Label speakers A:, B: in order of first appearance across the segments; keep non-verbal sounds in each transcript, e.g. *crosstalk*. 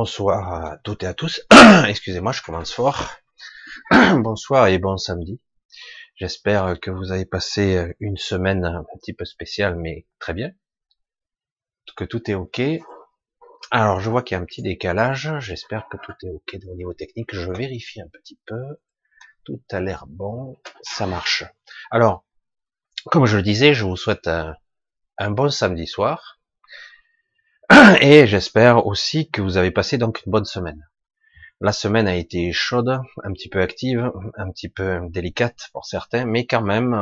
A: Bonsoir à toutes et à tous. *clears throat* Excusez-moi, je commence fort. *clears throat* Bonsoir et bon samedi. J'espère que vous avez passé une semaine un petit peu spéciale, mais très bien. Que tout est ok. Alors, je vois qu'il y a un petit décalage. J'espère que tout est ok au niveau technique. Je vérifie un petit peu. Tout a l'air bon. Ça marche. Alors, comme je le disais, je vous souhaite un, un bon samedi soir. *coughs* Et j'espère aussi que vous avez passé donc une bonne semaine. La semaine a été chaude, un petit peu active, un petit peu délicate pour certains, mais quand même,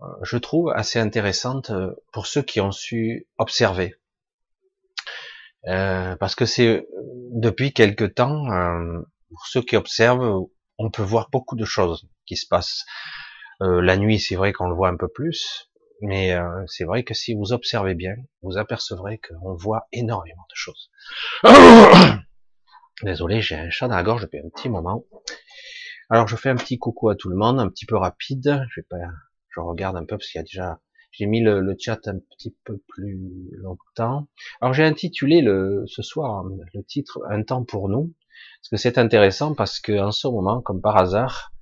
A: euh, je trouve assez intéressante euh, pour ceux qui ont su observer. Euh, parce que c'est depuis quelque temps, pour ceux qui observent, on peut voir beaucoup de choses qui se passent. la nuit, c'est vrai qu'on le voit un peu plus, mais euh, c'est vrai que si vous observez bien, vous apercevrez qu'on voit énormément de choses. *coughs* Désolé, j'ai un chat dans la gorge depuis un petit moment. Alors je fais un petit coucou à tout le monde, un petit peu rapide. Je vais pas, je regarde un peu parce qu'il y a déjà, j'ai mis le, le, chat un petit peu plus longtemps. Alors j'ai intitulé le, ce soir le titre Un temps pour nous, parce que c'est intéressant parce que en ce moment, comme par hasard,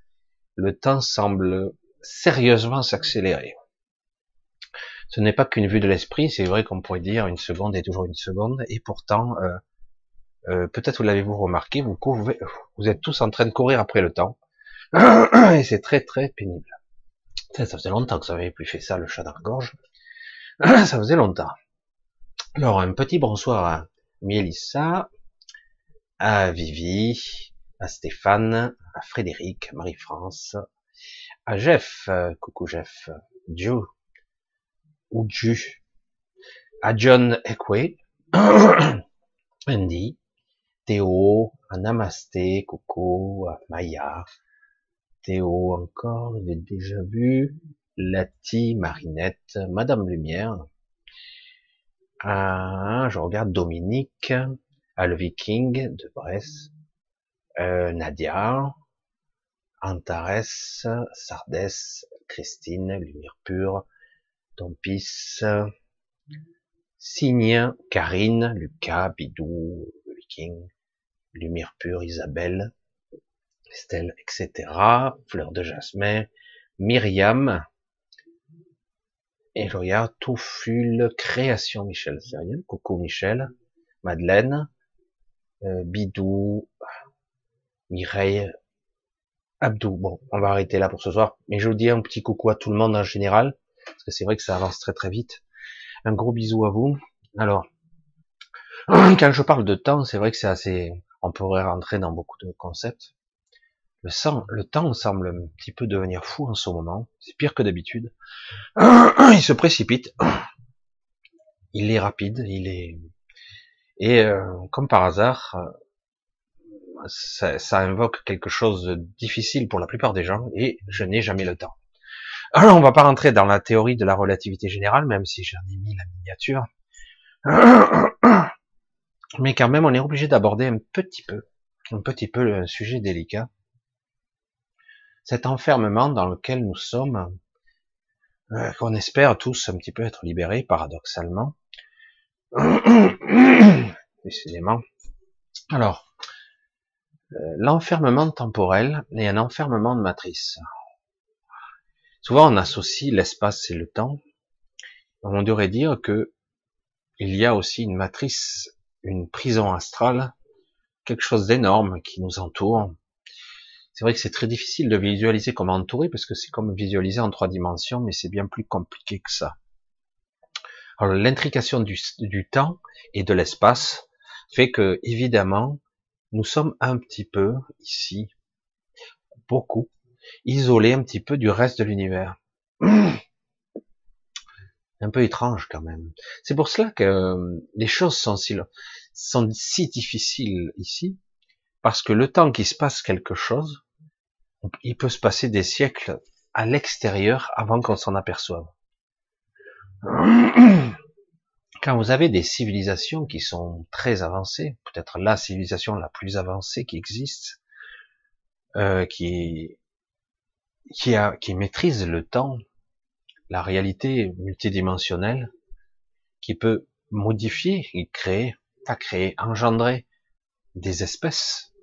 A: le temps semble sérieusement s'accélérer. Ce n'est pas qu'une vue de l'esprit, c'est vrai qu'on pourrait dire une seconde est toujours une seconde, et pourtant, euh, euh, peut-être vous l'avez-vous remarqué, vous, êtes tous en train de courir après le temps, *coughs* et c'est très très pénible. Ça, faisait longtemps que ça avait plus fait ça, le chat dans la gorge. *coughs* ça faisait longtemps. Alors, un petit bonsoir à Mélissa, à Vivi, à Stéphane, à Frédéric, à Marie-France, à Jeff, euh, coucou Jeff, Joe, ou à John Ekwe, *coughs* Andy, Théo, à Namasté, Coco, à Maya, Théo encore, j'ai déjà vu, Lati, Marinette, Madame Lumière, ah, je regarde Dominique, à le Viking de Brest, euh, Nadia, Antares, Sardès, Christine, Lumière Pure, Tompis, Signe, Karine, Lucas, Bidou, Viking, Lumière Pure, Isabelle, Estelle, etc., Fleur de Jasmin, Myriam, et je Création Michel Zeriel, coucou Michel, Madeleine, euh, Bidou, Mireille, Abdou. Bon, on va arrêter là pour ce soir, mais je vous dis un petit coucou à tout le monde en général parce que c'est vrai que ça avance très très vite. Un gros bisou à vous. Alors, *clears throat* quand je parle de temps, c'est vrai que c'est assez, on pourrait rentrer dans beaucoup de concepts. Le, temps semble un petit peu devenir fou en ce moment. C'est pire que d'habitude. *clears throat* Il se précipite. *clears throat* Il est rapide. Il est et euh, comme par hasard, ça, ça, invoque quelque chose de difficile pour la plupart des gens. Et je n'ai jamais le temps. Alors, on va pas rentrer dans la théorie de la relativité générale, même si j'en ai mis la miniature. *clears throat* Mais quand même, on est obligé d'aborder un petit peu, un petit peu le sujet délicat. Cet enfermement dans lequel nous sommes, euh, qu'on espère tous un petit peu être libérés, paradoxalement. *clears throat* Décidément. Alors, euh, l'enfermement temporel et un enfermement de matrice. Souvent, on associe l'espace et le temps. On devrait dire que il y a aussi une matrice, une prison astrale, quelque chose d'énorme qui nous entoure. C'est vrai que c'est très difficile de visualiser comme entouré parce que c'est comme visualiser en trois dimensions, mais c'est bien plus compliqué que ça. Alors l'intrication du, du, temps et de l'espace fait que évidemment nous sommes un petit peu ici, beaucoup isolé un petit peu du reste de l'univers. *clears throat* un peu étrange quand même. C'est pour cela que euh, les choses sont si, difficiles ici, parce que le temps qu'il se passe quelque chose, il peut se passer des siècles à l'extérieur avant qu'on s'en aperçoive. *clears throat* Quand vous avez des civilisations qui sont très avancées, peut-être la civilisation la plus avancée qui existe, euh, qui qui, maîtrise le temps, la réalité multidimensionnelle, qui peut modifier et créer créé, engendré des espèces.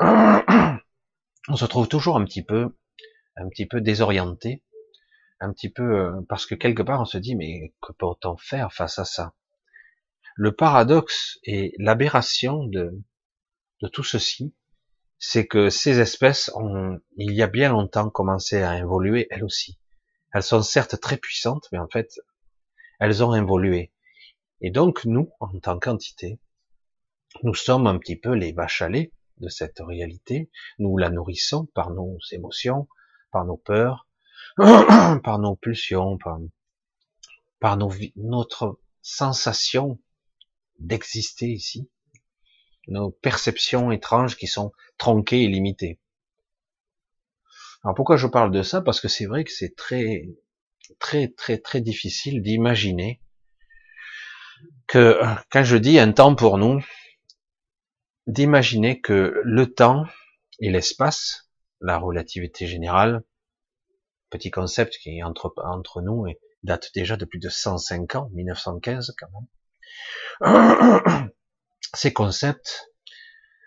A: On se trouve toujours un petit peu, un petit peu désorienté, un petit peu euh, parce que quelque part on se dit mais que peut-on faire face à ça? Le paradoxe et l'aberration de, de tout ceci, c'est que ces espèces ont, il y a bien longtemps, commencé à évoluer elles aussi. Elles sont certes très puissantes, mais en fait, elles ont évolué. Et donc, nous, en tant qu'entité, nous sommes un petit peu les vaches de cette réalité. Nous la nourrissons par nos émotions, par nos peurs, *clears throat* par nos pulsions, par, notre sensation d'exister ici, nos perceptions étranges qui sont tronquées et limitées. Alors pourquoi je parle de ça? Parce que c'est vrai que c'est très, très, très, très difficile d'imaginer que quand je dis un temps pour nous, d'imaginer que le temps et l'espace, la relativité générale, petit concept qui est entre, entre nous et date déjà de plus de 105 ans, 1915 quand même. Ces concepts,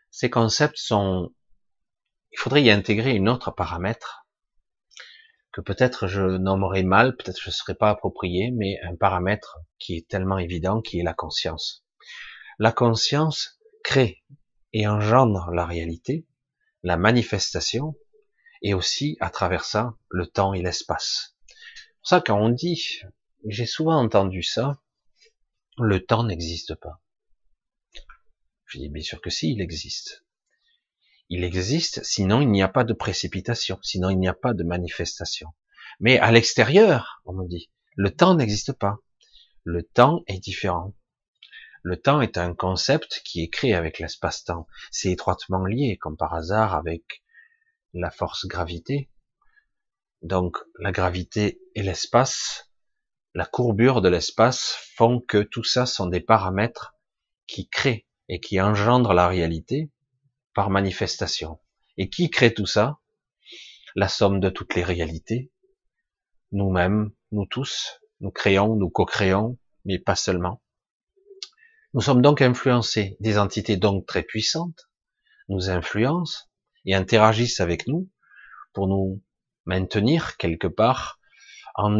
A: ces concepts sont, il faudrait y intégrer une autre paramètre que peut-être je nommerai mal, peut-être je ne serai pas approprié, mais un paramètre qui est tellement évident, qui est la conscience. La conscience crée et engendre la réalité, la manifestation, et aussi à travers ça le temps et l'espace. C'est pour ça quand on dit, j'ai souvent entendu ça, le temps n'existe pas. Je dis bien sûr que si, il existe. Il existe, sinon il n'y a pas de précipitation, sinon il n'y a pas de manifestation. Mais à l'extérieur, on me dit, le temps n'existe pas. Le temps est différent. Le temps est un concept qui est créé avec l'espace-temps. C'est étroitement lié, comme par hasard, avec la force gravité. Donc la gravité et l'espace, la courbure de l'espace font que tout ça sont des paramètres qui créent et qui engendrent la réalité par manifestation. Et qui crée tout ça? La somme de toutes les réalités. Nous-mêmes, nous tous, nous créons, nous co-créons, mais pas seulement. Nous sommes donc influencés, des entités donc très puissantes, nous influencent, et interagissent avec nous pour nous maintenir quelque part en,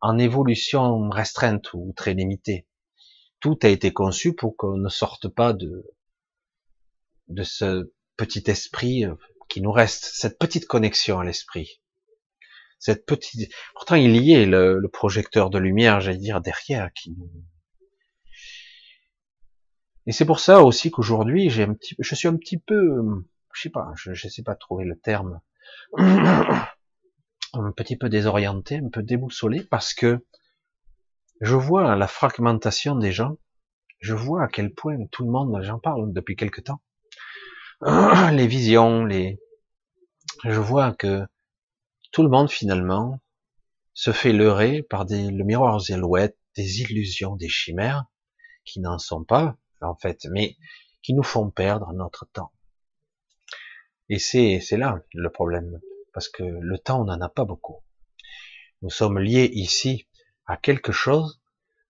A: en évolution restreinte ou très limitée. Tout a été conçu pour qu'on ne sorte pas de, de ce petit esprit euh, qui nous reste, cette petite connexion à l'esprit. Cette petite, pourtant il y est le, projecteur de lumière, j'allais dire derrière, qui et c'est pour ça aussi qu'aujourd'hui, j'ai un petit, je suis un petit peu je sais pas, je, je sais pas trouver le terme, *coughs* un petit peu désorienté, un peu déboussolé, parce que je vois la fragmentation des gens, je vois à quel point tout le monde, j'en parle depuis quelque temps, *clears throat* les visions, les, je vois que tout le monde finalement se fait leurrer par des, le miroir aux alouettes, des illusions, des chimères qui n'en sont pas en fait, mais qui nous font perdre notre temps. Et c'est, c'est là le problème. Parce que le temps, on n'en a pas beaucoup. Nous sommes liés ici à quelque chose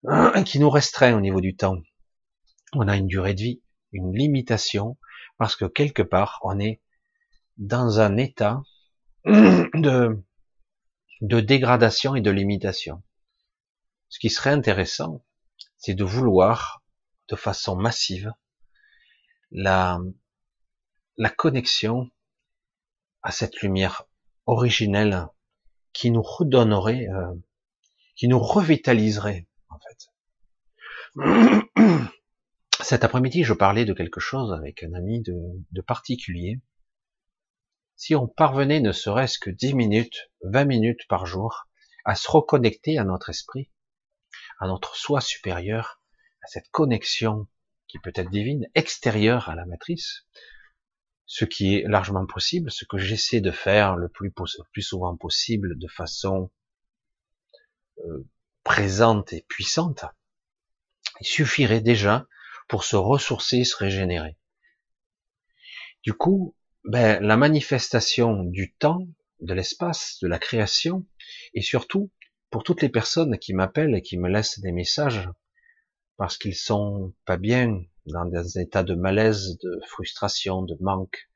A: *clears throat* qui nous restreint au niveau du temps. On a une durée de vie, une limitation, parce que quelque part, on est dans un état *clears throat* de, de dégradation et de limitation. Ce qui serait intéressant, c'est de vouloir, de façon massive, la, la connexion à cette lumière originelle qui nous redonnerait, euh, qui nous revitaliserait en fait. *clears throat* Cet après-midi, je parlais de quelque chose avec un ami de, particulier. Si on parvenait ne serait-ce que 10 minutes, 20 minutes par jour à se reconnecter à notre esprit, à notre soi supérieur, à cette connexion qui peut être divine, extérieure à la matrice, ce qui est largement possible, ce que j'essaie de faire le plus souvent possible de façon euh, présente et puissante, il suffirait déjà pour se ressourcer, se régénérer. Du coup, ben, la manifestation du temps, de l'espace, de la création, et surtout pour toutes les personnes qui m'appellent et qui me laissent des messages parce qu'ils sont pas bien, dans des états de malaise, de frustration, de manque,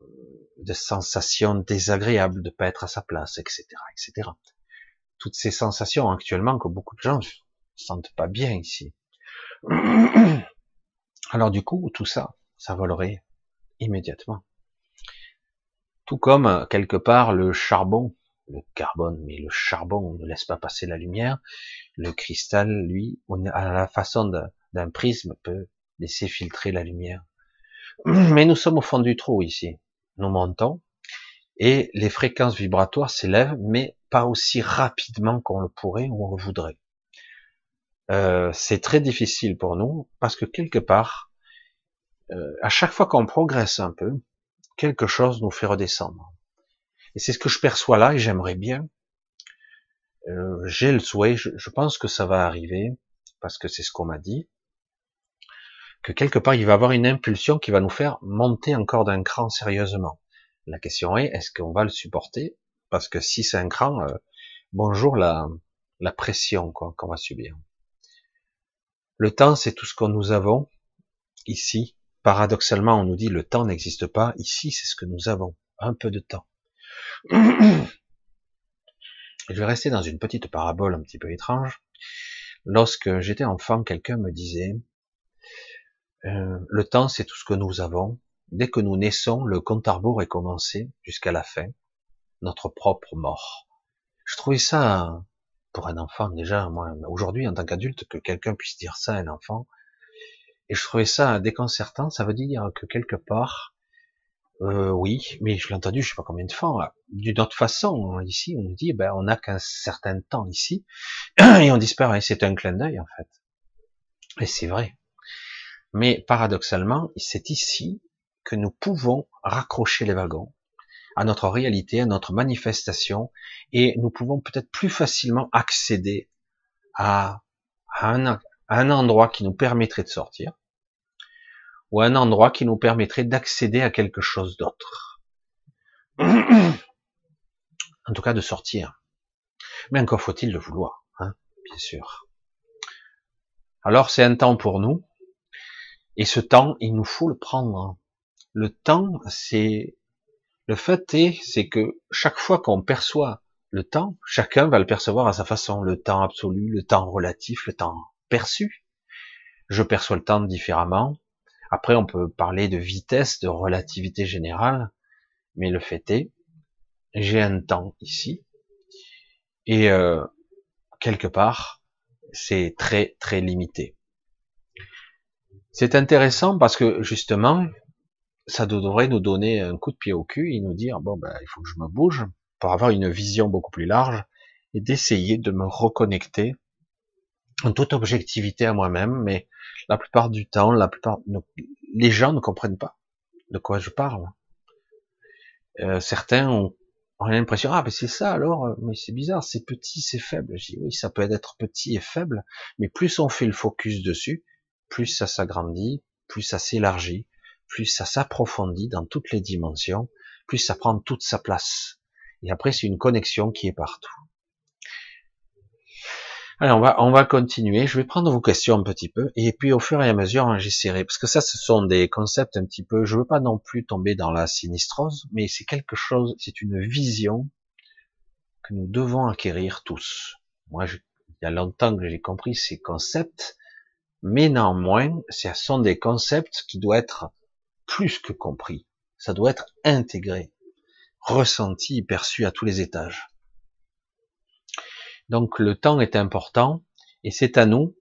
A: euh, de sensations désagréables de pas être à sa place, etc., etc. Toutes ces sensations actuellement que beaucoup de gens ne sentent pas bien ici. *clears throat* Alors du coup, tout ça, ça volerait immédiatement. Tout comme quelque part le charbon, le carbone, mais le charbon ne laisse pas passer la lumière. Le cristal, lui, à la façon d'un prisme, peut laisser filtrer la lumière. *clears throat* Mais nous sommes au fond du trou ici. Nous montons et les fréquences vibratoires s'élèvent, mais pas aussi rapidement qu'on le pourrait ou on le voudrait. Euh, c'est très difficile pour nous parce que quelque part, euh, à chaque fois qu'on progresse un peu, quelque chose nous fait redescendre. Et c'est ce que je perçois là et j'aimerais bien. Euh, j'ai le souhait, je, pense que ça va arriver parce que c'est ce qu'on m'a dit, que quelque part il va y avoir une impulsion qui va nous faire monter encore d'un cran sérieusement. La question est, est-ce qu'on va le supporter? Parce que si c'est un cran, euh, bonjour la, pression qu'on va subir. Le temps, c'est tout ce que nous avons ici. Paradoxalement, on nous dit le temps n'existe pas. Ici, c'est ce que nous avons. Un peu de temps. *clears throat* Je vais rester dans une petite parabole un petit peu étrange. Lorsque j'étais enfant, quelqu'un me disait, euh, le temps c'est tout ce que nous avons. Dès que nous naissons, le compte à rebours est commencé jusqu'à la fin, notre propre mort. Je trouvais ça, pour un enfant déjà, moi, aujourd'hui en tant qu'adulte, que quelqu'un puisse dire ça à un enfant, et je trouvais ça déconcertant, ça veut dire que quelque part, euh, oui, mais je l'ai entendu, je sais pas combien de fois. D'une autre façon, hein, ici, on nous dit, ben, on n'a qu'un certain temps ici, et on disparaît. C'est un clin d'œil, en fait. Et c'est vrai. Mais paradoxalement, c'est ici que nous pouvons raccrocher les wagons à notre réalité, à notre manifestation, et nous pouvons peut-être plus facilement accéder à, un, à endroit qui nous permettrait de sortir, ou un endroit qui nous permettrait d'accéder à quelque chose d'autre. *clears throat* en tout cas, de sortir. Mais encore faut-il le vouloir, hein, bien sûr. Alors c'est un temps pour nous, et ce temps, il nous faut le prendre. Le temps, c'est le fait est, c'est que chaque fois qu'on perçoit le temps, chacun va le percevoir à sa façon. Le temps absolu, le temps relatif, le temps perçu. Je perçois le temps différemment. Après, on peut parler de vitesse, de relativité générale, mais le fait est, j'ai un temps ici, et euh, quelque part, c'est très très limité. C'est intéressant parce que justement, ça devrait nous donner un coup de pied au cul et nous dire bon ben il faut que je me bouge pour avoir une vision beaucoup plus large et d'essayer de me reconnecter en toute objectivité à moi-même, mais la plupart du temps, la plupart, les gens ne comprennent pas de quoi je parle. Euh, certains ont, l'impression, ah, mais c'est ça alors, euh, mais c'est bizarre, c'est petit, c'est faible. Je dis, oui, ça peut être petit et faible, mais plus on fait le focus dessus, plus ça s'agrandit, plus ça s'élargit, plus ça s'approfondit dans toutes les dimensions, plus ça prend toute sa place. Et après, c'est une connexion qui est partout. Alors on va on va continuer. Je vais prendre vos questions un petit peu et puis au fur et à mesure j'essaierai parce que ça ce sont des concepts un petit peu. Je veux pas non plus tomber dans la sinistrose, mais c'est quelque chose, c'est une vision que nous devons acquérir tous. Moi, il y a longtemps que j'ai compris ces concepts, mais néanmoins, ce sont des concepts qui doivent être plus que compris. Ça doit être intégré, ressenti, perçu à tous les étages. Donc le temps est important et c'est à nous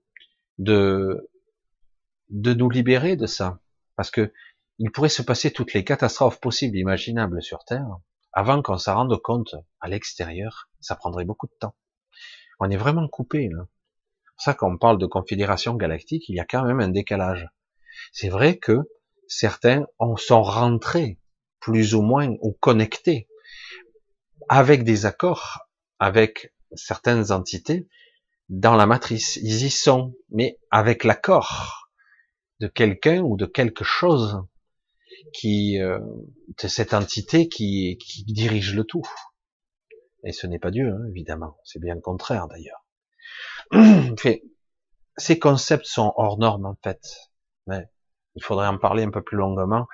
A: de de nous libérer de ça, parce que il pourrait se passer toutes les catastrophes possibles, imaginables sur Terre, avant qu'on s'en rende compte à l'extérieur. Ça prendrait beaucoup de temps. On est vraiment coupé. Là. C'est pour ça qu'on parle de confédération galactique, il y a quand même un décalage. C'est vrai que certains en sont rentrés plus ou moins ou connectés avec des accords, avec certaines entités dans la matrice. Ils y sont, mais avec l'accord de quelqu'un ou de quelque chose qui euh, de cette entité qui, dirige le tout. Et ce n'est pas Dieu, hein, évidemment. C'est bien le contraire d'ailleurs. *clears throat* ces concepts sont hors normes en fait. Il faudrait en parler un peu plus longuement.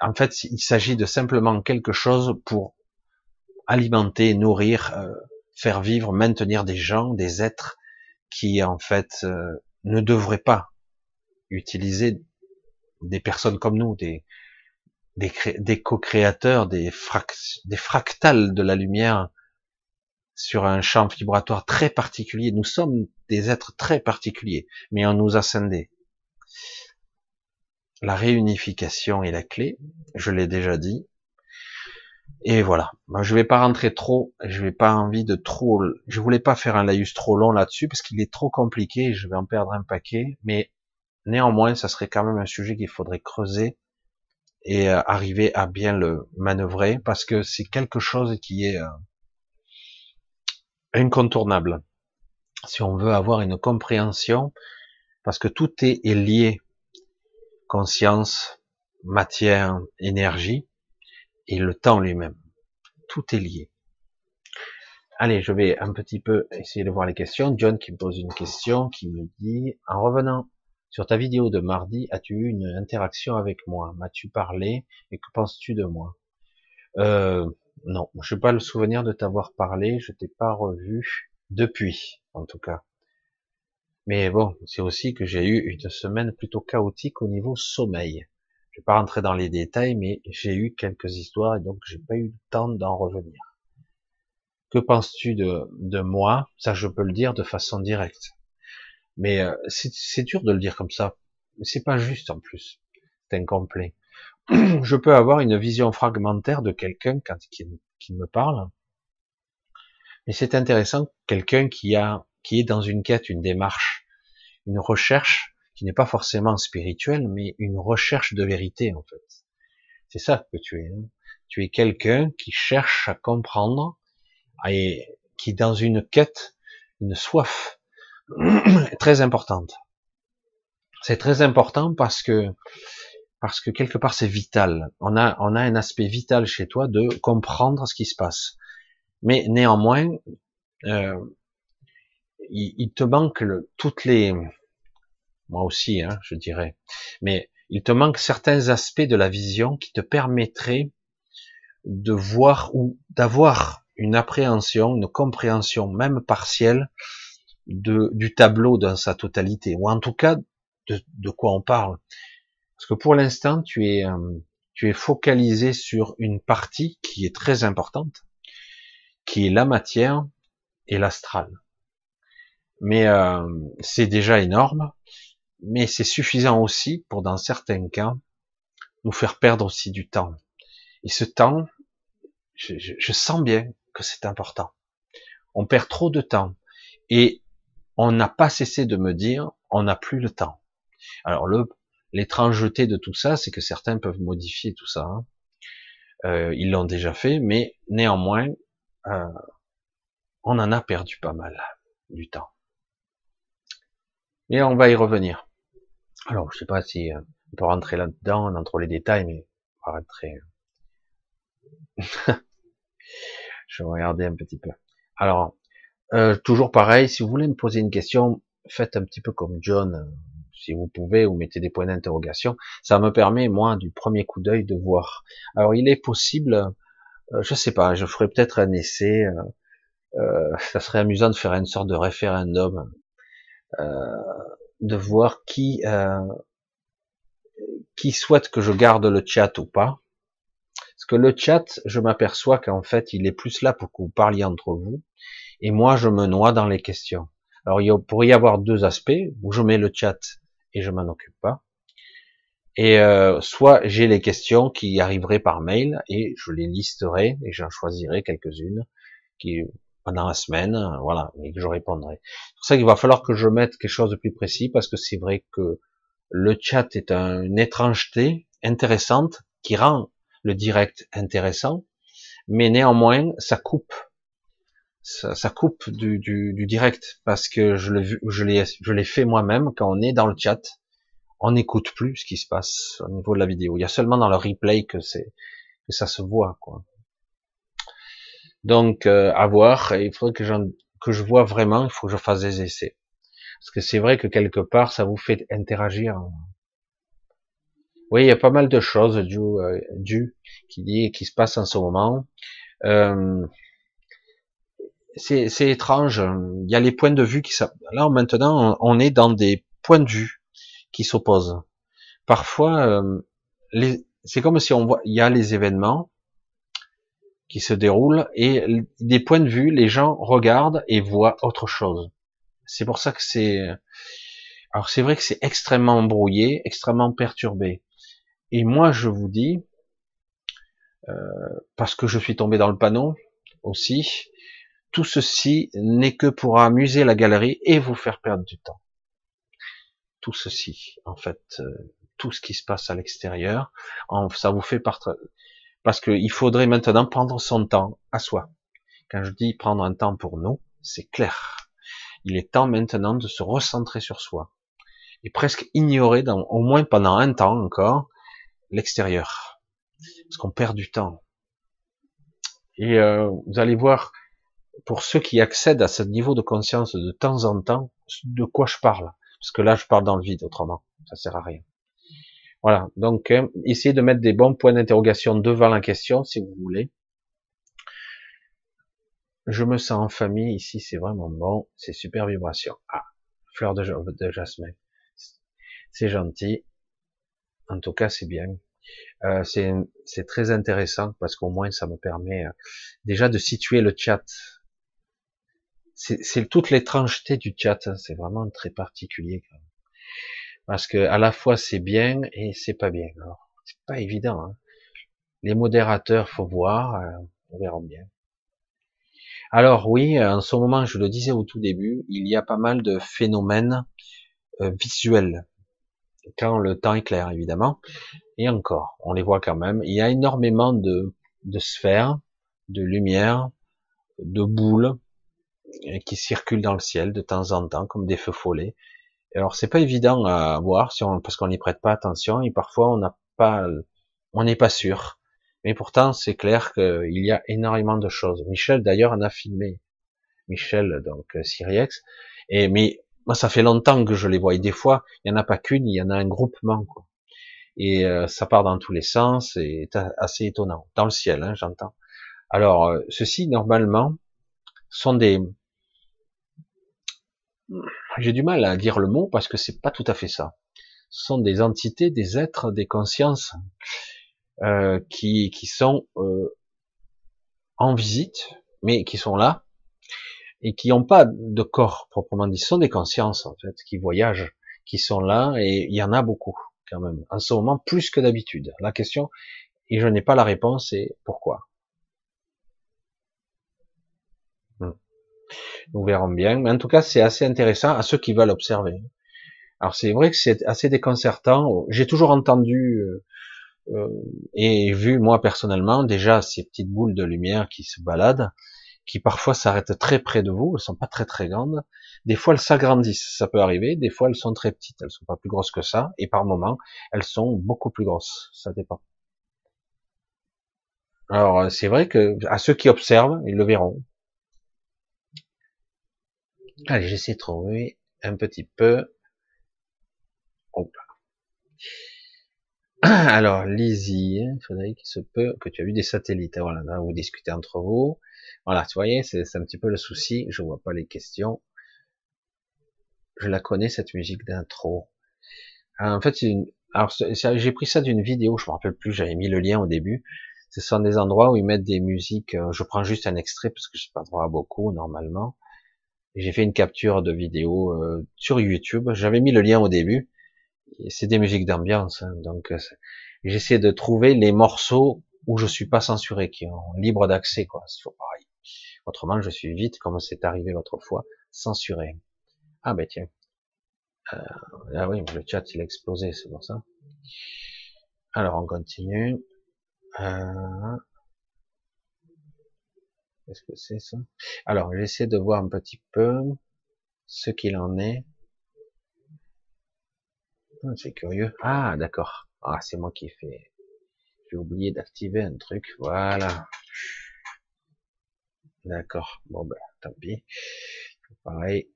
A: En fait, il s'agit de simplement quelque chose pour alimenter, nourrir, euh, faire vivre, maintenir des gens, des êtres qui en fait euh, ne devraient pas utiliser des personnes comme nous, des, co-créateurs, des, des fractales de la lumière sur un champ vibratoire très particulier. Nous sommes des êtres très particuliers, mais on nous a scindés. La réunification est la clé, je l'ai déjà dit. Et voilà. Je vais pas rentrer trop, je vais pas envie de trop, je voulais pas faire un laïus trop long là-dessus parce qu'il est trop compliqué, je vais en perdre un paquet, mais néanmoins, ça serait quand même un sujet qu'il faudrait creuser et euh, arriver à bien le manœuvrer parce que c'est quelque chose qui est euh, incontournable. Si on veut avoir une compréhension, parce que tout est lié, conscience, matière, énergie, et le temps lui-même. Tout est lié. Allez, je vais un petit peu essayer de voir les questions. John qui me pose une question, qui me dit, en revenant sur ta vidéo de mardi, as-tu eu une interaction avec moi? M'as-tu parlé? Et que penses-tu de moi? Euh, Non, je n'ai pas le souvenir de t'avoir parlé, je t'ai pas revu depuis, en tout cas. Mais bon, c'est aussi que j'ai eu une semaine plutôt chaotique au niveau sommeil. Je vais pas rentrer dans les détails, mais j'ai eu quelques histoires et donc j'ai pas eu le temps d'en revenir. Que penses-tu de, de moi? Ça, je peux le dire de façon directe. Mais euh, c'est dur de le dire comme ça. C'est pas juste en plus. C'est incomplet. *clears throat* je peux avoir une vision fragmentaire de quelqu'un quand qui, qui me parle. Mais c'est intéressant, quelqu'un qui a, qui est dans une quête, une démarche, une recherche, qui n'est pas forcément spirituel, mais une recherche de vérité en fait. C'est ça que tu es. Hein. Tu es quelqu'un qui cherche à comprendre et qui est dans une quête, une soif *clears throat* très importante. C'est très important parce que parce que quelque part c'est vital. On a on a un aspect vital chez toi de comprendre ce qui se passe. Mais néanmoins, euh, il, te manque le, toutes les moi aussi, hein, je dirais. Mais il te manque certains aspects de la vision qui te permettraient de voir ou d'avoir une appréhension, une compréhension même partielle de, du tableau dans sa totalité, ou en tout cas de, de quoi on parle. Parce que pour l'instant, tu es, euh, tu es focalisé sur une partie qui est très importante, qui est la matière et l'astral. Mais euh, c'est déjà énorme mais c'est suffisant aussi pour, dans certains cas, nous faire perdre aussi du temps. Et ce temps, je, je, je sens bien que c'est important. On perd trop de temps et on n'a pas cessé de me dire, on n'a plus le temps. Alors le l'étrangeté de tout ça, c'est que certains peuvent modifier tout ça. Hein. Euh, ils l'ont déjà fait, mais néanmoins, euh, on en a perdu pas mal du temps. Et on va y revenir. Alors, je sais pas si euh, on peut rentrer là-dedans, dans trop les détails, mais on va rentrer. *laughs* je vais regarder un petit peu. Alors, euh, toujours pareil, si vous voulez me poser une question, faites un petit peu comme John, euh, si vous pouvez, ou mettez des points d'interrogation. Ça me permet, moi, du premier coup d'œil, de voir. Alors, il est possible, je sais pas, je ferai peut-être un essai. ça serait amusant de faire une sorte de référendum de voir qui euh, qui souhaite que je garde le chat ou pas. Parce que le chat, je m'aperçois qu'en fait, il est plus là pour que vous parliez entre vous, et moi, je me noie dans les questions. Alors, il pourrait y avoir deux aspects, où je mets le chat et je m'en occupe pas. Et euh, soit j'ai les questions qui arriveraient par mail et je les listerai et j'en choisirai quelques-unes qui pendant la semaine, voilà, et que je répondrai. C'est pour ça qu'il va falloir que je mette quelque chose de plus précis, parce que c'est vrai que le chat est une étrangeté intéressante qui rend le direct intéressant, mais néanmoins, ça coupe. Ça, coupe du, du, du, direct, parce que je l'ai je l'ai, je l'ai fait moi-même quand on est dans le chat, on n'écoute plus ce qui se passe au niveau de la vidéo. Il y a seulement dans le replay que c'est que ça se voit, quoi. Donc, euh, à voir. il faudrait que, que je vois vraiment. Il faut que je fasse des essais. Parce que c'est vrai que quelque part, ça vous fait interagir. Oui, il y a pas mal de choses du, euh, du qui dit qui se passe en ce moment. Euh, c'est étrange. Il y a les points de vue qui là maintenant on est dans des points de vue qui s'opposent. Parfois, euh, c'est comme si on voit, il y a les événements qui se déroulent et des points de vue, les gens regardent et voient autre chose. C'est pour ça que c'est, alors c'est vrai que c'est extrêmement brouillé, extrêmement perturbé. Et moi, je vous dis, euh, parce que je suis tombé dans le panneau aussi, tout ceci n'est que pour amuser la galerie et vous faire perdre du temps. Tout ceci, en fait, euh, tout ce qui se passe à l'extérieur, ça vous fait partir, parce qu'il faudrait maintenant prendre son temps à soi. Quand je dis prendre un temps pour nous, c'est clair. Il est temps maintenant de se recentrer sur soi et presque ignorer, au moins pendant un temps encore, l'extérieur, parce qu'on perd du temps. Et euh, vous allez voir, pour ceux qui accèdent à ce niveau de conscience de temps en temps, de quoi je parle? Parce que là, je parle dans le vide, autrement. Ça sert à rien. Voilà. Donc, hein, essayez de mettre des bons points d'interrogation devant la question, si vous voulez. Je me sens en famille ici, c'est vraiment bon. C'est super vibration. Ah, fleur de, de jasmin. C'est gentil. En tout cas, c'est bien. Euh, c'est très intéressant parce qu'au moins ça me permet euh, déjà de situer le chat c'est toute l'étrangeté du chat, hein. c'est vraiment très particulier. Parce que à la fois c'est bien et c'est pas bien. C'est pas évident. Hein. Les modérateurs, faut voir, euh, on verra bien. Alors oui, en ce moment, je le disais au tout début, il y a pas mal de phénomènes euh, visuels quand le temps est clair, évidemment. Et encore, on les voit quand même. Il y a énormément de, sphères, de lumière, de boules, qui circulent dans le ciel de temps en temps comme des feux follets. Alors c'est pas évident à voir si on, parce qu'on n'y prête pas attention et parfois on n'a pas, on n'est pas sûr. Mais pourtant c'est clair qu'il y a énormément de choses. Michel d'ailleurs en a filmé. Michel donc euh, Siriex. Et mais moi ça fait longtemps que je les vois et des fois il y en a pas qu'une, il y en a un groupement quoi. Et euh, ça part dans tous les sens, c'est assez étonnant. Dans le ciel, hein, j'entends. Alors, euh, ceci, normalement, sont des, j'ai du mal à dire le mot parce que c'est pas tout à fait ça. Ce sont des entités, des êtres, des consciences euh, qui, qui sont euh, en visite, mais qui sont là et qui n'ont pas de corps proprement dit. Ce sont des consciences en fait qui voyagent, qui sont là et il y en a beaucoup quand même. En ce moment, plus que d'habitude. La question, et je n'ai pas la réponse, c'est pourquoi? Nous verrons bien. Mais en tout cas, c'est assez intéressant à ceux qui veulent observer. Alors c'est vrai que c'est assez déconcertant. J'ai toujours entendu euh, euh, et vu moi personnellement déjà ces petites boules de lumière qui se baladent, qui parfois s'arrêtent très près de vous. Elles sont pas très très grandes. Des fois elles s'agrandissent, ça peut arriver. Des fois elles sont très petites, elles sont pas plus grosses que ça. Et par moments elles sont beaucoup plus grosses. Ça dépend. Alors c'est vrai que à ceux qui observent, ils le verront. Allez, j'essaie de trouver un petit peu. Alors, Lizzie, Frédéric, il se peut que tu as vu des satellites. Voilà, là, vous discutez entre vous. Voilà, tu voyez, c'est un petit peu le souci. Je vois pas les questions. Je la connais, cette musique d'intro. En fait, une... alors j'ai pris ça d'une vidéo, je me rappelle plus, j'avais mis le lien au début. Ce sont des endroits où ils mettent des musiques. Euh, je prends juste un extrait parce que je pas droit à beaucoup normalement. J'ai fait une capture de vidéo euh, sur YouTube. J'avais mis le lien au début. C'est des musiques d'ambiance, hein, donc euh, j'essaie de trouver les morceaux où je suis pas censuré, qui ont libre d'accès, quoi. C'est toujours pareil. Autrement, je suis vite, comme c'est arrivé l'autre fois, censuré. Ah ben tiens. Euh, ah oui, le chat il a explosé, c'est pour ça. Alors on continue. Euh, Qu'est-ce que c'est ça? Alors, j'essaie de voir un petit peu ce qu'il en est. Ah, c'est curieux. Ah, d'accord. Ah, c'est moi qui ai fait. J'ai oublié d'activer un truc. Voilà. D'accord. Bon ben, tant pis. Pareil.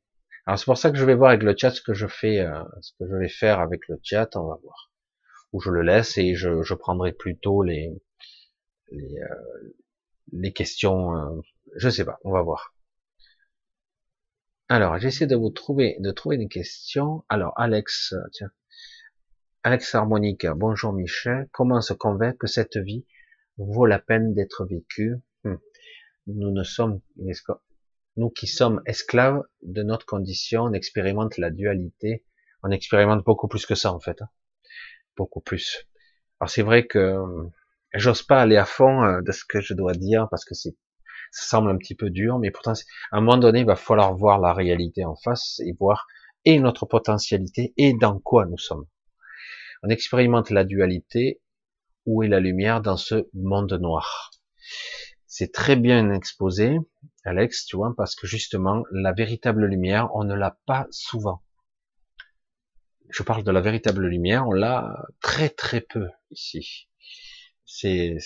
A: Alors c'est pour ça que je vais voir avec le chat ce que je fais, euh, ce que je vais faire avec le chat, on va voir. Ou je le laisse et je, prendrai plutôt les les, euh, les questions. Euh, je sais pas, on va voir. Alors j'essaie de vous trouver de trouver des questions. Alors Alex, tiens, Alex Harmonica, bonjour Michel. Comment se convaincre que cette vie vaut la peine d'être vécue? Hmm. Nous ne sommes nous qui sommes esclaves de notre condition, on expérimente la dualité, on expérimente beaucoup plus que ça en fait, hein. beaucoup plus. Alors c'est vrai que j'ose pas aller à fond euh, de ce que je dois dire parce que c'est ça semble un petit peu dur, mais pourtant à un moment donné il va falloir voir la réalité en face et voir et notre potentialité et dans quoi nous sommes. On expérimente la dualité, où est la lumière dans ce monde noir? C'est très bien exposé, Alex, tu vois, parce que justement, la véritable lumière, on ne l'a pas souvent. Je parle de la véritable lumière, on l'a très très peu ici. C'est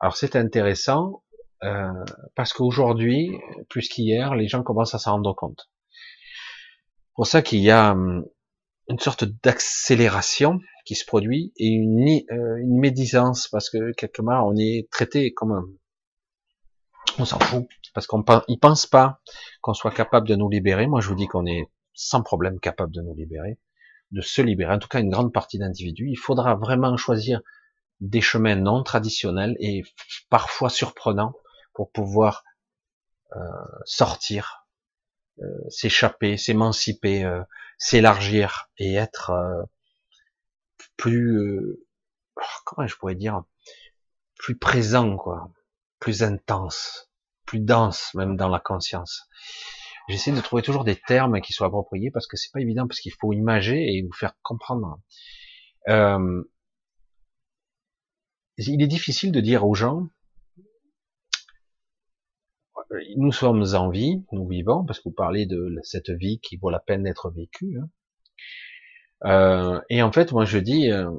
A: alors c'est intéressant euh, parce qu'aujourd'hui, plus qu'hier, les gens commencent à s'en rendre compte. Pour ça qu'il y a hum, une sorte d'accélération qui se produit et une, euh, une médisance parce que quelque part on est traité comme un, on s'en fout parce qu'on ils pensent pas qu'on soit capable de nous libérer. Moi, je vous dis qu'on est sans problème capable de nous libérer, de se libérer. En tout cas, une grande partie d'individus. Il faudra vraiment choisir des chemins non traditionnels et parfois surprenants pour pouvoir euh, sortir, euh, s'échapper, s'émanciper, euh, s'élargir et être euh, plus, euh, comment je pourrais dire, plus présent, quoi, plus intense, plus dense même dans la conscience. J'essaie de trouver toujours des termes qui soient appropriés parce que c'est pas évident parce qu'il faut imager et vous faire comprendre. Euh, il est difficile de dire aux gens, nous sommes en vie, nous vivons, parce que vous parlez de cette vie qui vaut la peine d'être vécue. Hein. Euh, et en fait, moi je dis, euh,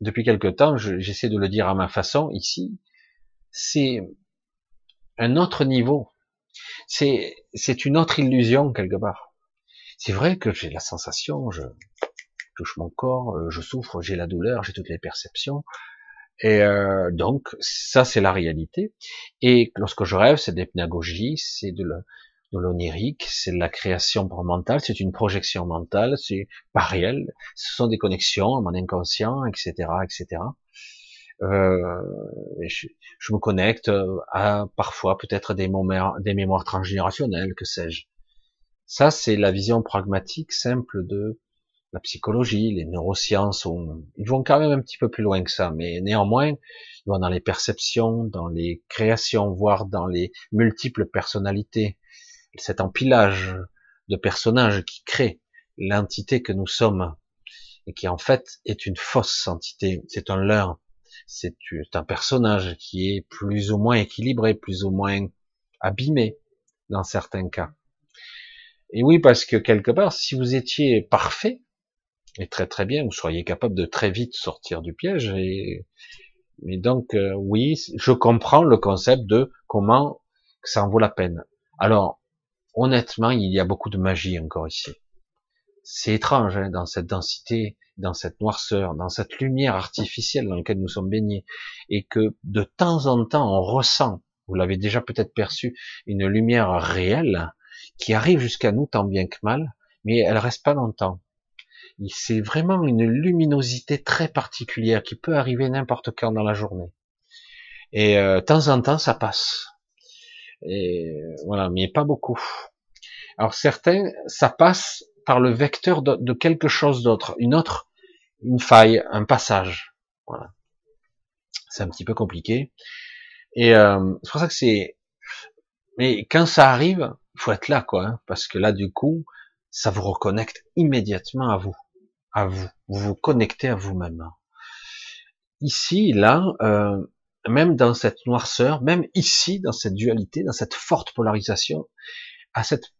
A: depuis quelque temps, j'essaie de le dire à ma façon ici, c'est un autre niveau. C'est, c'est une autre illusion quelque part. C'est vrai que j'ai la sensation, je touche mon corps, euh, je souffre, j'ai la douleur, j'ai toutes les perceptions. Et euh, donc, ça c'est la réalité. Et lorsque je rêve, c'est des pédagogies, c'est de, de l'onirique, c'est de la création mentale, c'est une projection mentale, c'est pas réel, ce sont des connexions à mon inconscient, etc., etc. Euh, je, me connecte à parfois peut-être des mémoires transgénérationnelles, que sais-je. Ça, c'est la vision pragmatique, simple de la psychologie, les neurosciences. ils vont quand même un petit peu plus loin que ça, mais néanmoins, ils vont dans les perceptions, dans les créations, voire dans les multiples personnalités, cet empilage de personnages qui crée l'entité que nous sommes et qui en fait est une fausse entité, c'est un leurre, c'est un personnage qui est plus ou moins équilibré, plus ou moins abîmé dans certains cas. Et oui, parce que quelque part, si vous étiez parfait, et très très bien, vous seriez capable de très vite sortir du piège. Et, donc, euh, oui, je comprends le concept de comment ça en vaut la peine. Alors, honnêtement, il y a beaucoup de magie encore ici. C'est étrange hein, dans cette densité, dans cette noirceur, dans cette lumière artificielle dans laquelle nous sommes baignés, et que de temps en temps on ressent, vous l'avez déjà peut-être perçu, une lumière réelle qui arrive jusqu'à nous tant bien que mal, mais elle reste pas longtemps. C'est vraiment une luminosité très particulière qui peut arriver n'importe quand dans la journée. Et euh, de temps en temps, ça passe. Et voilà, mais pas beaucoup. Alors certains, ça passe par le vecteur de, quelque chose d'autre, une autre, une faille, un passage. Voilà. C'est un petit peu compliqué. Et euh, c'est pour ça que c'est. Mais quand ça arrive, faut être là, quoi, hein, parce que là, du coup, ça vous reconnecte immédiatement à vous, à vous. Vous vous connectez à vous-même. Ici, là, euh, même dans cette noirceur, même ici, dans cette dualité, dans cette forte polarisation, à cette,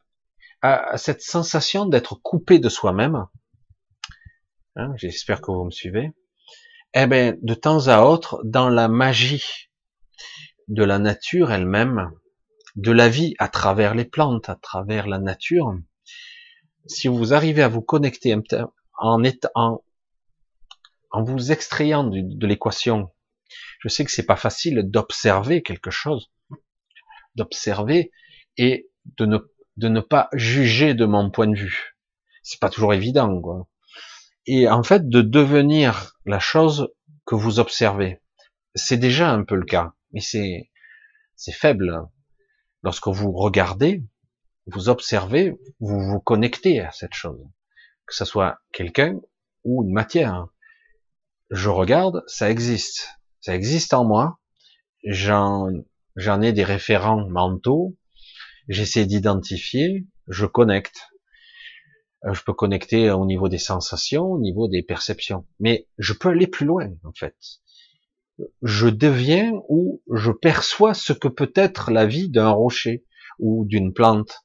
A: à cette sensation d'être coupé de soi-même, hein, j'espère que vous me suivez, eh ben, de temps à autre, dans la magie de la nature elle-même, de la vie à travers les plantes, à travers la nature, si vous arrivez à vous connecter en, vous extrayant de, l'équation, je sais que c'est pas facile d'observer quelque chose, d'observer et de ne, de ne pas juger de mon point de vue. C'est pas toujours évident, quoi. Et en fait, de devenir la chose que vous observez. C'est déjà un peu le cas, mais c'est, c'est faible. Lorsque vous regardez, vous observez, vous vous connectez à cette chose. Que ce soit quelqu'un ou une matière je regarde, ça existe. Ça existe en moi. J'en, j'en ai des référents mentaux. J'essaie d'identifier. Je connecte. Euh, je peux connecter au niveau des sensations, au niveau des perceptions. Mais je peux aller plus loin, en fait. Je deviens ou je perçois ce que peut être la vie d'un rocher ou d'une plante.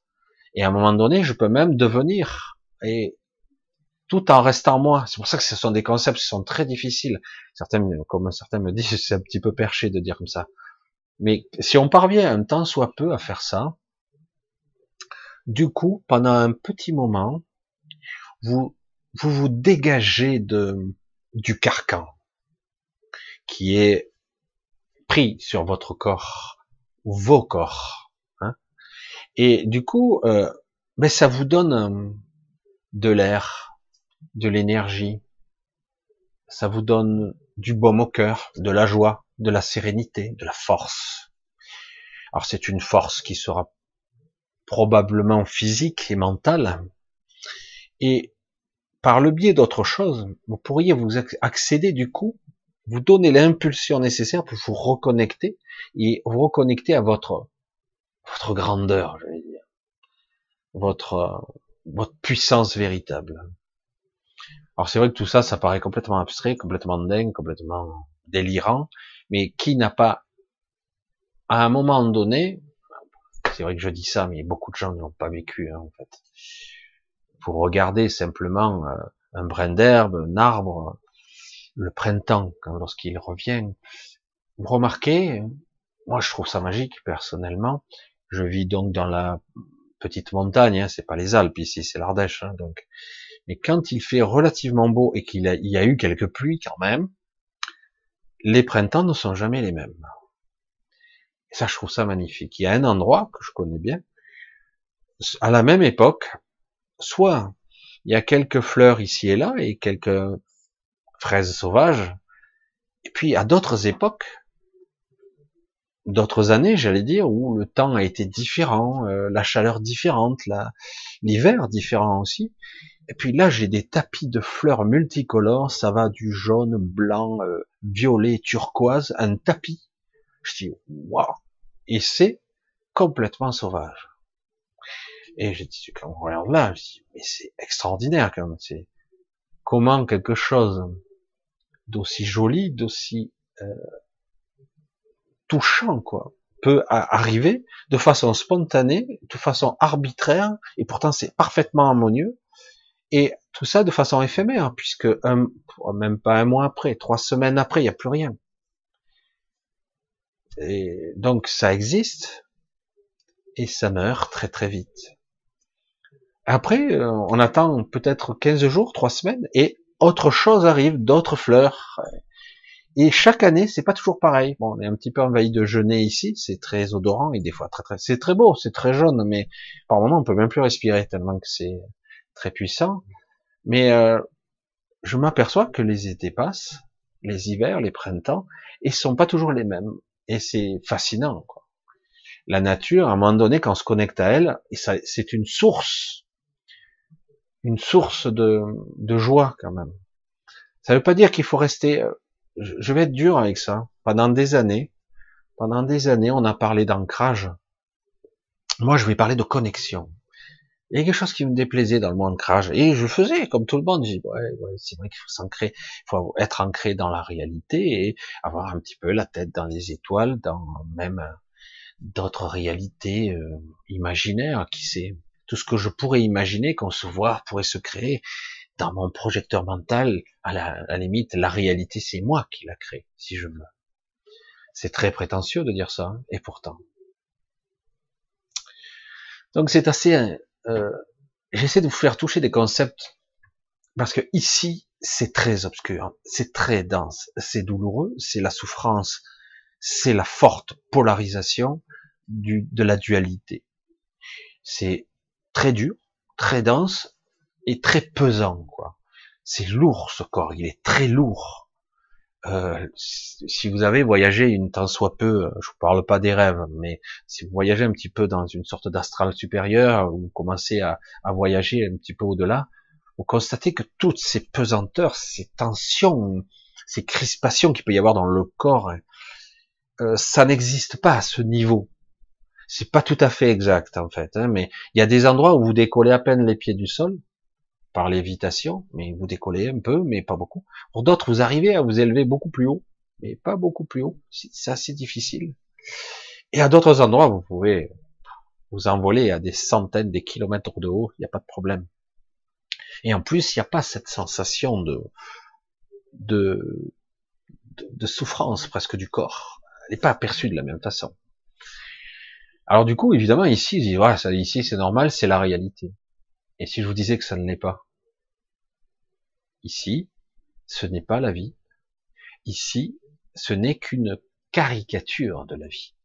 A: Et à un moment donné, je peux même devenir. Tout en restant moi. C'est pour ça que ce sont des concepts qui sont très difficiles. Certains, comme certains me disent, *laughs* c'est un petit peu perché de dire comme ça. Mais si on parvient un temps soit peu à faire ça, du coup, pendant un petit moment, vous vous, dégagez de, du carcan qui est pris sur votre corps, vos corps. Hein Et du coup, euh, ben ça vous donne euh, de l'air, de l'énergie. Ça vous donne du baume au cœur, de la joie, de la sérénité, de la force. Alors c'est une force qui sera probablement physique et mentale. Et par le biais d'autre chose, vous pourriez vous accéder du coup, vous donner l'impulsion nécessaire pour vous reconnecter et vous reconnecter à votre grandeur, je vais dire, votre puissance véritable. Alors c'est vrai que tout ça, ça paraît complètement abstrait, complètement dingue, complètement délirant, mais qui n'a pas, à un moment donné, c'est vrai que je dis ça, mais beaucoup de gens ne l'ont pas vécu hein, en fait. Vous regardez simplement euh, un brin d'herbe, un arbre, le printemps, quand lorsqu'il revient, vous remarquez, moi je trouve ça magique personnellement. Je vis donc dans la petite montagne, hein, c'est pas les Alpes ici, c'est l'Ardèche, hein, donc mais quand il fait relativement beau et qu'il y a eu quelques pluies quand même, les printemps ne sont jamais les mêmes. Et ça, je trouve ça magnifique. Il y a un endroit que je connais bien, à la même époque, soit il y a quelques fleurs ici et là et quelques fraises sauvages, et puis à d'autres époques, d'autres années, j'allais dire, où le temps a été différent, euh, la chaleur différente, l'hiver différent aussi, et puis là, j'ai des tapis de fleurs multicolores, ça va du jaune, blanc, euh, violet, turquoise, un tapis. Je dis, waouh! Et c'est complètement sauvage. Et j'ai dit, quand on regarde là, je dis, mais c'est extraordinaire quand même. C'est comment quelque chose d'aussi joli, d'aussi euh, touchant, quoi, peut arriver de façon spontanée, de façon arbitraire, et pourtant c'est parfaitement harmonieux, et tout ça de façon éphémère, puisque un, même pas un mois après, trois semaines après, il n'y a plus rien. Et donc ça existe, et ça meurt très très vite. Après, euh, on attend peut-être 15 jours, trois semaines, et autre chose arrive, d'autres fleurs. Et chaque année, c'est pas toujours pareil. Bon, on est un petit peu envahi de genêts ici, c'est très odorant et des fois très très, c'est très beau, c'est très jaune, mais par moment on peut même plus respirer tellement que c'est très puissant. Mais euh, je m'aperçois que les étés passent, les hivers, les printemps, et sont pas toujours les mêmes. Et c'est fascinant. Quoi. La nature, à un moment donné, quand on se connecte à elle, c'est une source, une source de, de joie quand même. Ça ne veut pas dire qu'il faut rester. Euh, je vais être dur avec ça. Pendant des années, pendant des années, on a parlé d'ancrage. Moi, je vais parler de connexion. Il y a quelque chose qui me déplaisait dans le monde ancrage. Et je faisais, comme tout le monde, je dis, ouais, ouais c'est vrai qu'il faut s'ancrer, il faut être ancré dans la réalité et avoir un petit peu la tête dans les étoiles, dans même euh, d'autres réalités euh, imaginaires, qui sait, tout ce que je pourrais imaginer, concevoir, pourrait se créer dans mon projecteur mental, à la, limite, la réalité, c'est moi qui la crée, si je veux. C'est très prétentieux de dire ça, hein, et pourtant. Donc c'est assez euh, j'essaie de vous faire toucher des concepts parce que ici, c'est très obscur, c'est très dense, c'est douloureux, c'est la souffrance, c'est la forte polarisation du, de la dualité. C'est très dur, très dense et très pesant, quoi. C'est lourd ce corps, il est très lourd. Euh, si vous avez voyagé une temps soit peu, je vous parle pas des rêves, mais si vous voyagez un petit peu dans une sorte d'astral supérieur, ou vous commencez à, à voyager un petit peu au-delà, vous constatez que toutes ces pesanteurs, ces tensions, ces crispations qu'il peut y avoir dans le corps, euh, ça n'existe pas à ce niveau. C'est pas tout à fait exact en fait, hein, mais il y a des endroits où vous décollez à peine les pieds du sol par lévitation, mais vous décollez un peu, mais pas beaucoup. Pour d'autres, vous arrivez à vous élever beaucoup plus haut, mais pas beaucoup plus haut. C'est assez difficile. Et à d'autres endroits, vous pouvez vous envoler à des centaines, des kilomètres de haut, il n'y a pas de problème. Et en plus, il n'y a pas cette sensation de, de, souffrance presque du corps. Elle n'est pas aperçue de la même façon. Alors du coup, évidemment, ici, ici c'est normal, c'est la réalité. Et si je vous disais que ça ne l'est pas? Ici, ce n'est pas la vie. Ici, ce n'est qu'une caricature de la vie.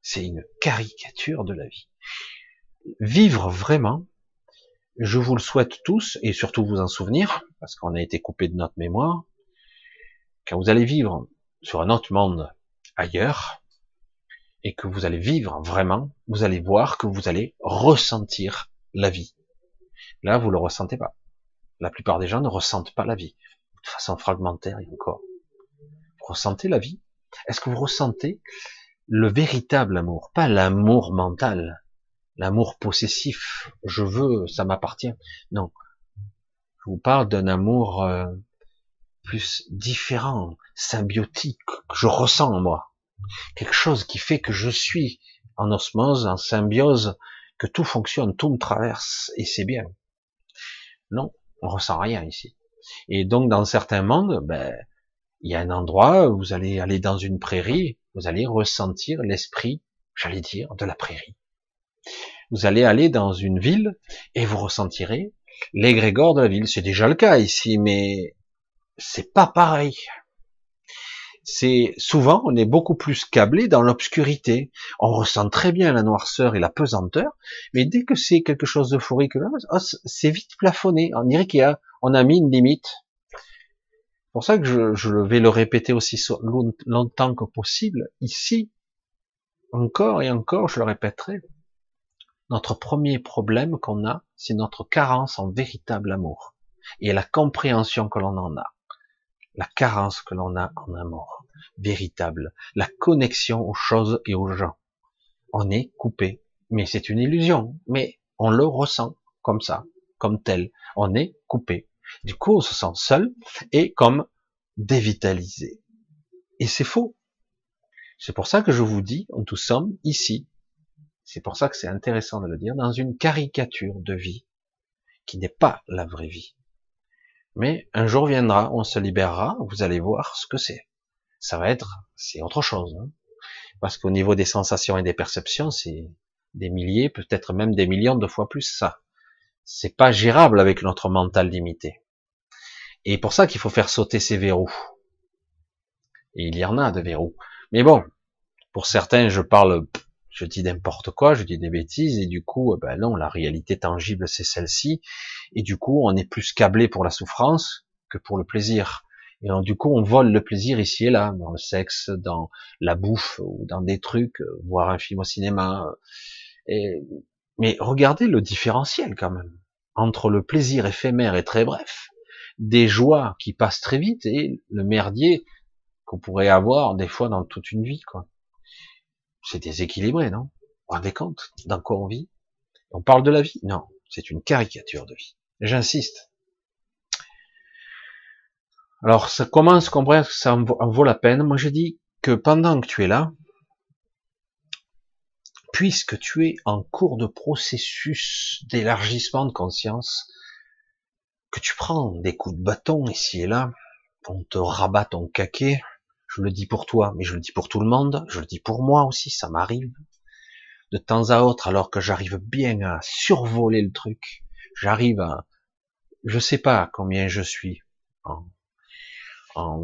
A: C'est une caricature de la vie. Vivre vraiment, je vous le souhaite tous, et surtout vous en souvenir, parce qu'on a été coupé de notre mémoire, quand vous allez vivre sur un autre monde ailleurs, et que vous allez vivre vraiment, vous allez voir que vous allez ressentir la vie. Là, vous le ressentez pas. La plupart des gens ne ressentent pas la vie. De façon fragmentaire et encore. Vous ressentez la vie? Est-ce que vous ressentez le véritable amour? Pas l'amour mental, l'amour possessif, je veux, ça m'appartient. Non, je vous parle d'un amour euh, plus différent, symbiotique, que je ressens en moi. Quelque chose qui fait que je suis en osmose, en symbiose, que tout fonctionne, tout me traverse, et c'est bien. Non, on ressent rien ici. Et donc dans certains mondes, ben, il y a un endroit, où vous allez aller dans une prairie, vous allez ressentir l'esprit, j'allais dire, de la prairie. Vous allez aller dans une ville et vous ressentirez l'égrégore de la ville. C'est déjà le cas ici, mais c'est pas pareil. C'est souvent on est beaucoup plus câblé dans l'obscurité. On ressent très bien la noirceur et la pesanteur, mais dès que c'est quelque chose d'euphorique, oh, c'est vite plafonné. On dirait qu'il y a, on a mis une limite. C'est pour ça que je, je vais le répéter aussi longtemps que possible ici, encore et encore, je le répéterai. Notre premier problème qu'on a, c'est notre carence en véritable amour et la compréhension que l'on en a. La carence que l'on a en amour véritable, la connexion aux choses et aux gens. On est coupé, mais c'est une illusion, mais on le ressent comme ça, comme tel. On est coupé. Du coup, on se sent seul et comme dévitalisé. Et c'est faux. C'est pour ça que je vous dis, nous sommes ici, c'est pour ça que c'est intéressant de le dire, dans une caricature de vie qui n'est pas la vraie vie. Mais un jour viendra, on se libérera, vous allez voir ce que c'est. Ça va être, c'est autre chose. Hein. Parce qu'au niveau des sensations et des perceptions, c'est des milliers, peut-être même des millions de fois plus ça. C'est pas gérable avec notre mental limité. Et pour ça qu'il faut faire sauter ces verrous. Et il y en a de verrous. Mais bon, pour certains, je parle je dis n'importe quoi, je dis des bêtises, et du coup, euh, ben non, la réalité tangible, c'est celle-ci, et du coup, on est plus câblé pour la souffrance que pour le plaisir. Et donc, du coup, on vole le plaisir ici et là, dans le sexe, dans la bouffe, ou dans des trucs, euh, voir un film au cinéma. Euh. Mais regardez le différentiel quand même, entre le plaisir éphémère et très bref, des joies qui passent très vite, et le merdier qu'on pourrait avoir des fois dans toute une vie, quoi. C'est déséquilibré, non? Vous vous rendez compte? Dans quoi on vit? On parle de la vie? Non, c'est une caricature de vie. J'insiste. Alors, ça commence, comprendre que ça en vaut la peine. Moi, je dis que pendant que tu es là, puisque tu es en cours de processus d'élargissement de conscience, que tu prends des coups de bâton ici et là, on te rabat ton caquet, je le dis pour toi, mais je le dis pour tout le monde, je le dis pour moi aussi, ça m'arrive, de temps à autre, alors que j'arrive bien à survoler le truc, j'arrive à, je sais pas combien je suis.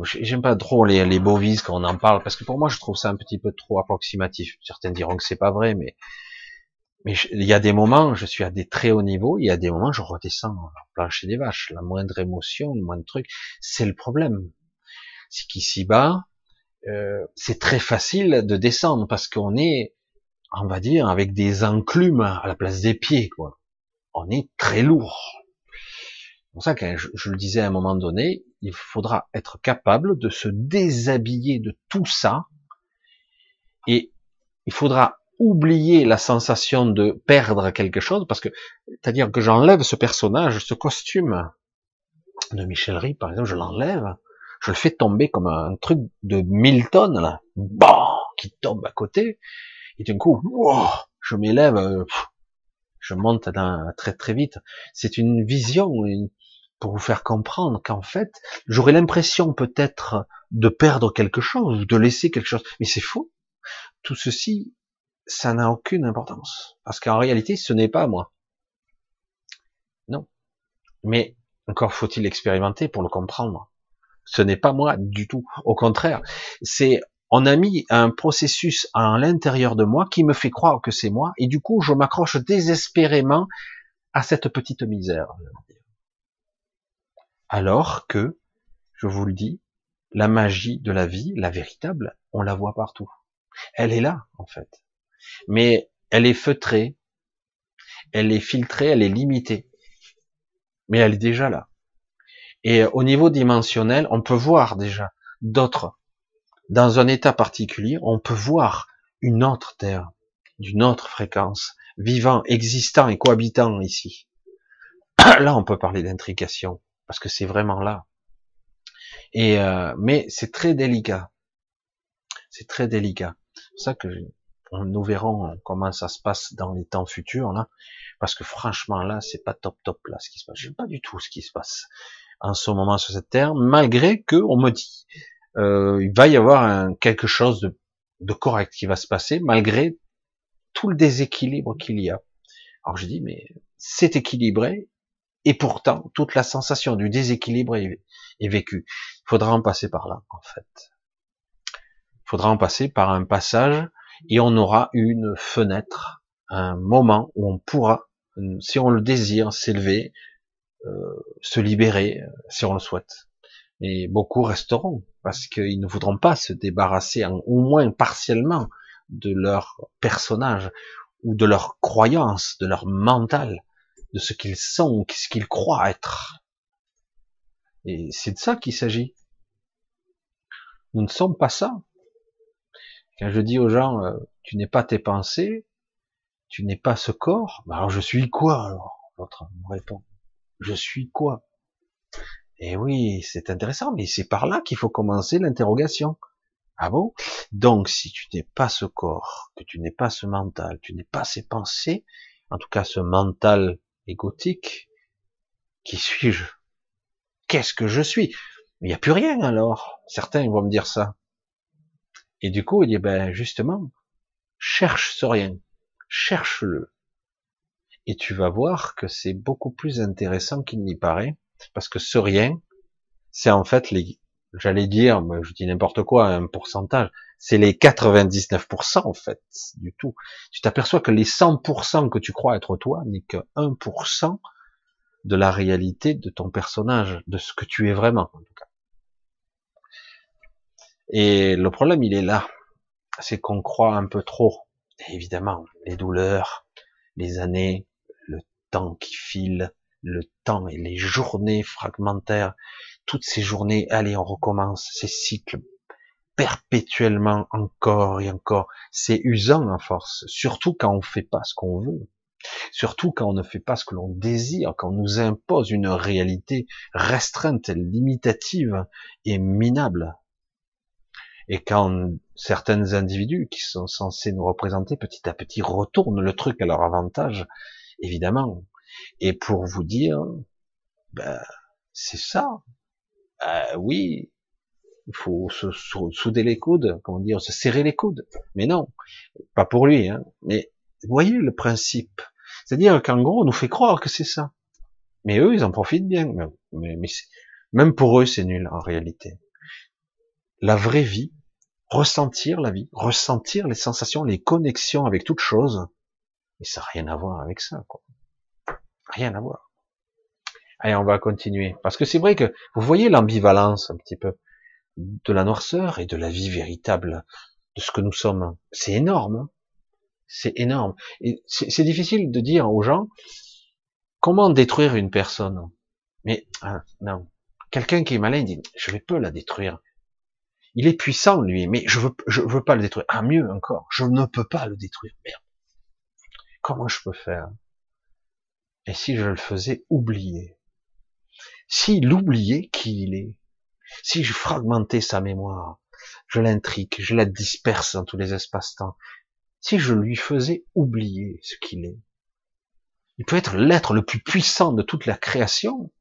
A: J'aime pas trop les, les bovises quand on en parle, parce que pour moi, je trouve ça un petit peu trop approximatif. Certains diront que c'est pas vrai, mais il y a des moments, je suis à des très hauts niveaux, il y a des moments, je redescends en plancher des vaches. La moindre émotion, le moindre truc, c'est le problème. C'est qu'ici bas, euh, c'est très facile de descendre parce qu'on est, on va dire, avec des enclumes à la place des pieds, quoi. On est très lourd. C'est pour ça que je, je, le disais à un moment donné, il faudra être capable de se déshabiller de tout ça et il faudra oublier la sensation de perdre quelque chose, parce que, c'est-à-dire que j'enlève ce personnage, ce costume de Michel Rie, par exemple, je l'enlève, je le fais tomber comme un truc de Milton, là, bon, qui tombe à côté, et d'un coup, je m'élève, euh, je monte très très vite. C'est une vision pour vous faire comprendre qu'en fait, j'aurais l'impression peut-être de perdre quelque chose, de laisser quelque chose, mais c'est faux. Tout ceci ça n'a aucune importance. Parce qu'en réalité, ce n'est pas moi. Non. Mais encore faut-il expérimenter pour le comprendre. Ce n'est pas moi du tout. Au contraire, c'est on a mis un processus à l'intérieur de moi qui me fait croire que c'est moi, et du coup, je m'accroche désespérément à cette petite misère. Alors que, je vous le dis, la magie de la vie, la véritable, on la voit partout. Elle est là, en fait mais elle est feutrée, elle est filtrée, elle est limitée, mais elle est déjà là. Et au niveau dimensionnel, on peut voir déjà d'autres, dans un état particulier, on peut voir une autre Terre, d'une autre fréquence, vivant, existant et cohabitant ici. *coughs* Là, on peut parler d'intrication, parce que c'est vraiment là. Et euh, mais c'est très délicat. C'est très délicat. C'est ça que nous verrons comment ça se passe dans les temps futurs là, parce que franchement là, c'est pas top top là ce qui se passe. J'aime pas du tout ce qui se passe en ce moment sur cette terre, malgré que on me dit euh, il va y avoir un, quelque chose de, de, correct qui va se passer, malgré tout le déséquilibre qu'il y a. Alors je dis mais c'est équilibré et pourtant toute la sensation du déséquilibre est, est vécue. Il faudra en passer par là en fait. Il faudra en passer par un passage et on aura une fenêtre, un moment où on pourra, si on le désire, s'élever, se libérer, euh, si on le souhaite. Et beaucoup resteront parce qu'ils ne voudront pas se débarrasser, au moins partiellement, de leur personnage ou de leur croyance, de leur mental, de ce qu'ils sont, ce qu'ils croient être. Et c'est de ça qu'il s'agit. Nous ne sommes pas ça. Quand je dis aux gens, euh, tu n'es pas tes pensées, tu n'es pas ce corps, bah alors je suis quoi alors? L'autre me répond, je suis quoi? Eh oui, c'est intéressant, mais c'est par là qu'il faut commencer l'interrogation. Ah bon? Donc si tu n'es pas ce corps, que tu n'es pas ce mental, tu n'es pas ces pensées, en tout cas ce mental égotique, qui suis-je? Qu'est-ce que je suis? Il n'y a plus rien alors. Certains vont me dire ça. Et du coup, il dit, ben, justement, cherche ce rien, cherche-le. Et tu vas voir que c'est beaucoup plus intéressant qu'il n'y paraît, parce que ce rien, c'est en fait les, j'allais dire, je dis n'importe quoi, un pourcentage, c'est les 99% en fait, du tout. Tu t'aperçois que les 100% que tu crois être toi n'est que 1% de la réalité de ton personnage, de ce que tu es vraiment, en tout cas. Et le problème, il est là. C'est qu'on croit un peu trop. évidemment, les douleurs, les années, temps qui file, le temps et les journées fragmentaires, toutes ces journées, allez, on recommence ces cycles perpétuellement encore et encore. C'est usant à force, surtout quand on fait pas ce qu'on veut. Surtout quand on ne fait pas ce que l'on désire, quand on nous impose une réalité restreinte, limitative et minable. Et quand certains individus qui sont censés nous représenter petit à petit retournent le truc à leur avantage, évidemment. Et pour vous dire, ben, c'est ça. Euh, oui, il faut se souder les coudes, comment dire, se serrer les coudes. Mais non, pas pour lui, hein, mais voyez le principe C'est-à-dire qu'en gros, on nous fait croire que c'est ça. Mais eux, ils en profitent bien. Mais, mais même pour eux, c'est nul en réalité. La vraie vie, ressentir la vie, ressentir les sensations, les connexions avec toute chose, mais ça n'a rien à voir avec ça. Quoi. Rien à voir. Allez, on va continuer. Parce que c'est vrai que vous voyez l'ambivalence un petit peu de la noirceur et de la vie véritable de ce que nous sommes. C'est énorme. Hein. c'est énorme. C'est difficile de dire aux gens comment détruire une personne. Mais ah, non, quelqu'un qui est malin dit je vais pas la détruire. Il est puissant lui, mais je veux je veux pas le détruire. Ah mieux encore, je ne peux pas le détruire. Merde. Comment je peux faire? Et si je le faisais oublier? S'il oubliait qui il est, si je fragmentais sa mémoire, je l'intrigue, je la disperse dans tous les espaces-temps, si je lui faisais oublier ce qu'il est, il peut être l'être le plus puissant de toute la création,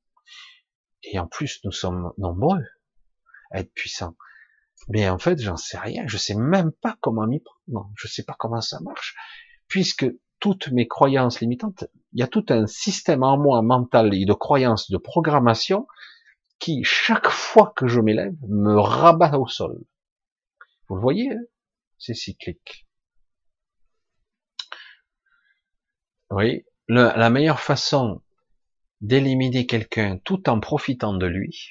A: et en plus nous sommes nombreux à être puissants. Mais en fait, j'en sais rien, je sais même pas comment m'y prendre, je sais pas comment ça marche, puisque toutes mes croyances limitantes, il y a tout un système en moi mental et de croyances, de programmation, qui, chaque fois que je m'élève, me rabat au sol. Vous le voyez, hein c'est cyclique. Oui, la meilleure façon d'éliminer quelqu'un tout en profitant de lui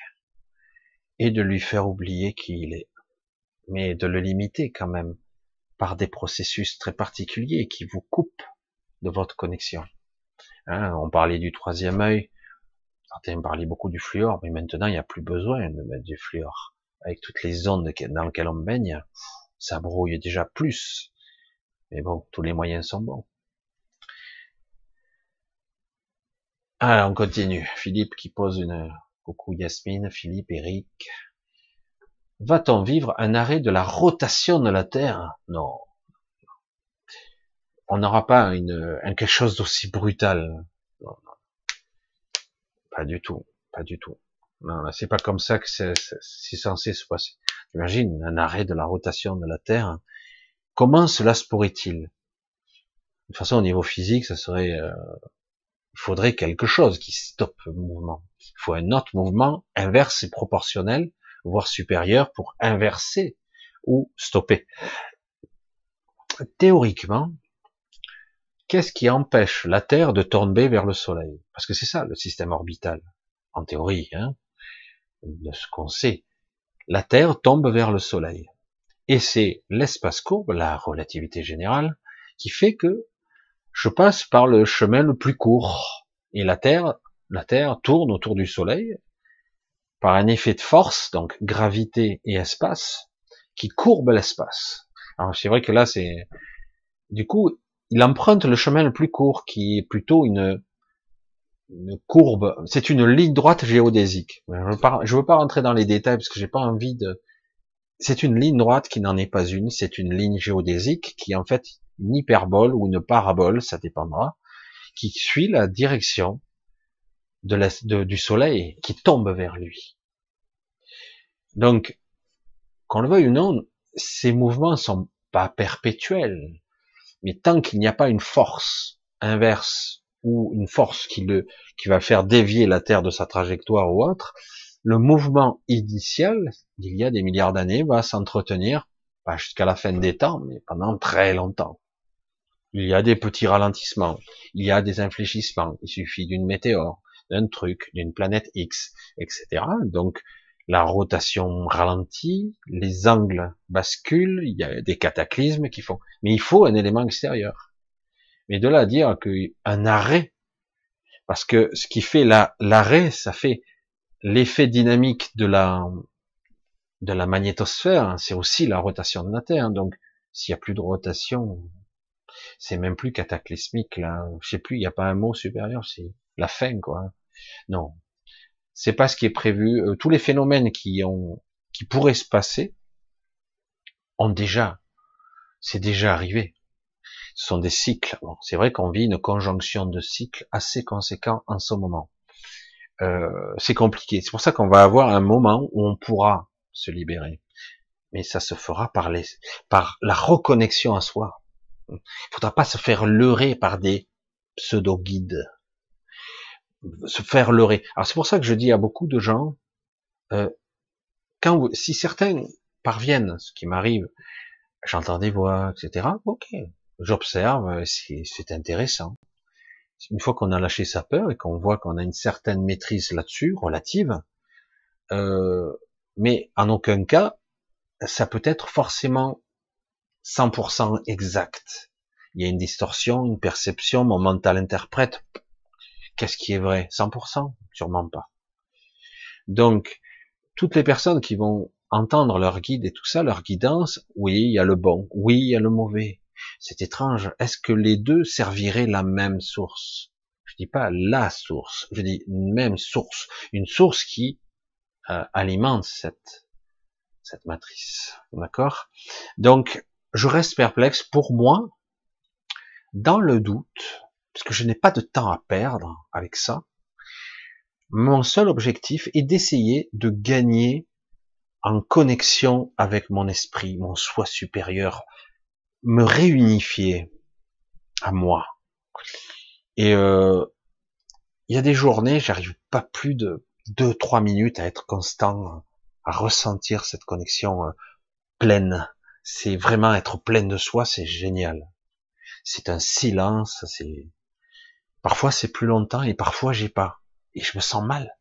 A: est de lui faire oublier qui il est, mais de le limiter quand même par des processus très particuliers qui vous coupent de votre connexion. Hein, on parlait du troisième œil, certains parlaient beaucoup du fluor, mais maintenant il n'y a plus besoin de mettre du fluor. Avec toutes les ondes dans lesquelles on baigne, ça brouille déjà plus. Mais bon, tous les moyens sont bons. Alors, on continue. Philippe qui pose une... Coucou Yasmine, Philippe, Eric. Va-t-on vivre un arrêt de la rotation de la Terre? Non on n'aura pas une, quelque chose d'aussi brutal. Pas du tout, pas du tout. Non, c'est pas comme ça que c'est censé se passer. Imagine un arrêt de la rotation de la Terre. Comment cela se pourrait-il? De toute façon, au niveau physique, ça serait, euh, il faudrait quelque chose qui stoppe le mouvement. Il faut un autre mouvement inverse et proportionnel, voire supérieur, pour inverser ou stopper. Théoriquement, qu'est-ce qui empêche la Terre de tourner vers le Soleil? Parce que c'est ça le système orbital, en théorie, hein, de ce qu'on sait. La Terre tombe vers le Soleil. Et c'est l'espace courbe, la relativité générale, qui fait que je passe par le chemin le plus court. Et la Terre, la Terre tourne autour du Soleil par un effet de force, donc gravité et espace, qui courbe l'espace. Alors c'est vrai que là c'est, du coup, il emprunte le chemin le plus court, qui est plutôt une, courbe. C'est une ligne droite géodésique. Je ne veux pas rentrer dans les détails parce que j'ai pas envie de. C'est une ligne droite qui n'en est pas une. C'est une ligne géodésique qui est en fait une hyperbole ou une parabole, ça dépendra, qui suit la direction du Soleil qui tombe vers lui. Donc, qu'on le veuille ou non, ces mouvements sont pas perpétuels. Mais tant qu'il n'y a pas une force inverse ou une force qui le, qui va faire dévier la Terre de sa trajectoire ou autre, le mouvement initial d'il y a des milliards d'années va s'entretenir, pas jusqu'à la fin des temps, mais pendant très longtemps. Il y a des petits ralentissements, il y a des infléchissements, il suffit d'une météore, d'un truc, d'une planète X, etc. Donc, la rotation ralentit, les angles basculent, il y a des cataclysmes qui font. Mais il faut un élément extérieur. Mais de là à dire qu'un arrêt, parce que ce qui fait l'arrêt, ça fait l'effet dynamique de la de la magnétosphère, hein, c'est aussi la rotation de la Terre. Donc, s'il y a plus de rotation, c'est même plus cataclysmique là. Je sais plus, il n'y a pas un mot supérieur, c'est la fin quoi. Non, c'est pas ce qui est prévu. Euh, tous les phénomènes qui ont, qui pourraient se passer, ont déjà, c'est déjà arrivé. Ce sont des cycles. c'est vrai qu'on vit une conjonction de cycles assez conséquents en ce moment. Euh, c'est compliqué. C'est pour ça qu'on va avoir un moment où on pourra se libérer. Mais ça se fera par la reconnexion à soi. Il faudra pas se faire leurrer par des pseudo-guides. Se faire leurrer. Alors c'est pour ça que je dis à beaucoup de gens, euh, quand si certains parviennent, ce qui m'arrive, j'entends des voix, etc. Ok, j'observe, c'est intéressant. Une fois qu'on a lâché sa peur et qu'on voit qu'on a une certaine maîtrise là-dessus, relative, euh, mais en aucun cas, ça peut être forcément 100% exact. Il y a une distorsion, une perception, mon mental interprète. Qu'est-ce qui est vrai? 100% Sûrement pas. Donc, toutes les personnes qui vont entendre leur guide et tout ça, leur guidance, oui, il y a le bon, oui, il y a le mauvais. C'est étrange. Est-ce que les deux serviraient la même source? Je dis pas la source, je dis une même source, une source qui euh, alimente cette cette matrice. D'accord? Donc, je reste perplexe. Pour moi, dans le doute, parce que je n'ai pas de temps à perdre avec ça, mon seul objectif est d'essayer de gagner en connexion avec mon esprit, mon soi supérieur, me réunifier à moi. Et euh, il y a des journées, j'arrive pas plus de deux, trois minutes à être constant, à ressentir cette connexion euh, pleine. C'est vraiment être pleine de soi, c'est génial. C'est un silence, c'est parfois c'est plus longtemps et parfois j'ai pas et je me sens mal.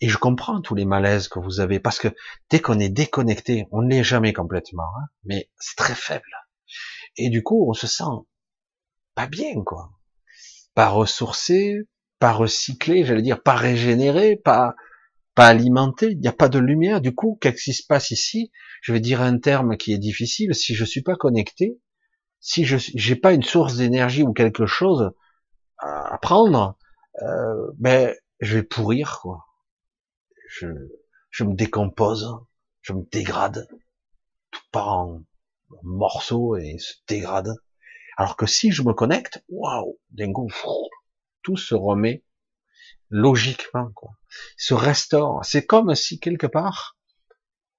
A: Et je comprends tous les malaises que vous avez, parce que dès qu'on est déconnecté, on ne l'est jamais complètement, hein, mais c'est très faible. Et du coup, on se sent pas bien, quoi. Pas ressourcé, pas recyclé, j'allais dire, pas régénéré, pas, pas alimenté, il n'y a pas de lumière. Du coup, qu'est-ce qui se passe ici? Je vais dire un terme qui est difficile. Si je suis pas connecté, si je j'ai pas une source d'énergie ou quelque chose à prendre, euh, ben je vais pourrir quoi je, je me décompose, je me dégrade, tout part en morceaux et se dégrade. Alors que si je me connecte, waouh, d'un tout se remet logiquement, quoi. Se restaure. C'est comme si quelque part,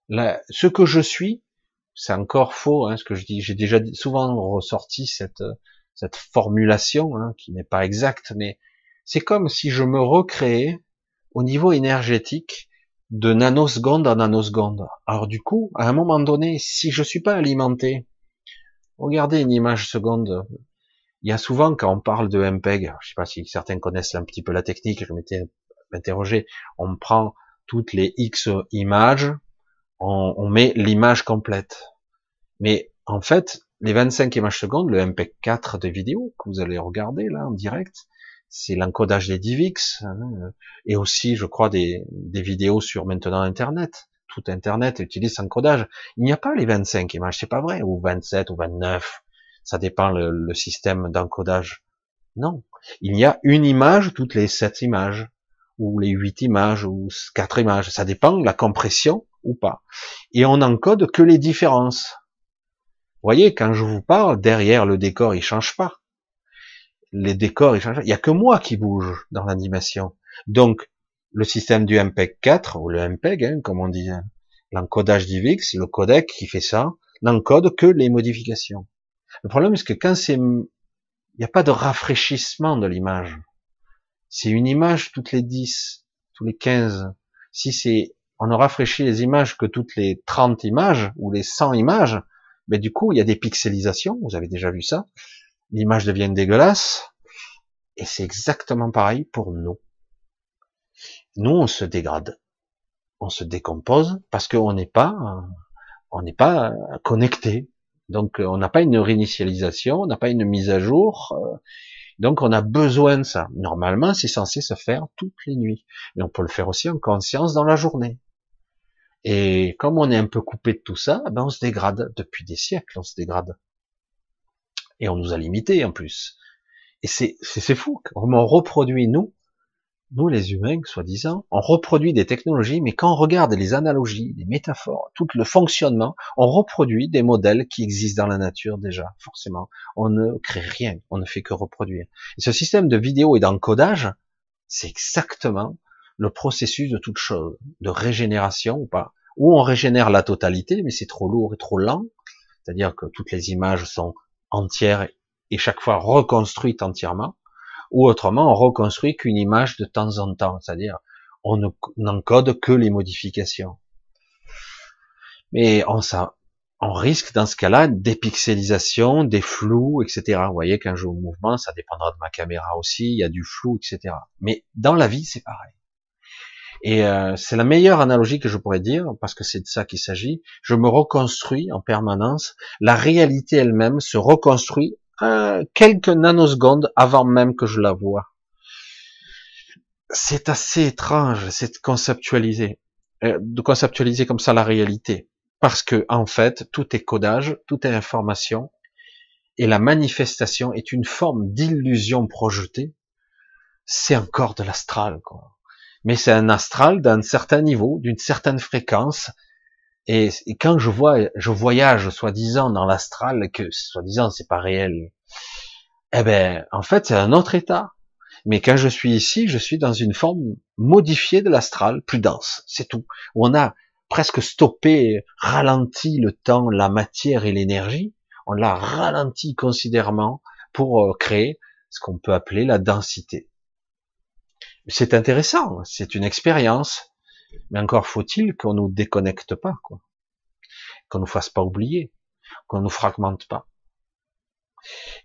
A: là, ce que je suis, c'est encore faux, hein, ce que je dis. J'ai déjà souvent ressorti cette cette formulation hein, qui n'est pas exacte, mais c'est comme si je me recréais au niveau énergétique de nanoseconde en nanoseconde. Alors du coup, à un moment donné, si je suis pas alimenté, regardez une image seconde. Il y a souvent quand on parle de MPEG, je sais pas si certains connaissent un petit peu la technique, je m'étais interrogé, on prend toutes les X images, on, on met l'image complète. Mais en fait, les 25 images secondes, le MPEG 4 de vidéo que vous allez regarder là en direct, c'est l'encodage des DivX, hein, et aussi, je crois, des, des, vidéos sur maintenant Internet. Tout Internet utilise encodage. Il n'y a pas les 25 images, c'est pas vrai, ou 27 ou 29. Ça dépend le, le système d'encodage. Non. Il y a une image toutes les 7 images, ou les 8 images, ou 4 images. Ça dépend de la compression ou pas. Et on encode que les différences. Voyez, quand je vous parle, derrière le décor, il change pas les décors, ils changent. Il y a que moi qui bouge dans l'animation. Donc, le système du MPEG 4, ou le MPEG, hein, comme on dit, hein, l'encodage d'IVX, le codec qui fait ça, n'encode que les modifications. Le problème, c'est que quand c'est, il n'y a pas de rafraîchissement de l'image. C'est une image toutes les 10, tous les 15. Si c'est, on ne rafraîchit les images que toutes les 30 images, ou les 100 images, mais du coup, il y a des pixelisations, vous avez déjà vu ça, l'image devient dégueulasse, et c'est exactement pareil pour nous. Nous, on se dégrade, on se décompose parce qu'on n'est pas, on n'est pas connecté. Donc, on n'a pas une réinitialisation, on n'a pas une mise à jour. Donc, on a besoin de ça. Normalement, c'est censé se faire toutes les nuits. Mais on peut le faire aussi en conscience dans la journée. Et comme on est un peu coupé de tout ça, ben on se dégrade. Depuis des siècles, on se dégrade. Et on nous a limités en plus. Et c'est, c'est, fou. On reproduit, nous, nous les humains, soi-disant, on reproduit des technologies, mais quand on regarde les analogies, les métaphores, tout le fonctionnement, on reproduit des modèles qui existent dans la nature déjà, forcément. On ne crée rien, on ne fait que reproduire. Et ce système de vidéo et d'encodage, c'est exactement le processus de toute chose, de régénération ou pas. Où on régénère la totalité, mais c'est trop lourd et trop lent. C'est-à-dire que toutes les images sont entière et chaque fois reconstruite entièrement, ou autrement on reconstruit qu'une image de temps en temps, c'est-à-dire on n'encode que les modifications. Mais on, on risque dans ce cas-là des pixelisation, des flous, etc. Vous voyez, quand je joue au mouvement, ça dépendra de ma caméra aussi, il y a du flou, etc. Mais dans la vie, c'est pareil. Et euh, c'est la meilleure analogie que je pourrais dire, parce que c'est de ça qu'il s'agit. Je me reconstruis en permanence. La réalité elle-même se reconstruit euh, quelques nanosecondes avant même que je la vois. C'est assez étrange, c'est conceptualiser, euh, de conceptualiser comme ça la réalité, parce que en fait, tout est codage, tout est information, et la manifestation est une forme d'illusion projetée. C'est encore de l'astral, quoi mais c'est un astral d'un certain niveau, d'une certaine fréquence. Et, quand je vois, je voyage soi-disant dans l'astral, que soi-disant c'est pas réel, eh ben, en fait, c'est un autre état. Mais quand je suis ici, je suis dans une forme modifiée de l'astral, plus dense, c'est tout. On a presque stoppé, ralenti le temps, la matière et l'énergie. On l'a ralenti considérablement pour euh, créer ce qu'on peut appeler la densité c'est intéressant, c'est une expérience, mais encore faut-il qu'on nous déconnecte pas, quoi, qu'on nous fasse pas oublier, qu'on nous fragmente pas.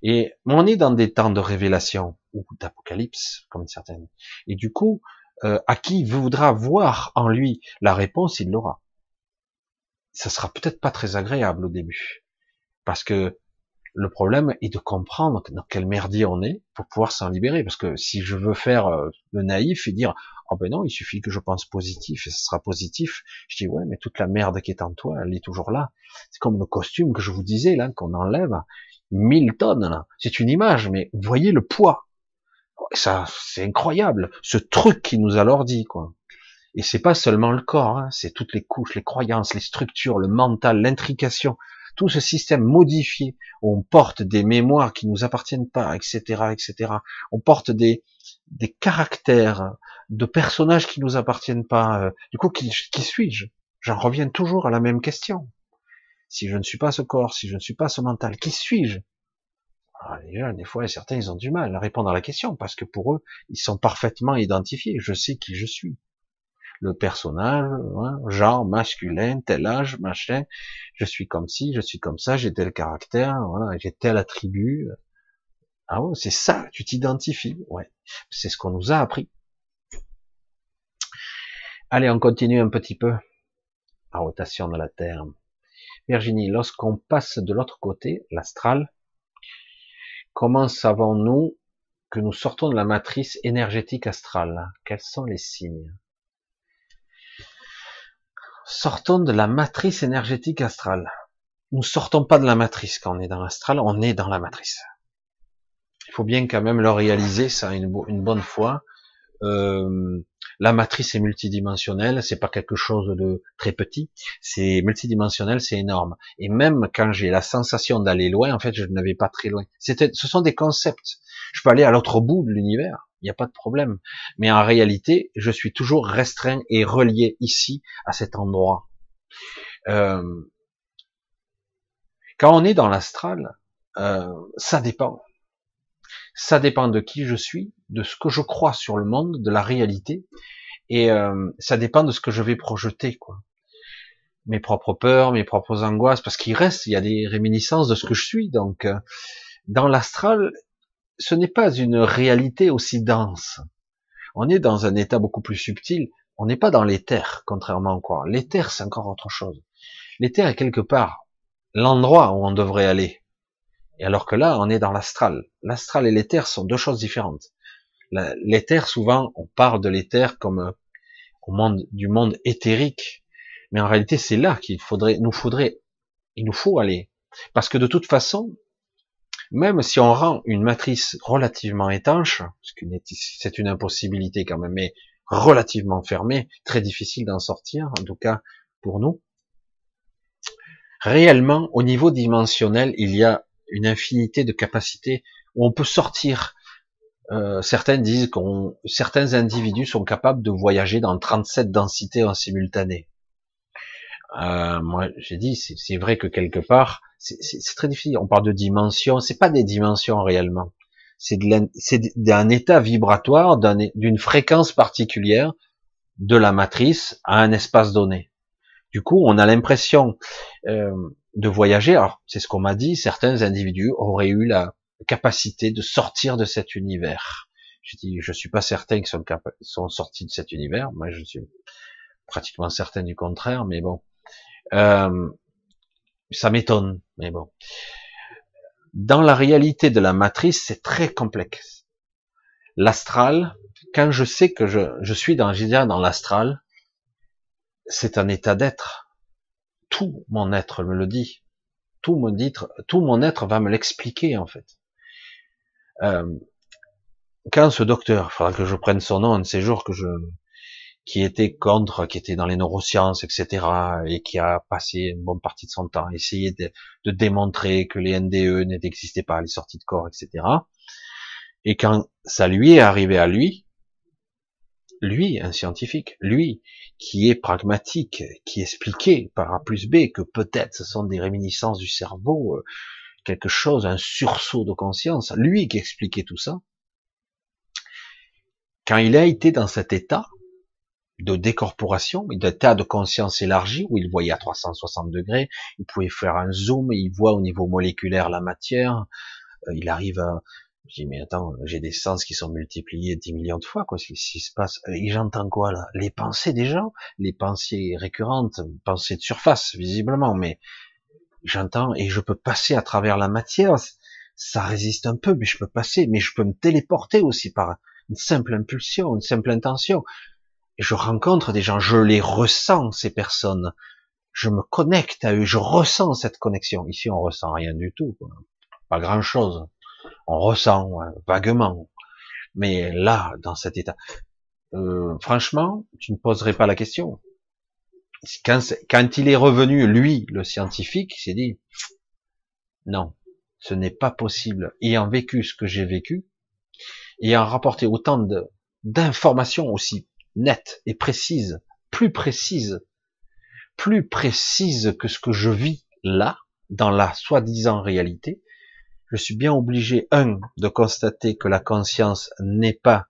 A: Et on est dans des temps de révélation ou d'apocalypse, comme certaines. Et du coup, euh, à qui voudra voir en lui la réponse, il l'aura. Ça sera peut-être pas très agréable au début, parce que le problème est de comprendre dans quel merdier on est pour pouvoir s'en libérer. Parce que si je veux faire euh, le naïf et dire oh ben non, il suffit que je pense positif et ce sera positif, je dis ouais, mais toute la merde qui est en toi, elle est toujours là. C'est comme le costume que je vous disais là, qu'on enlève, 1000 tonnes là. C'est une image, mais voyez le poids. Ça, c'est incroyable. Ce truc qui nous a leur dit quoi. Et c'est pas seulement le corps, hein, c'est toutes les couches, les croyances, les structures, le mental, l'intrication, tout ce système modifié, on porte des mémoires qui nous appartiennent pas, etc., etc. On porte des, des caractères de personnages qui nous appartiennent pas. Euh, du coup, qui, qui suis-je? J'en reviens toujours à la même question. Si je ne suis pas ce corps, si je ne suis pas ce mental, qui suis-je? Ah, Déjà, des fois, certains, ils ont du mal à répondre à la question parce que pour eux, ils sont parfaitement identifiés. Je sais qui je suis le personnage, hein, genre masculin, tel âge, machin, je suis comme ci, je suis comme ça, j'ai tel caractère, j'ai tel attribut. Ah ouais, c'est ça, tu t'identifies, ouais. C'est ce qu'on nous a appris. Allez, on continue un petit peu. La rotation de la Terre. Virginie, lorsqu'on passe de l'autre côté, l'astral, comment savons-nous que nous sortons de la matrice énergétique astrale? Quels sont les signes? Sortons de la matrice énergétique astrale. Nous sortons pas de la matrice quand on est dans l'astral, on est dans la matrice. Il faut bien quand même le réaliser, ça, une, bonne fois. Euh, la matrice est multidimensionnelle, c'est pas quelque chose de très petit, c'est multidimensionnel, c'est énorme. Et même quand j'ai la sensation d'aller loin, en fait, je ne vais pas très loin. C'était, ce sont des concepts. Je peux aller à l'autre bout de l'univers il n'y a pas de problème. Mais en réalité, je suis toujours restreint et relié ici, à cet endroit. Euh, quand on est dans l'astral, euh, ça dépend. Ça dépend de qui je suis, de ce que je crois sur le monde, de la réalité, et euh, ça dépend de ce que je vais projeter, quoi. Mes propres peurs, mes propres angoisses, parce qu'il reste, il y a des réminiscences de ce que je suis. Donc, dans l'astral, ce n'est pas une réalité aussi dense. On est dans un état beaucoup plus subtil. On n'est pas dans l'éther, contrairement à quoi. L'éther, c'est encore autre chose. L'éther est quelque part l'endroit où on devrait aller. Et alors que là, on est dans l'astral. L'astral et l'éther sont deux choses différentes. L'éther, souvent, on parle de l'éther comme au monde, du monde éthérique. Mais en réalité, c'est là qu'il faudrait, nous faudrait, il nous faut aller. Parce que de toute façon, même si on rend une matrice relativement étanche, c'est une impossibilité quand même, mais relativement fermée, très difficile d'en sortir, en tout cas pour nous, réellement, au niveau dimensionnel, il y a une infinité de capacités où on peut sortir. Euh, certains disent que certains individus sont capables de voyager dans 37 densités en simultané. Euh, moi j'ai dit, c'est vrai que quelque part, c'est très difficile. On parle de dimensions, c'est pas des dimensions réellement. C'est d'un état vibratoire, d'une fréquence particulière de la matrice à un espace donné. Du coup, on a l'impression euh, de voyager. Alors, c'est ce qu'on m'a dit. Certains individus auraient eu la capacité de sortir de cet univers. Je dis, je suis pas certain qu'ils sont, sont sortis de cet univers. Moi, je suis pratiquement certain du contraire. Mais bon, euh, ça m'étonne. Mais bon, dans la réalité de la matrice, c'est très complexe. L'astral, quand je sais que je, suis dans, dans l'astral, c'est un état d'être. Tout mon être me le dit. Tout mon être, tout mon être va me l'expliquer en fait. Euh, quand ce docteur, il faudra que je prenne son nom un de ces jours que je, qui était contre, qui était dans les neurosciences, etc., et qui a passé une bonne partie de son temps à essayer de, de démontrer que les NDE n'existaient pas, les sorties de corps, etc. Et quand ça lui est arrivé à lui, lui, un scientifique, lui, qui est pragmatique, qui expliquait par A plus B que peut-être ce sont des réminiscences du cerveau, euh, quelque chose, un sursaut de conscience, lui qui expliquait tout ça, quand il a été dans cet état de décorporation, d'état de conscience élargi, où il voyait à 360 degrés, il pouvait faire un zoom, il voit au niveau moléculaire la matière, euh, il arrive à, je dis, mais attends, j'ai des sens qui sont multipliés 10 millions de fois, quoi, ce qui se passe. Et j'entends quoi, là? Les pensées des gens, les pensées récurrentes, pensées de surface, visiblement, mais j'entends et je peux passer à travers la matière. Ça résiste un peu, mais je peux passer, mais je peux me téléporter aussi par une simple impulsion, une simple intention. Je rencontre des gens, je les ressens, ces personnes. Je me connecte à eux, je ressens cette connexion. Ici, on ressent rien du tout, pas grand chose on ressent vaguement. Mais là, dans cet état, euh, franchement, tu ne poserais pas la question. Quand, quand il est revenu, lui, le scientifique, il s'est dit, non, ce n'est pas possible. Ayant vécu ce que j'ai vécu, ayant rapporté autant d'informations aussi nettes et précises, plus précises, plus précises que ce que je vis là, dans la soi-disant réalité, je suis bien obligé, un, de constater que la conscience n'est pas,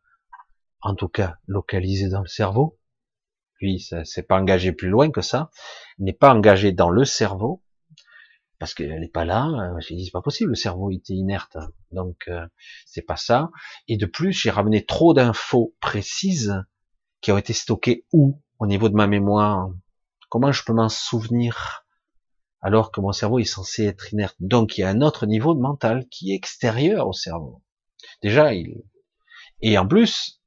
A: en tout cas, localisée dans le cerveau. Puis, ça s'est pas engagé plus loin que ça. N'est pas engagé dans le cerveau. Parce qu'elle n'est pas là. Euh, j'ai dit, c'est pas possible. Le cerveau était inerte. Donc, euh, c'est pas ça. Et de plus, j'ai ramené trop d'infos précises qui ont été stockées où? Au niveau de ma mémoire? Comment je peux m'en souvenir? alors que mon cerveau est censé être inerte. Donc il y a un autre niveau de mental qui est extérieur au cerveau. Déjà, il et en plus,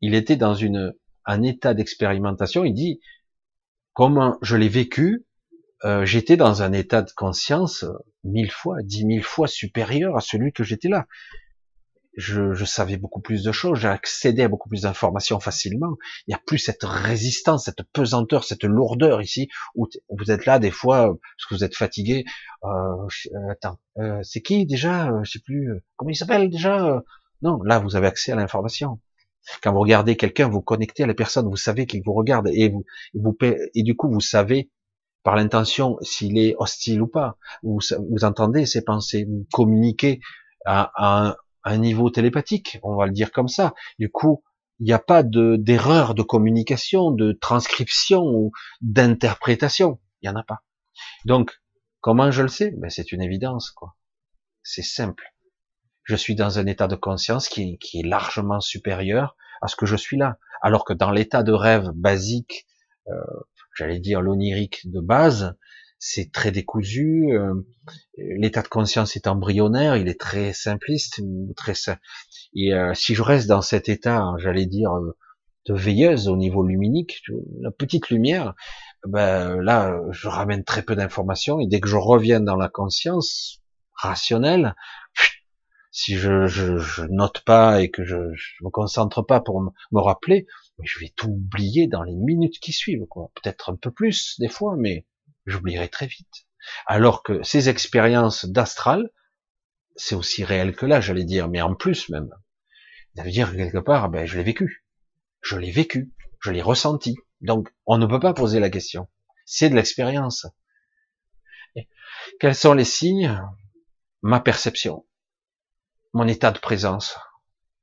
A: il était dans une un état d'expérimentation. Il dit comment je l'ai vécu, euh, j'étais dans un état de conscience mille fois, dix mille fois supérieur à celui que j'étais là je, je, savais beaucoup plus de choses, j'ai accédé à beaucoup plus d'informations facilement. Il n'y a plus cette résistance, cette pesanteur, cette lourdeur ici, où vous êtes là des fois parce que vous êtes fatigué. Euh, euh attends, euh, c'est qui déjà euh, Je sais plus. Comment il s'appelle déjà Non, là vous avez accès à l'information. Quand vous regardez quelqu'un, vous connectez à la personne, vous savez qu'il vous regarde et vous, et du coup vous savez par l'intention s'il est hostile ou pas. Vous, vous entendez ses pensées, vous communiquez à, à, un niveau télépathique, on va le dire comme ça. Du coup, il n'y a pas de d'erreur de communication, de transcription ou d'interprétation. Il n'y en a pas. Donc, comment je le sais? Ben, C'est une évidence, quoi. C'est simple. Je suis dans un état de conscience qui, qui, est largement supérieur à ce que je suis là. Alors que dans l'état de rêve basique, euh, j'allais dire l'onirique de base, c'est très décousu. Euh, l'état de conscience est embryonnaire, il est très simpliste, très et euh, si je reste dans cet état, j'allais dire de veilleuse au niveau luminique, la petite lumière, ben là, je ramène très peu d'informations et dès que je reviens dans la conscience rationnelle, si je, je, note pas et que je, je me concentre pas pour me rappeler, je vais tout oublier dans les minutes qui suivent, quoi. Peut-être un peu plus des fois, mais j'oublierai très vite. Alors que ces expériences d'astral, c'est aussi réel que là, j'allais dire, mais en plus même. Ça veut dire que quelque part, ben, je l'ai vécu. Je l'ai vécu. Je l'ai ressenti. Donc, on ne peut pas poser la question. c'est de l'expérience. Quels sont les signes? Ma perception, mon état de présence,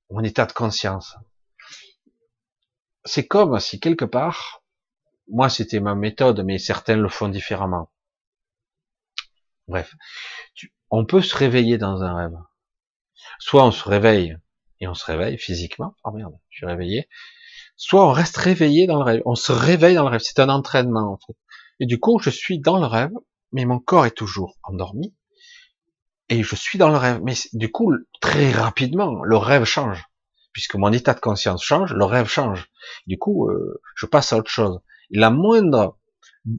A: mon état de conscience. C'est comme si quelque part, moi c'était ma méthode, mais certains le font différemment. Bref, on peut se réveiller dans un rêve. Soit on se réveille et on se réveille physiquement. Oh merde, je suis réveillé. Soit on reste réveillé dans le rêve. On se réveille dans le rêve. C'est un entraînement en fait. Et du coup, je suis dans le rêve, mais mon corps est toujours endormi. Et je suis dans le rêve. Mais du coup, très rapidement, le rêve change. Puisque mon état de conscience change, le rêve change. Du coup, euh, je passe à autre chose. La moindre,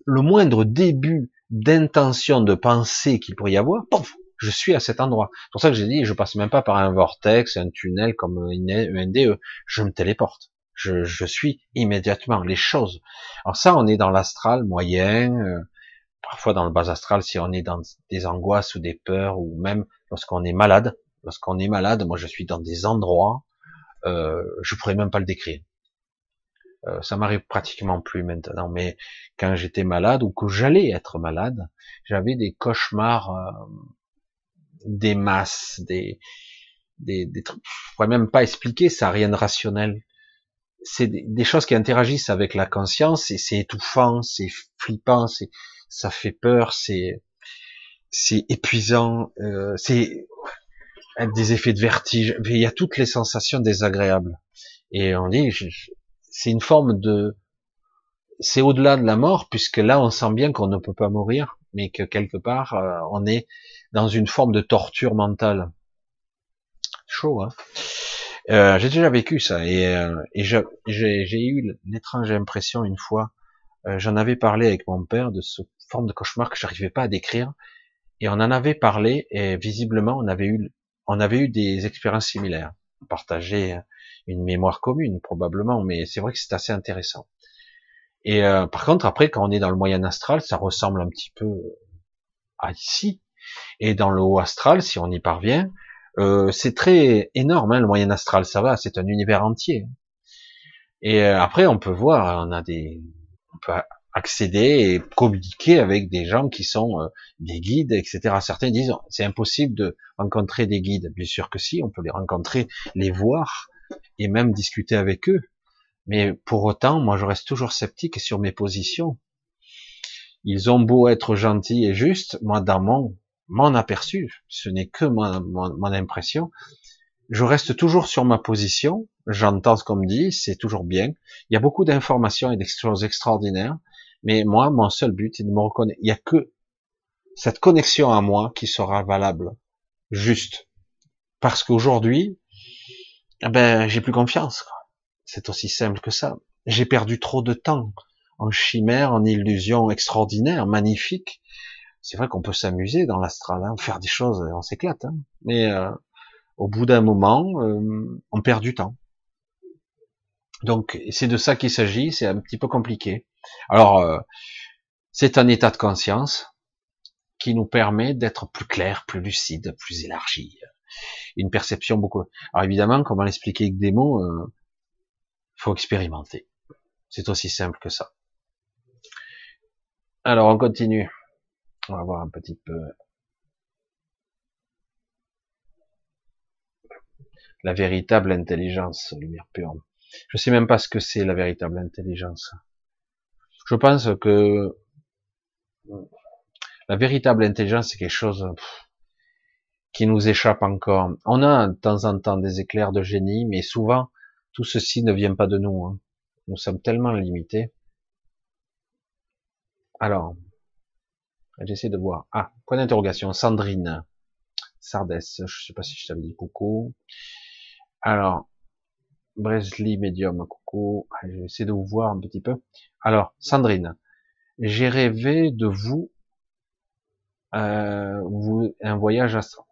A: le moindre début d'intention de pensée qu'il pourrait y avoir, pouf, je suis à cet endroit. C'est pour ça que j'ai dit, je passe même pas par un vortex, un tunnel comme un NDE. Je me téléporte. Je, je, suis immédiatement les choses. Alors ça, on est dans l'astral moyen, euh, parfois dans le bas astral, si on est dans des angoisses ou des peurs, ou même lorsqu'on est malade. Lorsqu'on est malade, moi je suis dans des endroits, euh, je pourrais même pas le décrire. Euh, ça m'arrive pratiquement plus maintenant, mais quand j'étais malade ou que j'allais être malade, j'avais des cauchemars, euh, des masses, des, des, des trucs. Je pourrais même pas expliquer, ça rien de rationnel. C'est des, choses qui interagissent avec la conscience et c'est étouffant, c'est flippant, c'est ça fait peur, c'est c'est épuisant, euh, c'est des effets de vertige. Il y a toutes les sensations désagréables. Et on dit, c'est une forme de, c'est au-delà de la mort, puisque là, on sent bien qu'on ne peut pas mourir, mais que quelque part, euh, on est dans une forme de torture mentale. Chaud, hein euh, J'ai déjà vécu ça, et, euh, j'ai eu l'étrange impression une fois, j'en avais parlé avec mon père de ce forme de cauchemar que j'arrivais pas à décrire, et on en avait parlé, et visiblement, on avait eu, on avait eu des expériences similaires, partagées une mémoire commune probablement, mais c'est vrai que c'est assez intéressant. Et euh, par contre, après, quand on est dans le moyen astral, ça ressemble un petit peu à ici. Et dans le haut astral, si on y parvient, euh, c'est très énorme, hein, le moyen astral, ça va, c'est un univers entier. Et euh, après, on peut voir, on a des, on peut accéder et communiquer avec des gens qui sont euh, des guides, etc. Certains disent c'est impossible de rencontrer des guides. Bien sûr que si, on peut les rencontrer, les voir, et même discuter avec eux. Mais pour autant, moi, je reste toujours sceptique sur mes positions. Ils ont beau être gentils et justes, moi, dans mon, mon aperçu, ce n'est que mon, mon, impression, je reste toujours sur ma position, j'entends ce qu'on me dit, c'est toujours bien. Il y a beaucoup d'informations et des choses extraordinaires, mais moi, mon seul but est de me reconnaître. Il n'y a que cette connexion à moi qui sera valable, juste. Parce qu'aujourd'hui, ah ben j'ai plus confiance. C'est aussi simple que ça. J'ai perdu trop de temps en chimère, en illusion extraordinaire, magnifique. C'est vrai qu'on peut s'amuser dans l'astral, hein, faire des choses, on s'éclate. Hein. Mais euh, au bout d'un moment, euh, on perd du temps. Donc c'est de ça qu'il s'agit. C'est un petit peu compliqué. Alors euh, c'est un état de conscience qui nous permet d'être plus clair, plus lucide, plus élargi, une perception beaucoup. Alors évidemment, comment l'expliquer avec des mots euh, Faut expérimenter. C'est aussi simple que ça. Alors on continue. On va voir un petit peu la véritable intelligence, lumière pure. Je sais même pas ce que c'est la véritable intelligence. Je pense que la véritable intelligence, c'est quelque chose qui nous échappe encore. On a de temps en temps des éclairs de génie, mais souvent, tout ceci ne vient pas de nous. Hein. Nous sommes tellement limités. Alors, j'essaie de voir. Ah, point d'interrogation. Sandrine. Sardès. Je sais pas si je t'avais dit coucou. Alors, Bresley Medium, coucou. J'essaie de vous voir un petit peu. Alors, Sandrine. J'ai rêvé de vous, euh, vous un voyage astral.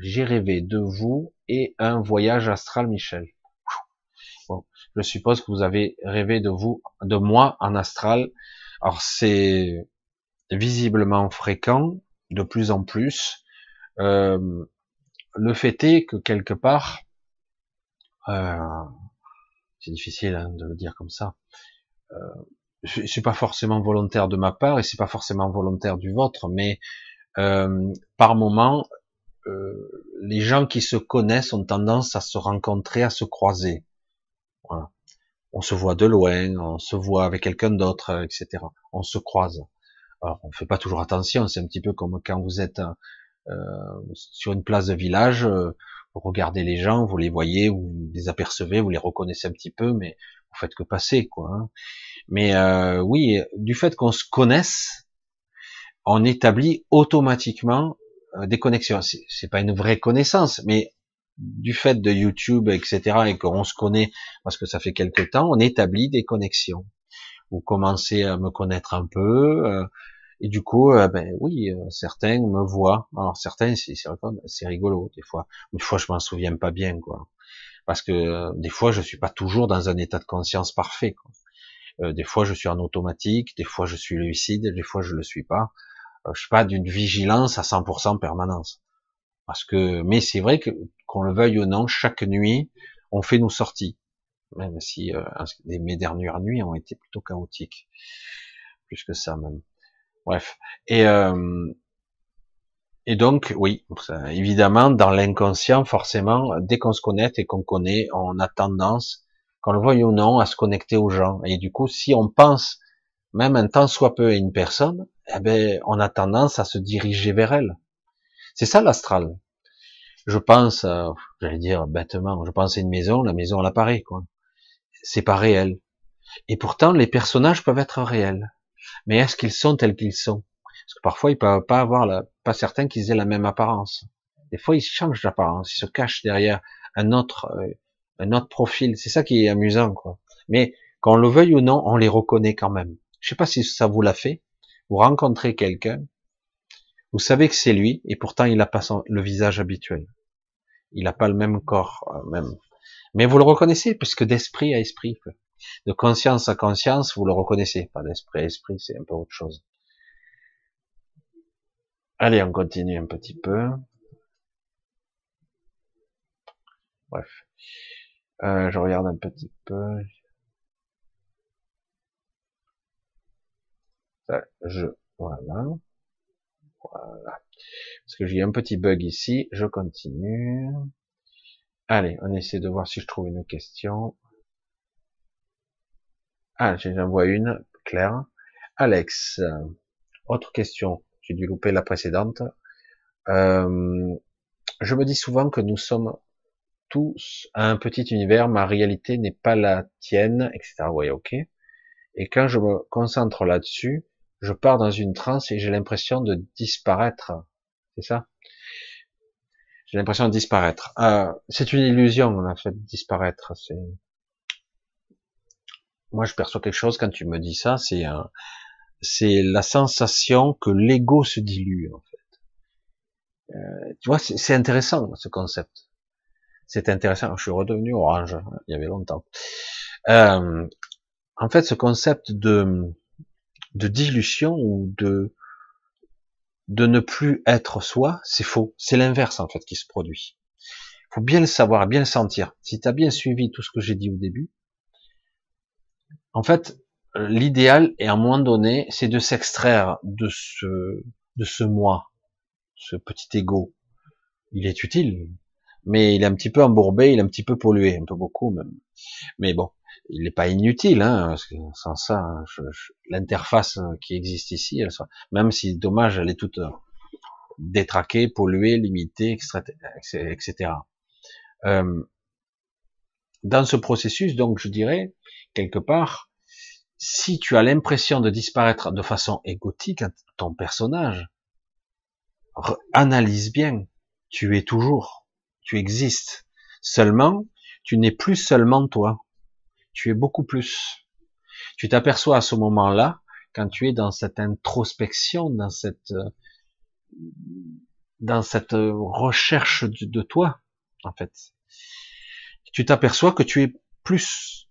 A: J'ai rêvé de vous et un voyage astral, Michel. Bon, je suppose que vous avez rêvé de vous, de moi en astral. Alors c'est visiblement fréquent, de plus en plus. Euh, le fait est que quelque part, euh, c'est difficile hein, de le dire comme ça. Euh, c'est pas forcément volontaire de ma part et c'est pas forcément volontaire du vôtre, mais euh, par moment, euh, les gens qui se connaissent ont tendance à se rencontrer, à se croiser. On se voit de loin, on se voit avec quelqu'un d'autre, etc. On se croise. Alors, on fait pas toujours attention. C'est un petit peu comme quand vous êtes euh, sur une place de village, euh, vous regardez les gens, vous les voyez, vous les apercevez, vous les reconnaissez un petit peu, mais vous faites que passer, quoi. Hein. Mais euh, oui, du fait qu'on se connaisse, on établit automatiquement euh, des connexions. C'est pas une vraie connaissance, mais du fait de YouTube, etc., et qu'on se connaît parce que ça fait quelque temps, on établit des connexions. Vous commencez à me connaître un peu, euh, et du coup, euh, ben oui, certains me voient. Alors certains, c'est rigolo des fois. Des fois, je m'en souviens pas bien, quoi. Parce que des fois, je suis pas toujours dans un état de conscience parfait. Quoi. des fois, je suis en automatique, des fois, je suis lucide, des fois, je le suis pas. Euh, je sais pas, d'une vigilance à 100% permanence. Parce que, mais c'est vrai que, qu'on le veuille ou non, chaque nuit, on fait nos sorties. Même si euh, mes dernières nuits ont été plutôt chaotiques. Plus que ça même. Bref. Et, euh, et donc, oui, évidemment, dans l'inconscient, forcément, dès qu'on se connecte et qu'on connaît, on a tendance, qu'on le veuille ou non, à se connecter aux gens. Et du coup, si on pense même un temps soit peu à une personne, eh ben, on a tendance à se diriger vers elle. C'est ça l'astral. Je pense, euh, j'allais dire bêtement, je pense à une maison, la maison elle apparaît, quoi. C'est pas réel. Et pourtant, les personnages peuvent être réels. Mais est-ce qu'ils sont tels qu'ils sont? Parce que parfois, ils peuvent pas avoir, la, pas certains qu'ils aient la même apparence. Des fois, ils changent d'apparence, ils se cachent derrière un autre, euh, un autre profil. C'est ça qui est amusant, quoi. Mais qu'on le veuille ou non, on les reconnaît quand même. Je sais pas si ça vous l'a fait. Vous rencontrez quelqu'un, vous savez que c'est lui, et pourtant il n'a pas le visage habituel. Il n'a pas le même corps, euh, même. Mais vous le reconnaissez, puisque d'esprit à esprit, de conscience à conscience, vous le reconnaissez. Pas d'esprit à esprit, c'est un peu autre chose. Allez, on continue un petit peu. Bref. Euh, je regarde un petit peu. Je, voilà. Voilà. Parce que j'ai un petit bug ici. Je continue. Allez, on essaie de voir si je trouve une question. Ah, j'en vois une, Claire. Alex, autre question. J'ai dû louper la précédente. Euh, je me dis souvent que nous sommes tous un petit univers, ma réalité n'est pas la tienne, etc. Oui, ok. Et quand je me concentre là-dessus, je pars dans une transe et j'ai l'impression de disparaître. C'est ça? J'ai l'impression de disparaître. Euh, c'est une illusion, en fait, disparaître. C'est moi, je perçois quelque chose quand tu me dis ça. C'est c'est la sensation que l'ego se dilue, en fait. Euh, tu vois, c'est intéressant ce concept. C'est intéressant. Je suis redevenu orange. Hein, il y avait longtemps. Euh, en fait, ce concept de de dilution ou de de ne plus être soi, c'est faux. C'est l'inverse en fait qui se produit. Il faut bien le savoir, bien le sentir. Si tu as bien suivi tout ce que j'ai dit au début, en fait, l'idéal est à un moment donné, c'est de s'extraire de ce de ce moi, ce petit ego. Il est utile, mais il est un petit peu embourbé, il est un petit peu pollué, un peu beaucoup même. Mais bon, il n'est pas inutile, hein, parce que sans ça, l'interface qui existe ici, elle soit, même si dommage, elle est toute euh, détraquée, polluée, limitée, etc. Euh, dans ce processus, donc, je dirais quelque part, si tu as l'impression de disparaître de façon égotique, ton personnage, analyse bien, tu es toujours, tu existes. Seulement, tu n'es plus seulement toi tu es beaucoup plus. Tu t'aperçois à ce moment-là, quand tu es dans cette introspection, dans cette, recherche de toi, en fait. Tu t'aperçois que tu es plus.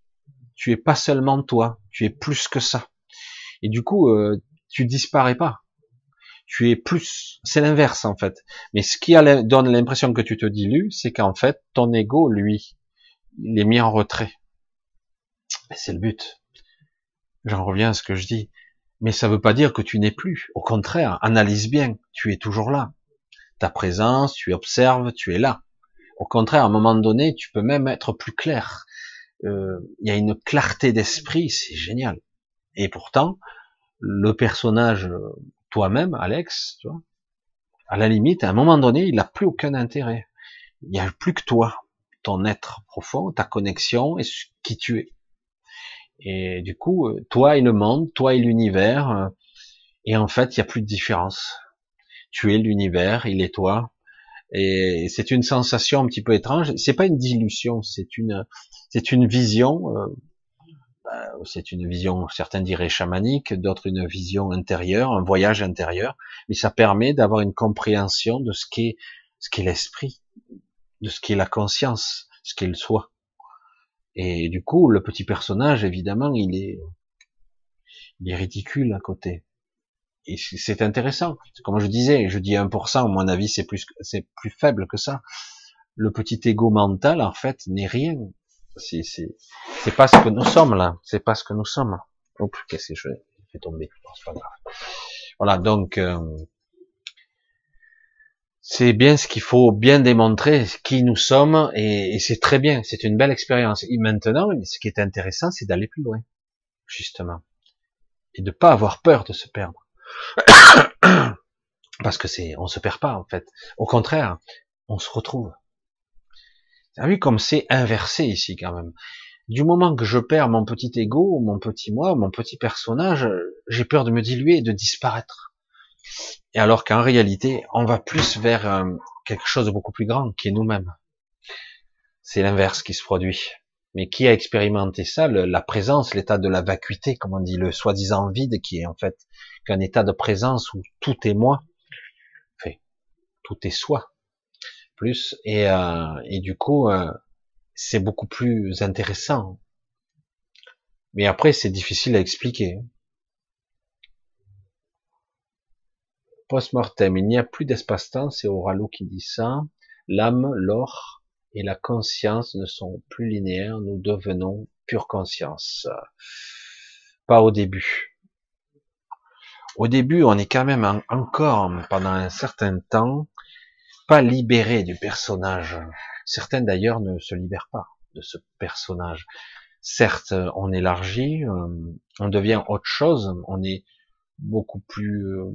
A: Tu es pas seulement toi, tu es plus que ça. Et du coup, euh, tu disparais pas. Tu es plus. C'est l'inverse, en fait. Mais ce qui donne l'impression que tu te dilues, c'est qu'en fait, ton ego, lui, il est mis en retrait c'est le but. j'en reviens à ce que je dis, mais ça ne veut pas dire que tu n'es plus. Au contraire, analyse bien, tu es toujours là. Ta présence, tu observes, tu es là. Au contraire, à un moment donné, tu peux même être plus clair. Euh, il y a une clarté d'esprit, c'est génial. Et pourtant, le personnage, toi-même, Alex, tu vois, à la limite, à un moment donné, il n'a plus aucun intérêt. Il n'y a plus que toi, ton être profond, ta connexion et qui tu es. Et du coup, euh, toi et le monde, toi et l'univers, euh, et en fait, il n'y a plus de différence. Tu es l'univers, il est toi, et c'est une sensation un petit peu étrange. C'est pas une dilution, c'est une, c'est une vision. Euh, bah, c'est une vision, certains diraient chamanique, d'autres une vision intérieure, un voyage intérieur. Mais ça permet d'avoir une compréhension de ce qu'est, ce qu'est l'esprit, de ce qu'est la conscience, ce qu'est le soi. Et du coup, le petit personnage, évidemment, il est, il est ridicule à côté. Et c'est intéressant. Comme je disais, je dis 1%, à mon avis, c'est plus, c'est plus faible que ça. Le petit ego mental, en fait, n'est rien. C'est, c'est, c'est pas ce que nous sommes, là. C'est pas ce que nous sommes. Oups, qu'est-ce que je fais tomber? c'est pas grave. Voilà, donc, euh, c'est bien ce qu'il faut bien démontrer, qui nous sommes, et, c'est très bien, c'est une belle expérience. Et maintenant, ce qui est intéressant, c'est d'aller plus loin, justement, et de pas avoir peur de se perdre, *coughs* parce que c'est, on se perd pas en fait. Au contraire, on se retrouve. Avez vu comme c'est inversé ici quand même. Du moment que je perds mon petit ego, mon petit moi, mon petit personnage, j'ai peur de me diluer et de disparaître. Et alors qu'en réalité, on va plus vers euh, quelque chose de beaucoup plus grand, qui est nous-mêmes. C'est l'inverse qui se produit. Mais qui a expérimenté ça? La présence, l'état de la vacuité, comme on dit, le soi-disant vide, qui est en fait qu'un état de présence où tout est moi, fait, tout est soi, plus, et, euh, et du coup, euh, c'est beaucoup plus intéressant. Mais après, c'est difficile à expliquer. Post-mortem, il n'y a plus d'espace-temps, c'est Oralo qui dit ça. L'âme, l'or et la conscience ne sont plus linéaires, nous devenons pure conscience. Pas au début. Au début, on est quand même encore, pendant un certain temps, pas libéré du personnage. Certains d'ailleurs ne se libèrent pas de ce personnage. Certes, on élargit, euh, on devient autre chose, on est beaucoup plus euh,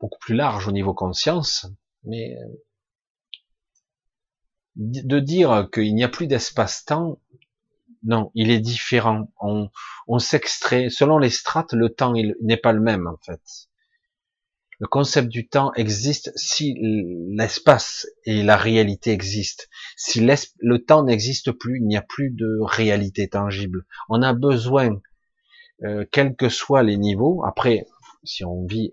A: beaucoup plus large au niveau conscience, mais euh, de dire qu'il n'y a plus d'espace-temps, non, il est différent. On, on s'extrait, selon les strates, le temps n'est pas le même en fait. Le concept du temps existe si l'espace et la réalité existent. Si le temps n'existe plus, il n'y a plus de réalité tangible. On a besoin, euh, quels que soient les niveaux, après, si on vit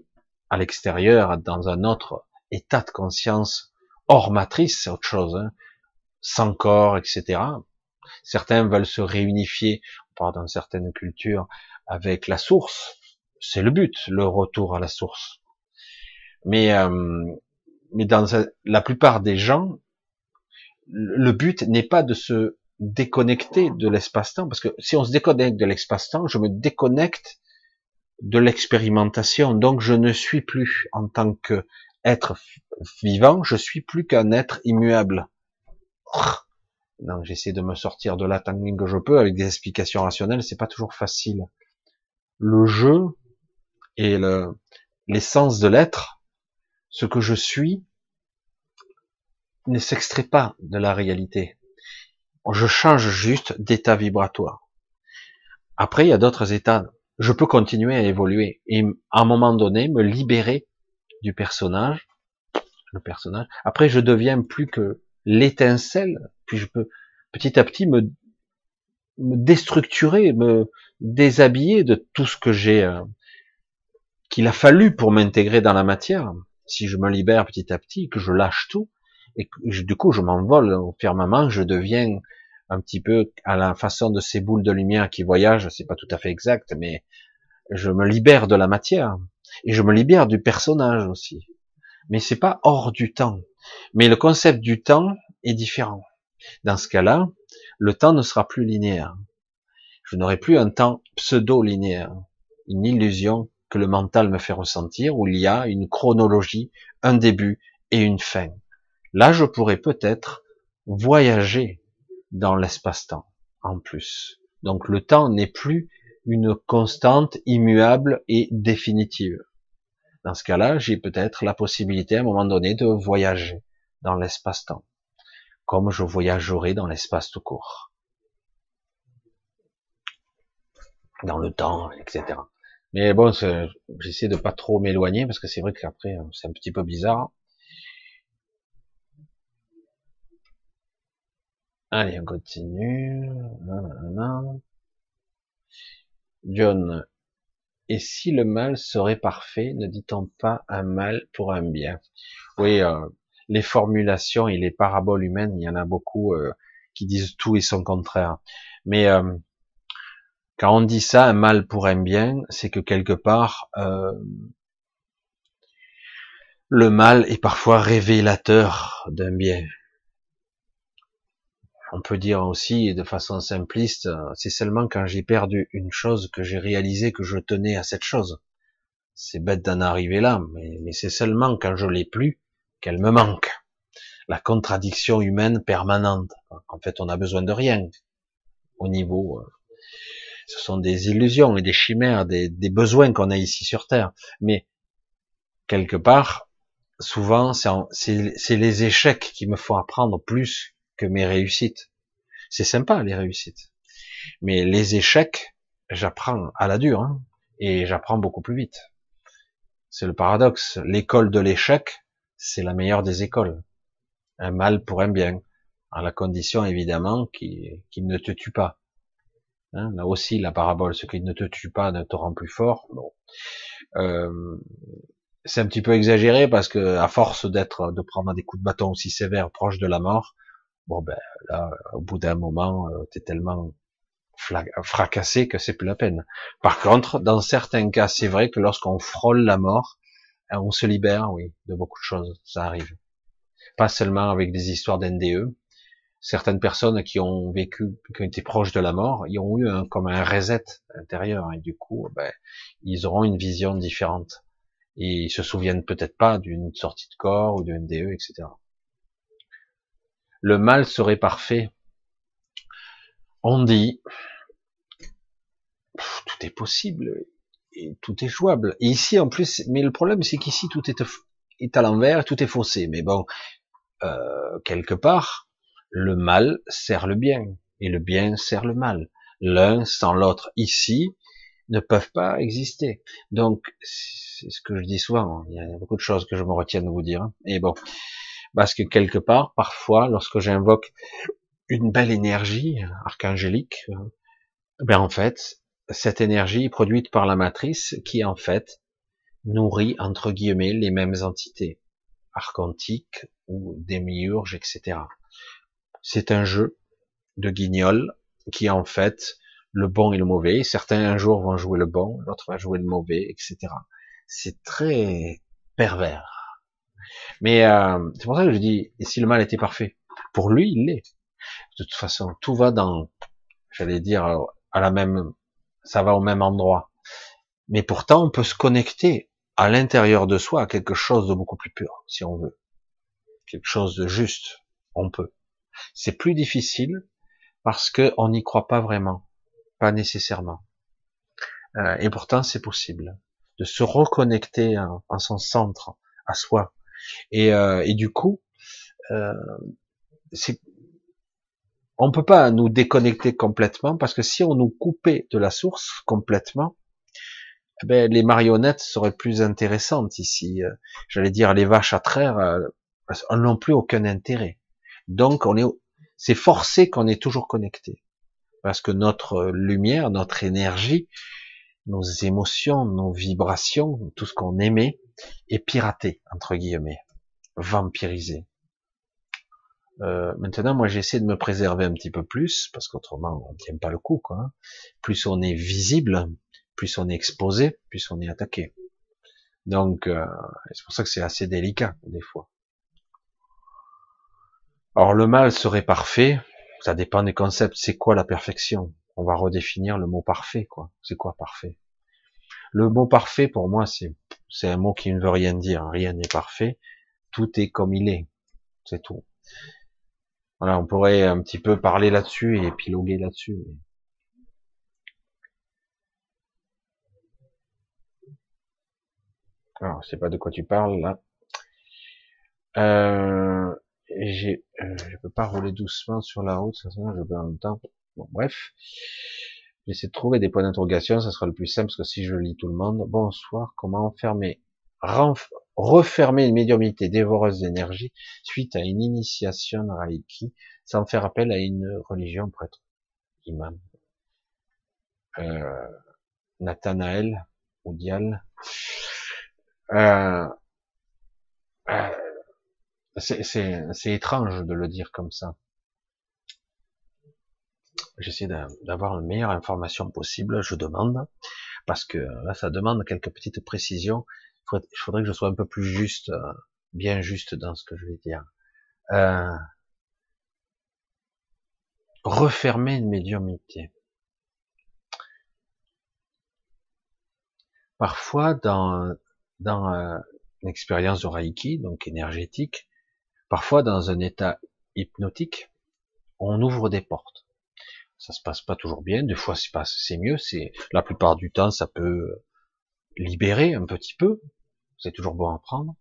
A: à l'extérieur, dans un autre état de conscience hors matrice, c'est autre chose, hein, sans corps, etc. Certains veulent se réunifier, on parle dans certaines cultures, avec la source. C'est le but, le retour à la source. Mais, euh, mais dans la plupart des gens, le but n'est pas de se déconnecter de l'espace-temps, parce que si on se déconnecte de l'espace-temps, je me déconnecte de l'expérimentation. Donc je ne suis plus en tant que être vivant, je suis plus qu'un être immuable. Non, j'essaie de me sortir de là tant que je peux avec des explications rationnelles, c'est pas toujours facile. Le jeu et l'essence de l'être, ce que je suis, ne s'extrait pas de la réalité. Je change juste d'état vibratoire. Après, il y a d'autres états je peux continuer à évoluer et à un moment donné me libérer du personnage, le personnage. Après, je deviens plus que l'étincelle, puis je peux petit à petit me, me déstructurer, me déshabiller de tout ce que j'ai, euh, qu'il a fallu pour m'intégrer dans la matière. Si je me libère petit à petit, que je lâche tout, et que du coup je m'envole au firmament, je deviens un petit peu à la façon de ces boules de lumière qui voyagent, c'est pas tout à fait exact, mais je me libère de la matière et je me libère du personnage aussi. Mais c'est pas hors du temps. Mais le concept du temps est différent. Dans ce cas-là, le temps ne sera plus linéaire. Je n'aurai plus un temps pseudo-linéaire, une illusion que le mental me fait ressentir, où il y a une chronologie, un début et une fin. Là, je pourrais peut-être voyager dans l'espace-temps en plus. Donc le temps n'est plus une constante immuable et définitive. Dans ce cas-là, j'ai peut-être la possibilité à un moment donné de voyager dans l'espace-temps, comme je voyagerai dans l'espace tout court, dans le temps, etc. Mais bon, j'essaie de pas trop m'éloigner parce que c'est vrai qu'après c'est un petit peu bizarre. Allez, on continue. John, et si le mal serait parfait, ne dit-on pas un mal pour un bien? Oui, euh, les formulations et les paraboles humaines, il y en a beaucoup euh, qui disent tout et son contraire. Mais euh, quand on dit ça, un mal pour un bien, c'est que quelque part, le mal est parfois révélateur d'un bien on peut dire aussi de façon simpliste, c'est seulement quand j'ai perdu une chose que j'ai réalisé que je tenais à cette chose. C'est bête d'en arriver là, mais, c'est seulement quand je l'ai plus qu'elle me manque. La contradiction humaine permanente. En fait, on a besoin de rien au niveau. Euh, ce sont des illusions et des chimères, des besoins qu'on a ici sur Terre. Mais quelque part, souvent, c'est les échecs qui me font apprendre plus mes réussites. C'est sympa les réussites, mais les échecs, j'apprends à la dure hein, et j'apprends beaucoup plus vite. C'est le paradoxe. L'école de l'échec, c'est la meilleure des écoles. Un mal pour un bien, à la condition évidemment qu'il ne te tue pas. Hein, là aussi, la parabole, ce qui ne te tue pas ne te rend plus fort. Bon. Euh, c'est un petit peu exagéré parce que à force d'être, de prendre des coups de bâton aussi sévères proche de la mort, Bon ben là, au bout d'un moment, euh, tu es tellement fracassé que c'est plus la peine. Par contre, dans certains cas, c'est vrai que lorsqu'on frôle la mort, hein, on se libère, oui, de beaucoup de choses. Ça arrive. Pas seulement avec des histoires d'NDE. Certaines personnes qui ont vécu, qui ont été proches de la mort, ils ont eu un, comme un reset intérieur et du coup, ben, ils auront une vision différente. Et ils se souviennent peut-être pas d'une sortie de corps ou de NDE, etc le mal serait parfait. On dit, tout est possible et tout est jouable. Et ici, en plus, mais le problème, c'est qu'ici, tout est, à l'envers, tout est faussé. Mais bon, euh, quelque part, le mal sert le bien et le bien sert le mal. L'un sans l'autre ici ne peuvent pas exister. Donc, c'est ce que je dis souvent. Il y a beaucoup de choses que je me retiens de vous dire. Et bon, parce que quelque part, parfois, lorsque j'invoque une belle énergie archangélique, euh, ben en fait, cette énergie est produite par la matrice qui en fait nourrit entre guillemets les mêmes entités archontiques ou démiurges, etc. C'est un jeu de guignol qui en fait le bon et le mauvais. Certains un jour vont jouer le bon, l'autre va jouer le mauvais, etc. C'est très pervers. Mais euh, c'est pour ça que je dis, et si le mal était parfait Pour lui, il l'est. De toute façon, tout va dans, j'allais dire, à la même, ça va au même endroit. Mais pourtant, on peut se connecter à l'intérieur de soi à quelque chose de beaucoup plus pur, si on veut. Quelque chose de juste. On peut. C'est plus difficile parce que on n'y croit pas vraiment, pas nécessairement. Euh, et pourtant, c'est possible de se reconnecter en son centre, à soi, et, euh, et du coup, euh, c'est on peut pas nous déconnecter complètement parce que si on nous coupait de la source complètement, eh ben, les marionnettes seraient plus intéressantes ici. Euh, j'allais dire les vaches à traire, elles n'ont plus aucun intérêt. Donc on est, c'est forcé qu'on est toujours connecté parce que notre lumière, notre énergie, nos émotions, nos vibrations, tout ce qu'on aimait, est piraté, entre guillemets, vampirisé. Euh, maintenant, moi, j'essaie de me préserver un petit peu plus, parce qu'autrement, on tient pas le coup, quoi. Plus on est visible, plus on est exposé, plus on est attaqué. Donc, euh, c'est pour ça que c'est assez délicat, des fois. Alors, le mal serait parfait, ça dépend des concepts. C'est quoi la perfection? On va redéfinir le mot parfait, quoi. C'est quoi parfait? Le mot parfait, pour moi, c'est c'est un mot qui ne veut rien dire. Rien n'est parfait. Tout est comme il est. C'est tout. Voilà, on pourrait un petit peu parler là-dessus et épiloguer là-dessus. Alors, je sais pas de quoi tu parles là. Euh, j'ai, euh, je peux pas rouler doucement sur la route, ça, je peux en temps. Bon, bref. J'essaie de trouver des points d'interrogation, ça sera le plus simple parce que si je lis tout le monde. Bonsoir, comment enfermer, refermer une médiumnité dévoreuse d'énergie suite à une initiation Reiki sans faire appel à une religion prêtre, imam. Euh, Nathanaël ou Dial. Euh, euh, c'est étrange de le dire comme ça. J'essaie d'avoir la meilleure information possible, je demande, parce que là, ça demande quelques petites précisions. Il faudrait, que je sois un peu plus juste, euh, bien juste dans ce que je vais dire. Euh, refermer une médiumnité. Parfois, dans, dans euh, une expérience de Reiki, donc énergétique, parfois dans un état hypnotique, on ouvre des portes. Ça se passe pas toujours bien, des fois c'est mieux, c'est la plupart du temps ça peut libérer un petit peu, c'est toujours bon à prendre.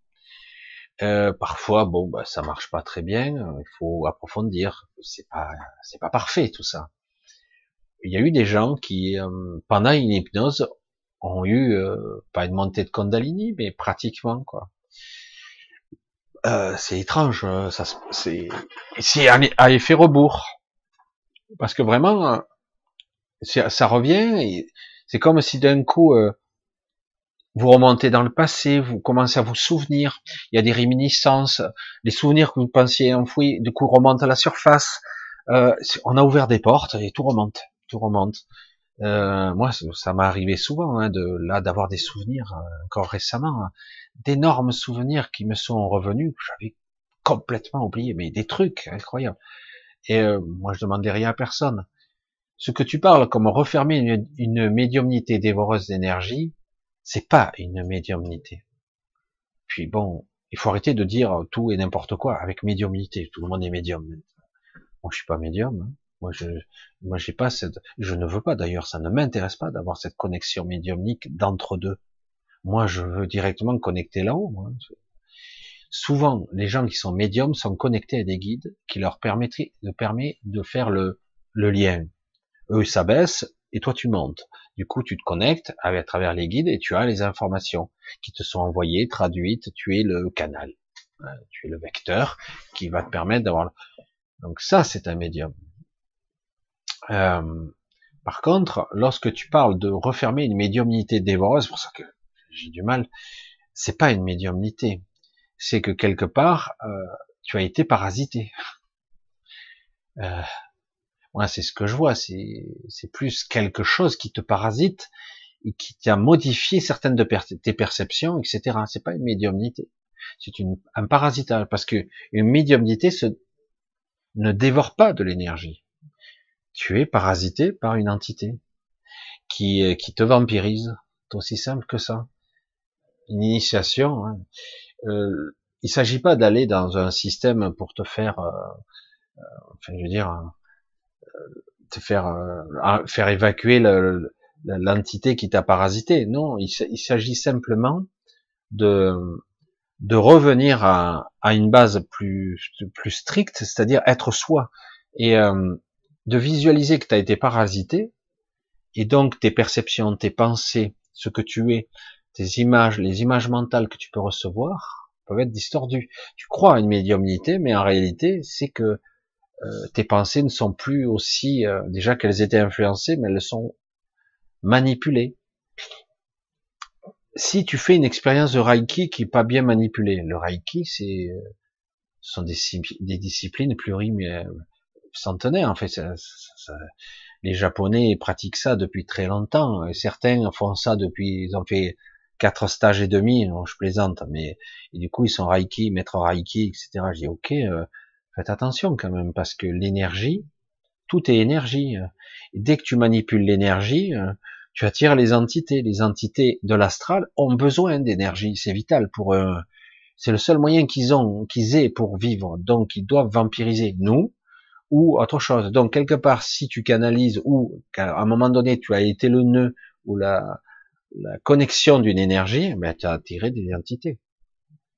A: Euh, parfois, bon, bah, ça marche pas très bien. Il faut approfondir. C'est pas, c'est pas parfait tout ça. Il y a eu des gens qui, euh, pendant une hypnose, ont eu euh, pas une montée de Kundalini, mais pratiquement quoi. Euh, c'est étrange, ça, c'est, c'est à effet rebours, parce que vraiment, ça revient. C'est comme si d'un coup, vous remontez dans le passé, vous commencez à vous souvenir, il y a des réminiscences, les souvenirs que vous pensiez enfouis, du coup remontent à la surface. Euh, on a ouvert des portes et tout remonte, tout remonte. Euh, moi, ça m'est arrivé souvent hein, de là d'avoir des souvenirs euh, encore récemment, d'énormes souvenirs qui me sont revenus, j'avais complètement oublié, mais des trucs incroyables. Et euh, moi, je demandais rien à personne. Ce que tu parles comme refermer une, médiumnité dévoreuse d'énergie, c'est pas une médiumnité. Puis bon, il faut arrêter de dire tout et n'importe quoi avec médiumnité. Tout le monde est médium. Moi, je suis pas médium. Hein. Moi, je, moi, j'ai pas cette, je ne veux pas d'ailleurs, ça ne m'intéresse pas d'avoir cette connexion médiumnique d'entre deux. Moi, je veux directement connecter là-haut. Souvent, les gens qui sont médiums sont connectés à des guides qui leur permettent de, faire le, lien. Eux, ça baisse et toi, tu montes. Du coup, tu te connectes à travers les guides et tu as les informations qui te sont envoyées, traduites. Tu es le canal, euh, tu es le vecteur qui va te permettre d'avoir. Donc ça, c'est un médium. Euh, par contre, lorsque tu parles de refermer une médiumnité dévoreuse, pour ça que j'ai du mal, c'est pas une médiumnité, c'est que quelque part, euh, tu as été parasité. Euh, moi, c'est ce que je vois. C'est plus quelque chose qui te parasite et qui t'a modifié certaines de tes perceptions, etc. C'est pas une médiumnité. C'est un parasitage parce que une médiumnité ne dévore pas de l'énergie. Tu es parasité par une entité qui, qui te vampirise. C'est aussi simple que ça. Une initiation. Hein. Euh, il s'agit pas d'aller dans un système pour te faire, euh, euh enfin, je veux dire, te faire euh, faire évacuer l'entité qui t'a parasité. Non, il, s'agit simplement de de revenir à, à, une base plus plus stricte, c'est-à-dire être soi et euh, de visualiser que tu as été parasité et donc tes perceptions, tes pensées, ce que tu es, tes images, les images mentales que tu peux recevoir peuvent être distordues. Tu crois à une médiumnité, mais en réalité, c'est que euh, tes pensées ne sont plus aussi euh, déjà qu'elles étaient influencées, mais elles sont manipulées. Si tu fais une expérience de Reiki qui est pas bien manipulée, le Reiki, c'est euh, ce sont des, des disciplines centenaires en fait. les Japonais pratiquent ça depuis très longtemps. Et certains font ça depuis, ils ont fait quatre stages et demi. je plaisante, mais du coup ils sont Reiki, maître Reiki, etc. Je dis ok, faites attention quand même, parce que l'énergie, Tout est énergie. Et dès que tu manipules l'énergie, tu attires les entités. Les entités de l'astral ont besoin d'énergie. C'est vital pour eux. C'est le seul moyen qu'ils ont, qu'ils aient pour vivre. Donc, ils doivent vampiriser nous ou autre chose. Donc, quelque part, si tu canalises ou qu'à un moment donné, tu as été le nœud ou la, la connexion d'une énergie, ben, tu as attiré des entités.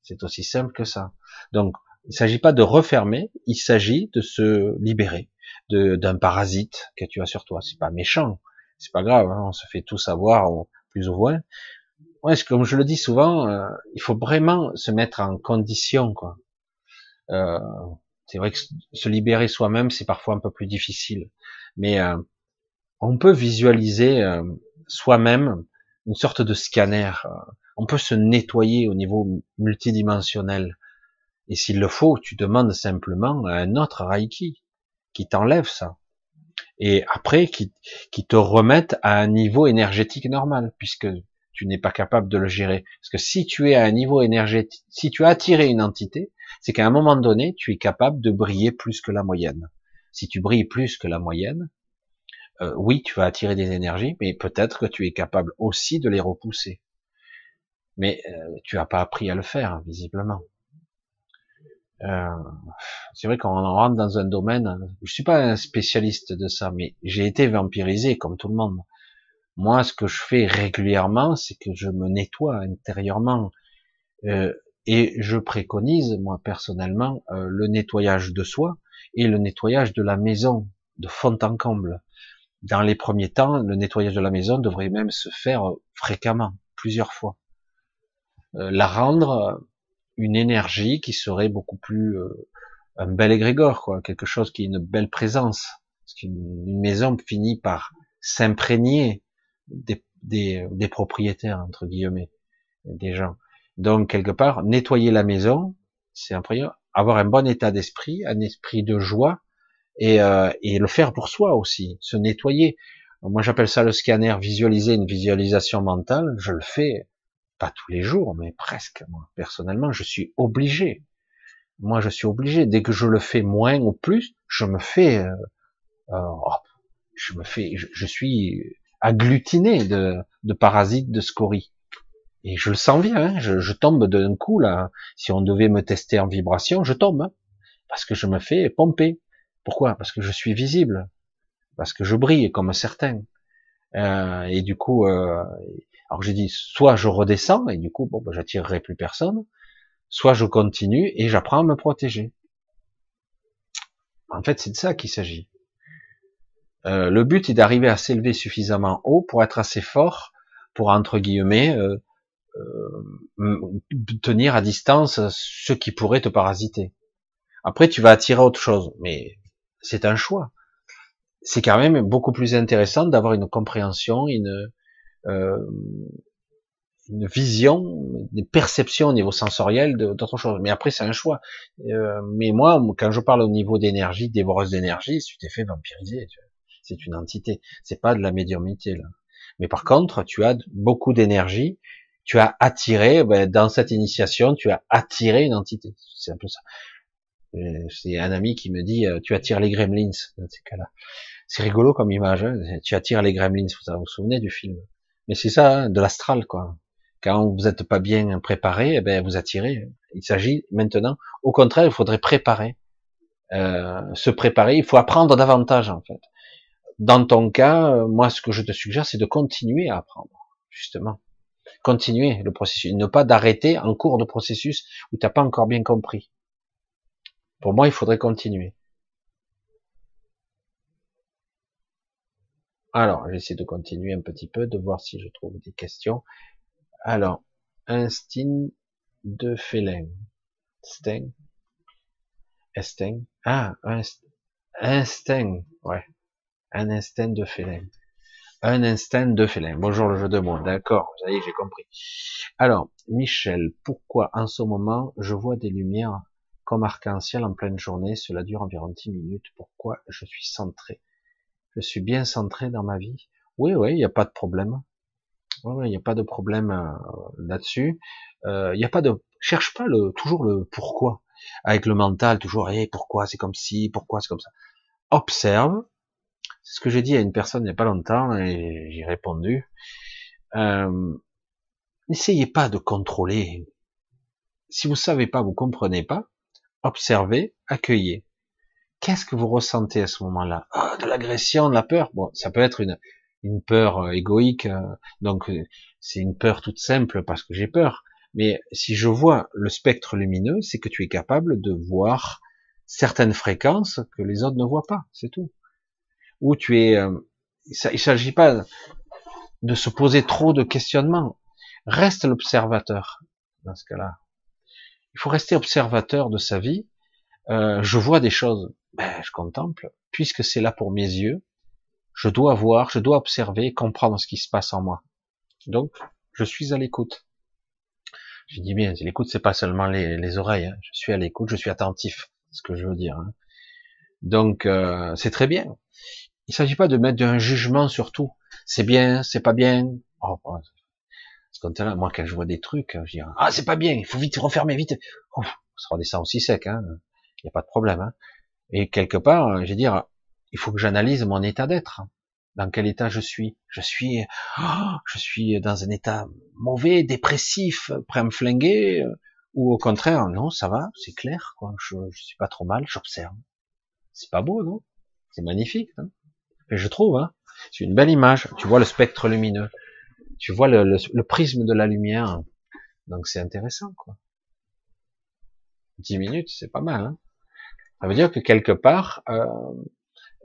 A: C'est aussi simple que ça. Donc, il ne s'agit pas de refermer, il s'agit de se libérer d'un parasite que tu as sur toi. C'est pas méchant, c'est pas grave, hein, on se fait tout savoir, plus ou moins. Ouais, comme je le dis souvent, euh, il faut vraiment se mettre en condition, quoi. Euh, c'est vrai que se libérer soi-même, c'est parfois un peu plus difficile, mais euh, on peut visualiser euh, soi-même une sorte de scanner. Euh, on peut se nettoyer au niveau multidimensionnel. Et s'il le faut, tu demandes simplement à un autre Reiki qui t'enlève ça. Et après, qui, qui te remette à un niveau énergétique normal, puisque tu n'es pas capable de le gérer. Parce que si tu es à un niveau énergétique, si tu as attiré une entité, c'est qu'à un moment donné, tu es capable de briller plus que la moyenne. Si tu brilles plus que la moyenne, euh, oui, tu vas attirer des énergies, mais peut-être que tu es capable aussi de les repousser. Mais euh, tu n'as pas appris à le faire, visiblement. Euh, c'est vrai qu'on rentre dans un domaine, je suis pas un spécialiste de ça, mais j'ai été vampirisé comme tout le monde. Moi, ce que je fais régulièrement, c'est que je me nettoie intérieurement. Et je préconise, moi personnellement, le nettoyage de soi et le nettoyage de la maison, de fond en comble. Dans les premiers temps, le nettoyage de la maison devrait même se faire fréquemment, plusieurs fois. Euh, la rendre une énergie qui serait beaucoup plus euh, un bel égrégore, quoi, quelque chose qui est une belle présence. Parce qu'une maison finit par s'imprégner des, des, des, propriétaires entre guillemets, des gens. Donc quelque part, nettoyer la maison, c'est avoir un bon état d'esprit, un esprit de joie, et, euh, et le faire pour soi aussi, se nettoyer. Moi j'appelle ça le scanner, visualiser une visualisation mentale. Je le fais pas tous les jours, mais presque. Moi, personnellement, je suis obligé. Moi, je suis obligé. Dès que je le fais moins ou plus, je me fais, euh, euh, je me fais, je, suis agglutiné de, de, parasites, de scories. Et je le sens bien. Hein, je, je, tombe d'un coup là. Si on devait me tester en vibration, je tombe hein, parce que je me fais pomper. Pourquoi? Parce que je suis visible, parce que je brille comme certains. Euh, et du coup, euh, alors j'ai dit, soit je redescends et du coup, bon, ben, j'attirerai plus personne, soit je continue et j'apprends à me protéger. En fait, c'est de ça qu'il s'agit. Euh, le but est d'arriver à s'élever suffisamment haut pour être assez fort pour entre guillemets euh, euh, tenir à distance ceux qui pourraient te parasiter. Après, tu vas attirer autre chose, mais c'est un choix. C'est quand même beaucoup plus intéressant d'avoir une compréhension, une euh, une vision, des perceptions au niveau sensoriel d'autres choses. Mais après, c'est un choix. Euh, mais moi, quand je parle au niveau d'énergie, dévoreuse d'énergie, tu t'es fait vampiriser. C'est une entité. C'est pas de la médiumnité là. Mais par contre, tu as beaucoup d'énergie. Tu as attiré, ben, dans cette initiation, tu as attiré une entité. C'est un peu ça. Euh, c'est un ami qui me dit, euh, tu attires les gremlins. C'est rigolo comme image. Hein tu attires les gremlins. Vous vous souvenez du film mais c'est ça, hein, de l'astral, quoi. Quand vous n'êtes pas bien préparé, eh ben vous attirez. Il s'agit maintenant, au contraire, il faudrait préparer, euh, se préparer. Il faut apprendre davantage, en fait. Dans ton cas, moi, ce que je te suggère, c'est de continuer à apprendre, justement. Continuer le processus, ne pas d'arrêter en cours de processus où tu n'as pas encore bien compris. Pour moi, il faudrait continuer. Alors, j'essaie de continuer un petit peu, de voir si je trouve des questions. Alors, instinct de félin. Sting. Instinct. Ah, instinct. Ouais. Un instinct de félin. Un instinct de félin. Bonjour le jeu de mots. D'accord. Ça y est, j'ai compris. Alors, Michel, pourquoi en ce moment je vois des lumières comme arc-en-ciel en pleine journée? Cela dure environ 10 minutes. Pourquoi je suis centré? je suis bien centré dans ma vie. Oui, oui, il n'y a pas de problème. Oui, il n'y a pas de problème euh, là-dessus. Euh, il n'y a pas de, cherche pas le toujours le pourquoi avec le mental toujours. Eh, pourquoi c'est comme si, pourquoi c'est comme ça. Observe C'est ce que j'ai dit à une personne il n'y a pas longtemps et j'ai répondu. Euh, N'essayez pas de contrôler. Si vous savez pas, vous comprenez pas, observez, accueillez. Qu'est-ce que vous ressentez à ce moment-là? Ah, De l'agression, de la peur? Bon, ça peut être une, peur euh, égoïque, euh, donc euh, c'est une peur toute simple parce que j'ai peur. Mais si je vois le spectre lumineux, c'est que tu es capable de voir certaines fréquences que les autres ne voient pas, c'est tout. Ou tu es, il ne s'agit pas de se poser trop de questionnements. Reste l'observateur dans ce cas-là. Il faut rester observateur de sa vie. Euh, je vois des choses, ben, je contemple, puisque c'est là pour mes yeux. Je dois voir, je dois observer, comprendre ce qui se passe en moi. Donc, je suis à l'écoute. Je dis bien, l'écoute, c'est pas seulement les, oreilles. Hein. Je suis à l'écoute, je suis attentif. C'est ce que je veux dire. Hein. Donc, euh, c'est très bien. Il s'agit pas de mettre un jugement sur tout. C'est bien, c'est pas bien. Oh, là moi, quand je vois des trucs, je dis, ah, c'est pas bien, il faut vite refermer, vite. Oh, ça redescend aussi sec, hein. Il n'y a pas de problème, hein. Et quelque part, je veux dire, il faut que j'analyse mon état d'être. Dans quel état je suis? Je suis, oh, je suis dans un état mauvais, dépressif, prêt à me flinguer, ou au contraire, non, ça va, c'est clair, quoi. Je, je suis pas trop mal, j'observe. C'est pas beau, non? C'est magnifique, hein je trouve, hein. C'est une belle image. Tu vois le spectre lumineux tu vois le, prisme de la lumière. Donc c'est intéressant, quoi. 10 minutes, c'est pas mal. Hein ça veut dire que quelque part, euh,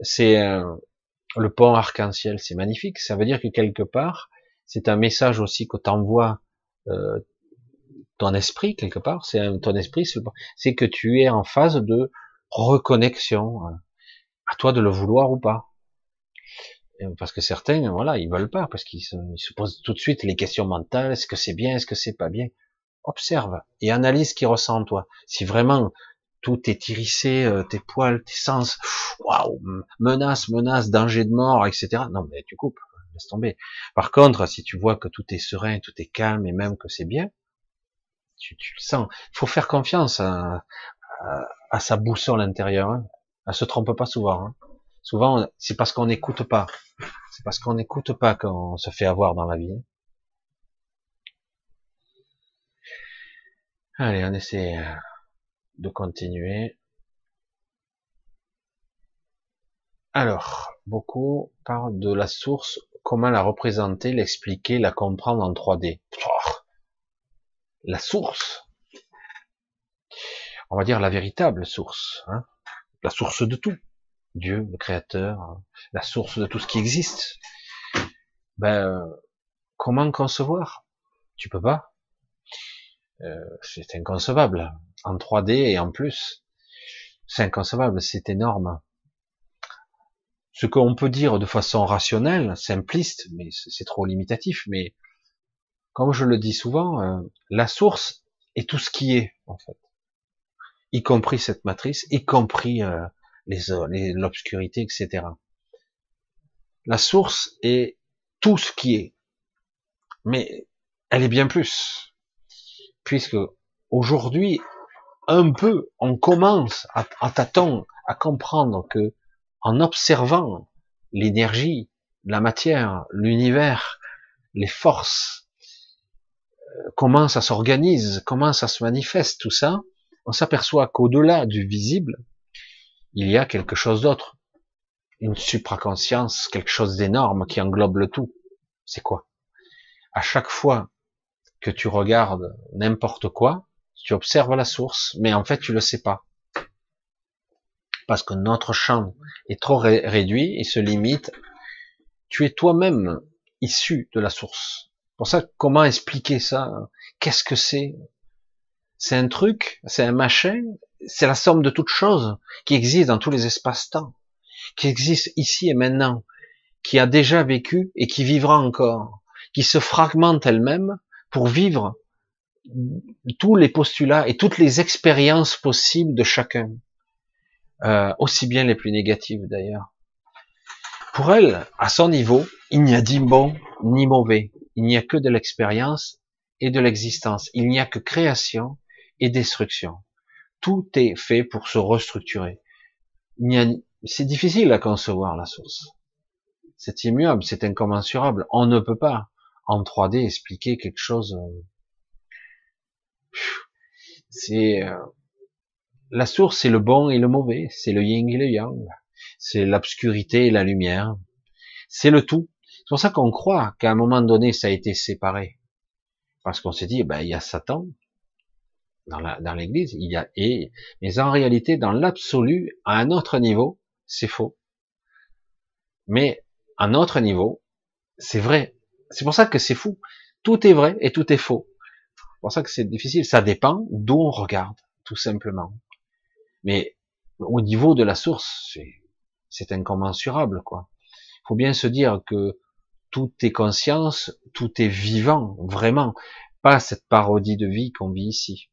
A: c'est euh, le pont arc-en-ciel, c'est magnifique. Ça veut dire que quelque part, c'est un message aussi que t'envoie euh, ton esprit quelque part. C'est ton esprit, c'est que tu es en phase de reconnexion. Hein. À toi de le vouloir ou pas parce que certains, voilà, ils veulent pas, parce qu'ils se, posent tout de suite les questions mentales, est-ce que c'est bien, est-ce que c'est pas bien? Observe et analyse ce qui ressent en toi. Si vraiment tout est irrissé, euh, tes poils, tes sens, waouh, menace, menace, danger de mort, etc. Non, mais tu coupes, laisse tomber. Par contre, si tu vois que tout est serein, tout est calme, et même que c'est bien, tu, tu, le sens. Il faut faire confiance à, à, sa boussole intérieure. Hein. Elle se trompe pas souvent. Hein. Souvent, c'est parce qu'on n'écoute pas. C'est parce qu'on n'écoute pas qu'on se fait avoir dans la vie. Allez, on essaie euh, de continuer. Alors, beaucoup parlent de la source, comment la représenter, l'expliquer, la comprendre en 3D. La source. On va dire la véritable source, hein la source de tout. Dieu, le créateur, la source de tout ce qui existe. Ben, comment concevoir? Tu peux pas. Euh, c'est inconcevable. En 3D et en plus, c'est inconcevable, c'est énorme. Ce qu'on peut dire de façon rationnelle, simpliste, mais c'est trop limitatif, mais comme je le dis souvent, euh, la source est tout ce qui est, en fait. Y compris cette matrice, y compris euh, l'obscurité, etc. La source est tout ce qui est, mais elle est bien plus, puisque aujourd'hui, un peu, on commence à, à à comprendre que, en observant l'énergie, la matière, l'univers, les forces, euh, comment ça s'organise, comment ça se manifeste, tout ça, on s'aperçoit qu'au-delà du visible, il y a quelque chose d'autre, une supraconscience, quelque chose d'énorme qui englobe le tout. C'est quoi? À chaque fois que tu regardes n'importe quoi, tu observes la source, mais en fait tu le sais pas. Parce que notre champ est trop réduit et se limite. Tu es toi-même issu de la source. Pour ça, comment expliquer ça? Qu'est-ce que c'est? C'est un truc, c'est un machin, c'est la somme de toutes choses qui existent dans tous les espaces-temps, qui existent ici et maintenant, qui a déjà vécu et qui vivra encore, qui se fragmente elle-même pour vivre tous les postulats et toutes les expériences possibles de chacun, euh, aussi bien les plus négatives d'ailleurs. Pour elle, à son niveau, il n'y a ni bon ni mauvais, il n'y a que de l'expérience et de l'existence, il n'y a que création et destruction tout est fait pour se restructurer. C'est difficile à concevoir la source. c'est immuable, c'est incommensurable. On ne peut pas en 3D expliquer quelque chose. Euh, c'est euh, la source, c'est le bon et le mauvais, c'est le yin et le yang, c'est l'obscurité et la lumière, c'est le tout. C'est pour ça qu'on croit qu'à un moment donné, ça a été séparé, parce qu'on s'est dit, ben il y a Satan dans l'Église, il y a et, mais en réalité, dans l'absolu, à un autre niveau, c'est faux. Mais à un autre niveau, c'est vrai. C'est pour ça que c'est fou. Tout est vrai et tout est faux. C'est pour ça que c'est difficile. Ça dépend d'où on regarde, tout simplement. Mais au niveau de la source, c'est incommensurable, quoi. Faut bien se dire que tout est conscience, tout est vivant, vraiment. Pas cette parodie de vie qu'on vit ici.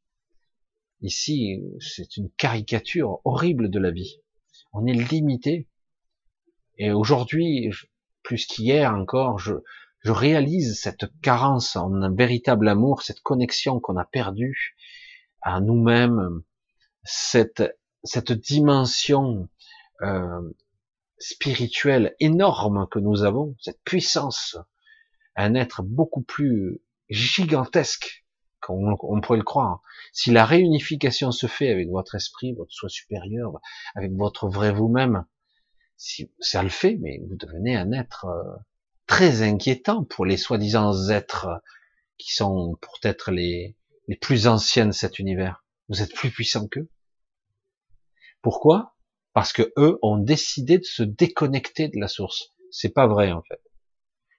A: Ici, c'est une caricature horrible de la vie. On est limité. Et aujourd'hui, plus qu'hier encore, je, réalise cette carence en un véritable amour, cette connexion qu'on a perdue à nous-mêmes, cette, cette dimension euh, spirituelle énorme que nous avons, cette puissance, un être beaucoup plus gigantesque on pourrait le croire. Si la réunification se fait avec votre esprit, votre soi supérieur, avec votre vrai vous-même, si ça le fait, mais vous devenez un être euh, très inquiétant pour les soi-disant êtres qui sont peut-être les, les plus anciens de cet univers. Vous êtes plus puissants qu'eux. Pourquoi? Parce que eux ont décidé de se déconnecter de la source. C'est pas vrai en fait.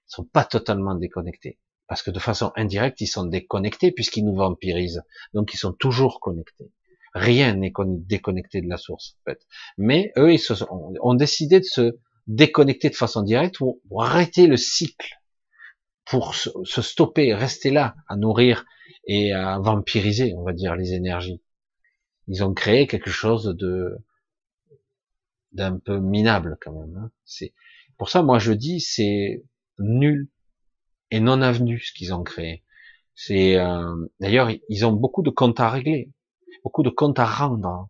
A: Ils sont pas totalement déconnectés. Parce que de façon indirecte, ils sont déconnectés puisqu'ils nous vampirisent. Donc ils sont toujours connectés. Rien n'est déconnecté de la source, en fait. Mais eux, ils ont décidé de se déconnecter de façon directe pour, arrêter le cycle, pour se, stopper, rester là, à nourrir et à vampiriser, on va dire, les énergies. Ils ont créé quelque chose de d'un peu minable quand même. Hein. C'est pour ça, moi, je dis, c'est nul et non avenu ce qu'ils ont créé. C'est euh, d'ailleurs, ils ont beaucoup de comptes à régler beaucoup de comptes à rendre.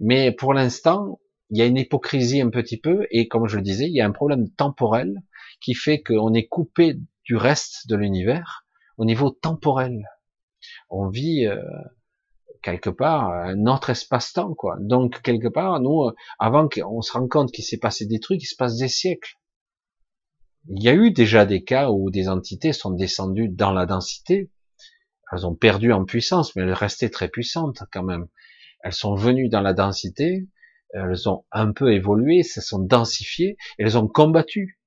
A: Mais pour l'instant, il y a une hypocrisie un petit peu, et comme je le disais, il y a un problème temporel qui fait qu'on est coupé du reste de l'univers au niveau temporel. On vit euh, quelque part un autre espace-temps, quoi. Donc quelque part, nous, avant qu'on se rende compte qu'il s'est passé des trucs, il se passe des siècles. Il y a eu déjà des cas où des entités sont descendues dans la densité, elles ont perdu en puissance, mais elles restaient très puissantes quand même. Elles sont venues dans la densité, elles ont un peu évolué, se sont densifiées, elles ont combattu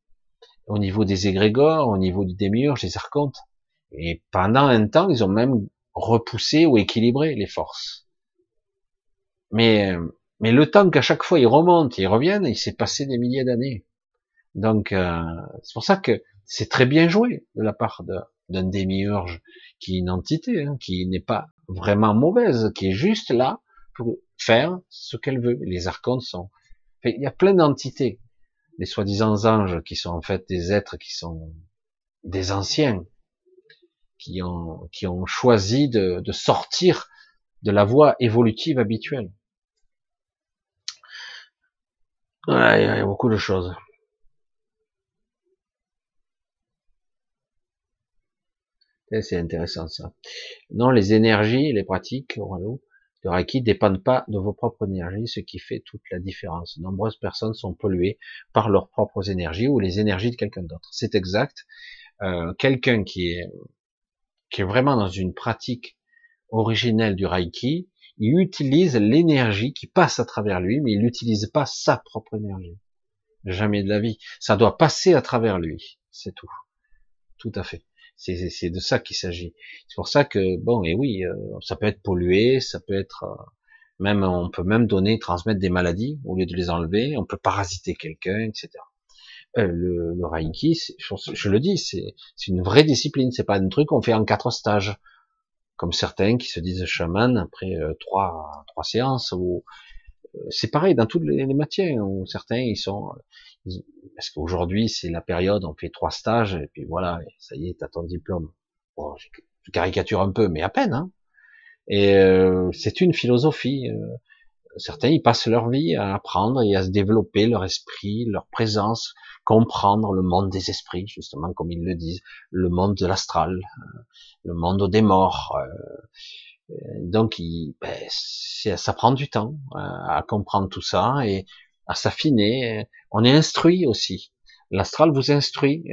A: au niveau des égrégores, au niveau du démiurge, des archontes. Et pendant un temps, ils ont même repoussé ou équilibré les forces. Mais, mais le temps qu'à chaque fois ils remontent, ils reviennent, il s'est passé des milliers d'années. Donc, euh, c'est pour ça que c'est très bien joué de la part d'un démiurge qui est une entité, hein, qui n'est pas vraiment mauvaise, qui est juste là pour faire ce qu'elle veut. Les archontes sont, il y a plein d'entités, les soi-disant anges, qui sont en fait des êtres qui sont des anciens, qui ont, qui ont choisi de, de sortir de la voie évolutive habituelle. Il y a beaucoup de choses. C'est intéressant ça. Non, les énergies, les pratiques de Reiki dépendent pas de vos propres énergies, ce qui fait toute la différence. Nombreuses personnes sont polluées par leurs propres énergies ou les énergies de quelqu'un d'autre. C'est exact. Euh, quelqu'un qui est qui est vraiment dans une pratique originelle du Reiki, il utilise l'énergie qui passe à travers lui, mais il n'utilise pas sa propre énergie. Jamais de la vie. Ça doit passer à travers lui. C'est tout. Tout à fait. C'est de ça qu'il s'agit. C'est pour ça que bon, et oui, euh, ça peut être pollué, ça peut être euh, même, on peut même donner, transmettre des maladies au lieu de les enlever. On peut parasiter quelqu'un, etc. Euh, le, le Reiki, je, le dis, c'est une vraie discipline. C'est pas un truc qu'on fait en quatre stages, comme certains qui se disent chaman après trois trois séances. Ou c'est pareil dans toutes les, les matières. Où certains ils sont parce qu'aujourd'hui c'est la période, on fait trois stages et puis voilà, ça y est, t'as ton diplôme. Bon, je caricature un peu, mais à peine. Hein. Et euh, c'est une philosophie. Euh, certains, ils passent leur vie à apprendre et à se développer leur esprit, leur présence, comprendre le monde des esprits, justement, comme ils le disent, le monde de l'astral, euh, le monde des morts. Euh, donc, il, ben, ça prend du temps à comprendre tout ça et à s'affiner. On est instruit aussi. L'astral vous instruit.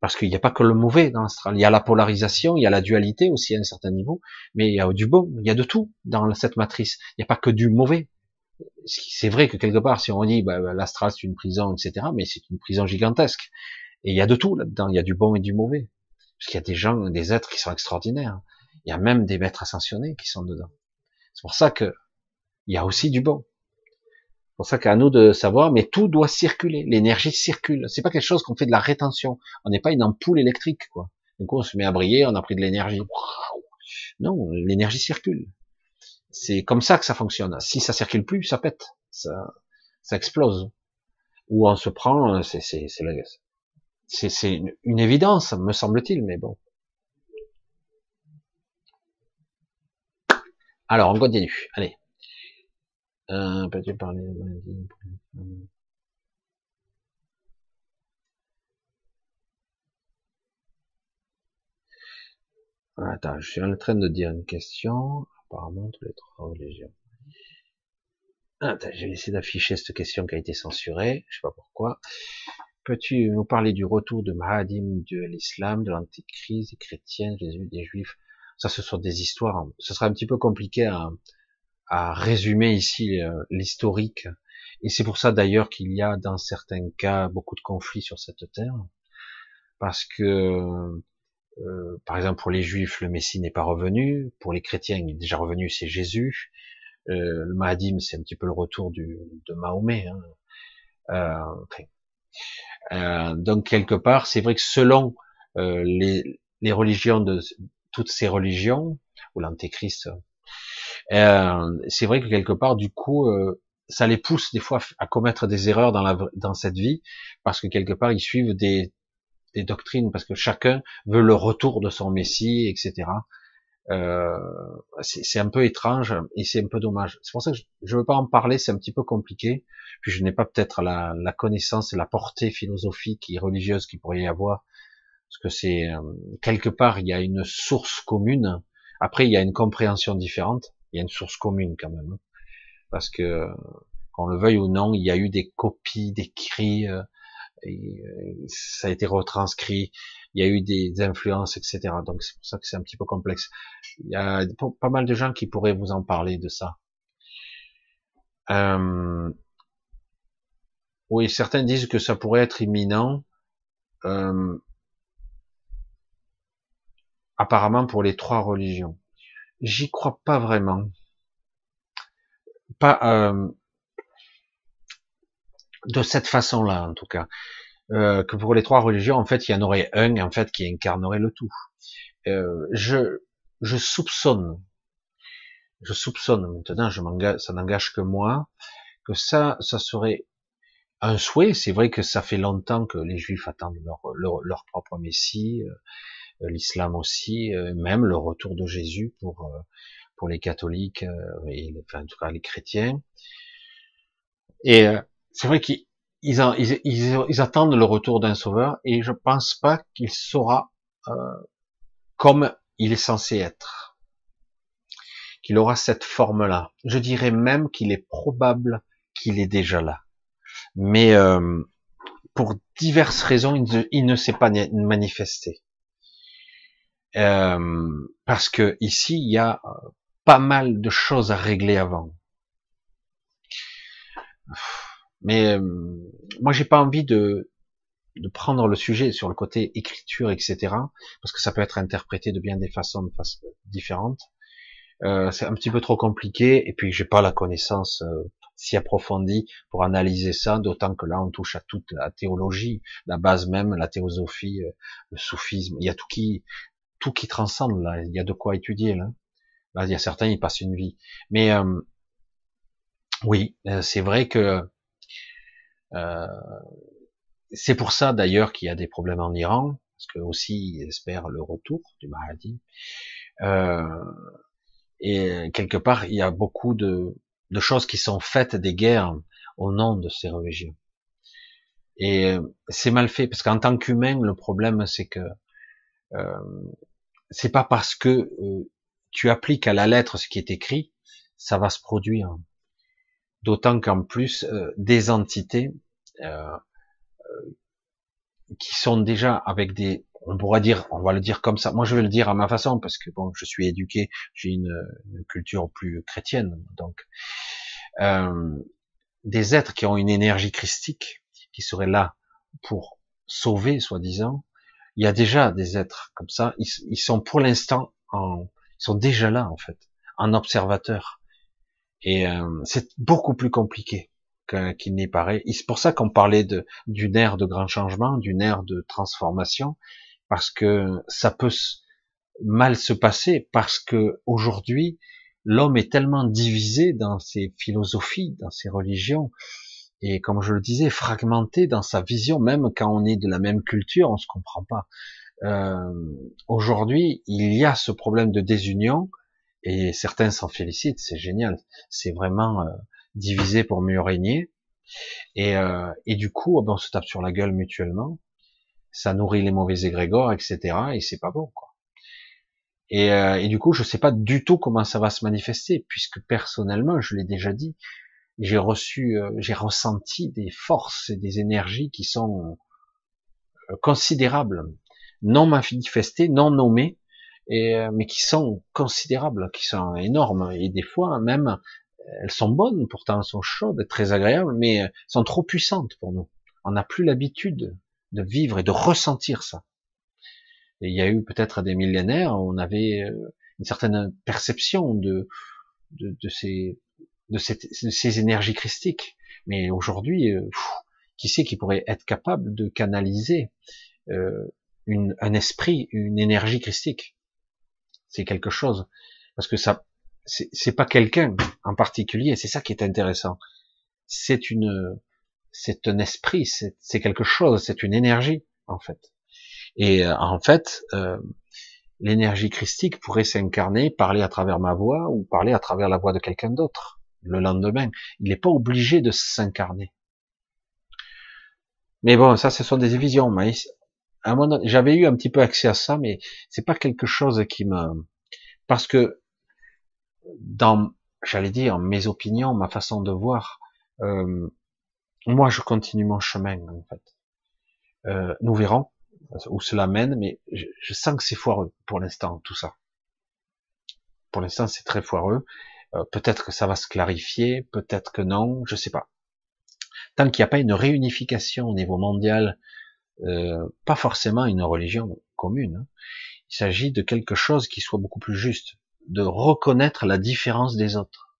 A: Parce qu'il n'y a pas que le mauvais dans l'astral. Il y a la polarisation, il y a la dualité aussi à un certain niveau, mais il y a du bon, il y a de tout dans cette matrice. Il n'y a pas que du mauvais. C'est vrai que quelque part, si on dit bah, bah, l'astral c'est une prison, etc., mais c'est une prison gigantesque. Et il y a de tout là-dedans. Il y a du bon et du mauvais. Parce qu'il y a des gens, des êtres qui sont extraordinaires. Il y a même des maîtres ascensionnés qui sont dedans. C'est pour ça que il y a aussi du bon pour ça qu'à nous de savoir, mais tout doit circuler. L'énergie circule. C'est pas quelque chose qu'on fait de la rétention. On n'est pas une ampoule électrique, quoi. Du coup, on se met à briller, on a pris de l'énergie. Non, l'énergie circule. C'est comme ça que ça fonctionne. Si ça circule plus, ça pète. Ça, ça explose. Ou on se prend, c'est, c'est, c'est, c'est une, une évidence, me semble-t-il, mais bon. Alors, on continue. Allez. Euh, Peux-tu parler de maladie Attends, je suis en train de dire une question. Apparemment, tous les trois religions. Attends, je vais d'afficher cette question qui a été censurée. Je sais pas pourquoi. Peux-tu nous parler du retour de Mahadim de l'islam, de l'antichrist, des chrétiens, Jésus, des juifs? Ça, ce sont des histoires. Ce serait un petit peu compliqué à, à résumer ici euh, l'historique. Et c'est pour ça d'ailleurs qu'il y a dans certains cas beaucoup de conflits sur cette terre, parce que euh, par exemple pour les juifs le Messie n'est pas revenu, pour les chrétiens il est déjà revenu, c'est Jésus. Euh, le Mahadim c'est un petit peu le retour du, de Mahomet. Hein. Euh, donc quelque part c'est vrai que selon les, les religions de toutes ces religions ou l'antéchrist euh, c'est vrai que quelque part, du coup, euh, ça les pousse des fois à commettre des erreurs dans, la, dans cette vie, parce que quelque part, ils suivent des, des doctrines, parce que chacun veut le retour de son Messie, etc. Euh, c'est un peu étrange et c'est un peu dommage. C'est pour ça que je ne veux pas en parler, c'est un petit peu compliqué. Puis je n'ai pas peut-être la, la, connaissance et la portée philosophique et religieuse qu'il pourrait y avoir, parce que c'est euh, quelque part il y a une source commune. Après il y a une compréhension différente il y a une source commune quand même, hein. parce que qu'on le veuille ou non, il y a eu des copies d'écrits, euh, et euh, ça a été retranscrit, il y a eu des influences, etc. Donc c'est pour ça que c'est un petit peu complexe. Il y a pas mal de gens qui pourraient vous en parler de ça. Euh, oui, certains disent que ça pourrait être imminent. apparemment pour les trois religions. J'y crois pas vraiment. Pas euh, de cette façon-là, en tout cas. Euh, que pour les trois religions, en fait, il y en aurait un, en fait, qui incarnerait le tout. Euh, je, je soupçonne, je soupçonne maintenant, je ça n'engage que moi, que ça, ça serait un souhait. C'est vrai que ça fait longtemps que les Juifs attendent leur, leur, leur propre Messie. Euh, l'islam aussi, euh, même le retour de Jésus pour euh, pour les catholiques et enfin, en tout cas les chrétiens. Et c'est vrai qu'ils ils, ils, ils, attendent le retour d'un sauveur et je pense pas qu'il sera comme il est censé être, qu'il aura cette forme-là. Je dirais même qu'il est probable qu'il est déjà là. Mais pour diverses raisons, il ne s'est pas manifesté. Euh, parce que ici, il y a euh, pas mal de choses à régler avant. Mais euh, moi, j'ai pas envie de, de prendre le sujet sur le côté écriture, etc., parce que ça peut être interprété de bien des façons, différentes. Euh, c'est un petit peu trop compliqué, et puis j'ai pas la connaissance si approfondie pour analyser ça, d'autant que là on touche à toute la théologie, la base même, la théosophie, le soufisme, il y a tout qui, tout qui transcende là. Il y a de quoi étudier là. Là, il y a certains, ils passent une vie. Mais euh, oui, euh, c'est vrai que euh, c'est pour ça d'ailleurs qu'il y a des problèmes en Iran, parce que aussi ils espèrent le retour du Mahdi. Euh, et quelque part, il y a beaucoup de de choses qui sont faites, des guerres au nom de ces religions. Et euh, c'est mal fait parce qu'en tant qu'humain, le problème c'est que euh, c'est pas parce que euh, tu appliques à la lettre ce qui est écrit, ça va se produire. D'autant qu'en plus euh, des entités qui sont déjà avec des, on pourrait dire, on va le dire comme ça. Moi, je vais le dire à ma façon parce que bon, je suis éduqué, j'ai une, culture plus chrétienne, donc des êtres qui ont une énergie christique, qui seraient là pour sauver, soi-disant. Il y a déjà des êtres comme ça. Ils, sont pour l'instant en, ils sont déjà là en fait, en observateur. Et euh, c'est beaucoup plus compliqué qu'il n'est paraît. C'est pour ça qu'on parlait d'une ère de grand changement, d'une ère de transformation, parce que ça peut mal se passer, parce que aujourd'hui l'homme est tellement divisé dans ses philosophies, dans ses religions, et comme je le disais, fragmenté dans sa vision, même quand on est de la même culture, on se comprend pas. Euh, Aujourd'hui, il y a ce problème de désunion, et certains s'en félicitent, c'est génial. C'est vraiment euh, divisé pour mieux régner. Et, euh, et du coup, on se tape sur la gueule mutuellement. Ça nourrit les mauvais égrégores, etc. Et c'est pas bon, quoi. Et, euh, et, du coup, je sais pas du tout comment ça va se manifester, puisque personnellement, je l'ai déjà dit, j'ai reçu, euh, j'ai ressenti des forces et des énergies qui sont euh, considérables, non manifestées, non nommées, et, euh, mais qui sont considérables, qui sont énormes, et des fois même, elles sont bonnes, pourtant elles sont chaudes, très agréables, mais elles sont trop puissantes pour nous. On n'a plus l'habitude de vivre et de ressentir ça. Et il y a eu peut-être des millénaires où on avait une certaine perception de, de, de ces de, ces énergies christiques. Mais aujourd'hui, euh, qui sait qui pourrait être capable de canaliser euh, une, un esprit, une énergie christique? C'est quelque chose, parce que ça, c'est pas quelqu'un en particulier. C'est ça qui est intéressant. C'est une, c'est un esprit, c'est quelque chose, c'est une énergie en fait. Et euh, en fait, euh, l'énergie christique pourrait s'incarner, parler à travers ma voix ou parler à travers la voix de quelqu'un d'autre le lendemain. Il n'est pas obligé de s'incarner. Mais bon, ça, ce sont des visions. J'avais eu un petit peu accès à ça, mais c'est pas quelque chose qui me, parce que dans, j'allais dire, mes opinions, ma façon de voir, euh, moi, je continue mon chemin, en fait. Euh, nous verrons où cela mène, mais je sens que c'est foireux pour l'instant, tout ça. Pour l'instant, c'est très foireux. Euh, peut-être que ça va se clarifier, peut-être que non, je sais pas. Tant qu'il n'y a pas une réunification au niveau mondial, euh, pas forcément une religion commune, hein, il s'agit de quelque chose qui soit beaucoup plus juste, de reconnaître la différence des autres,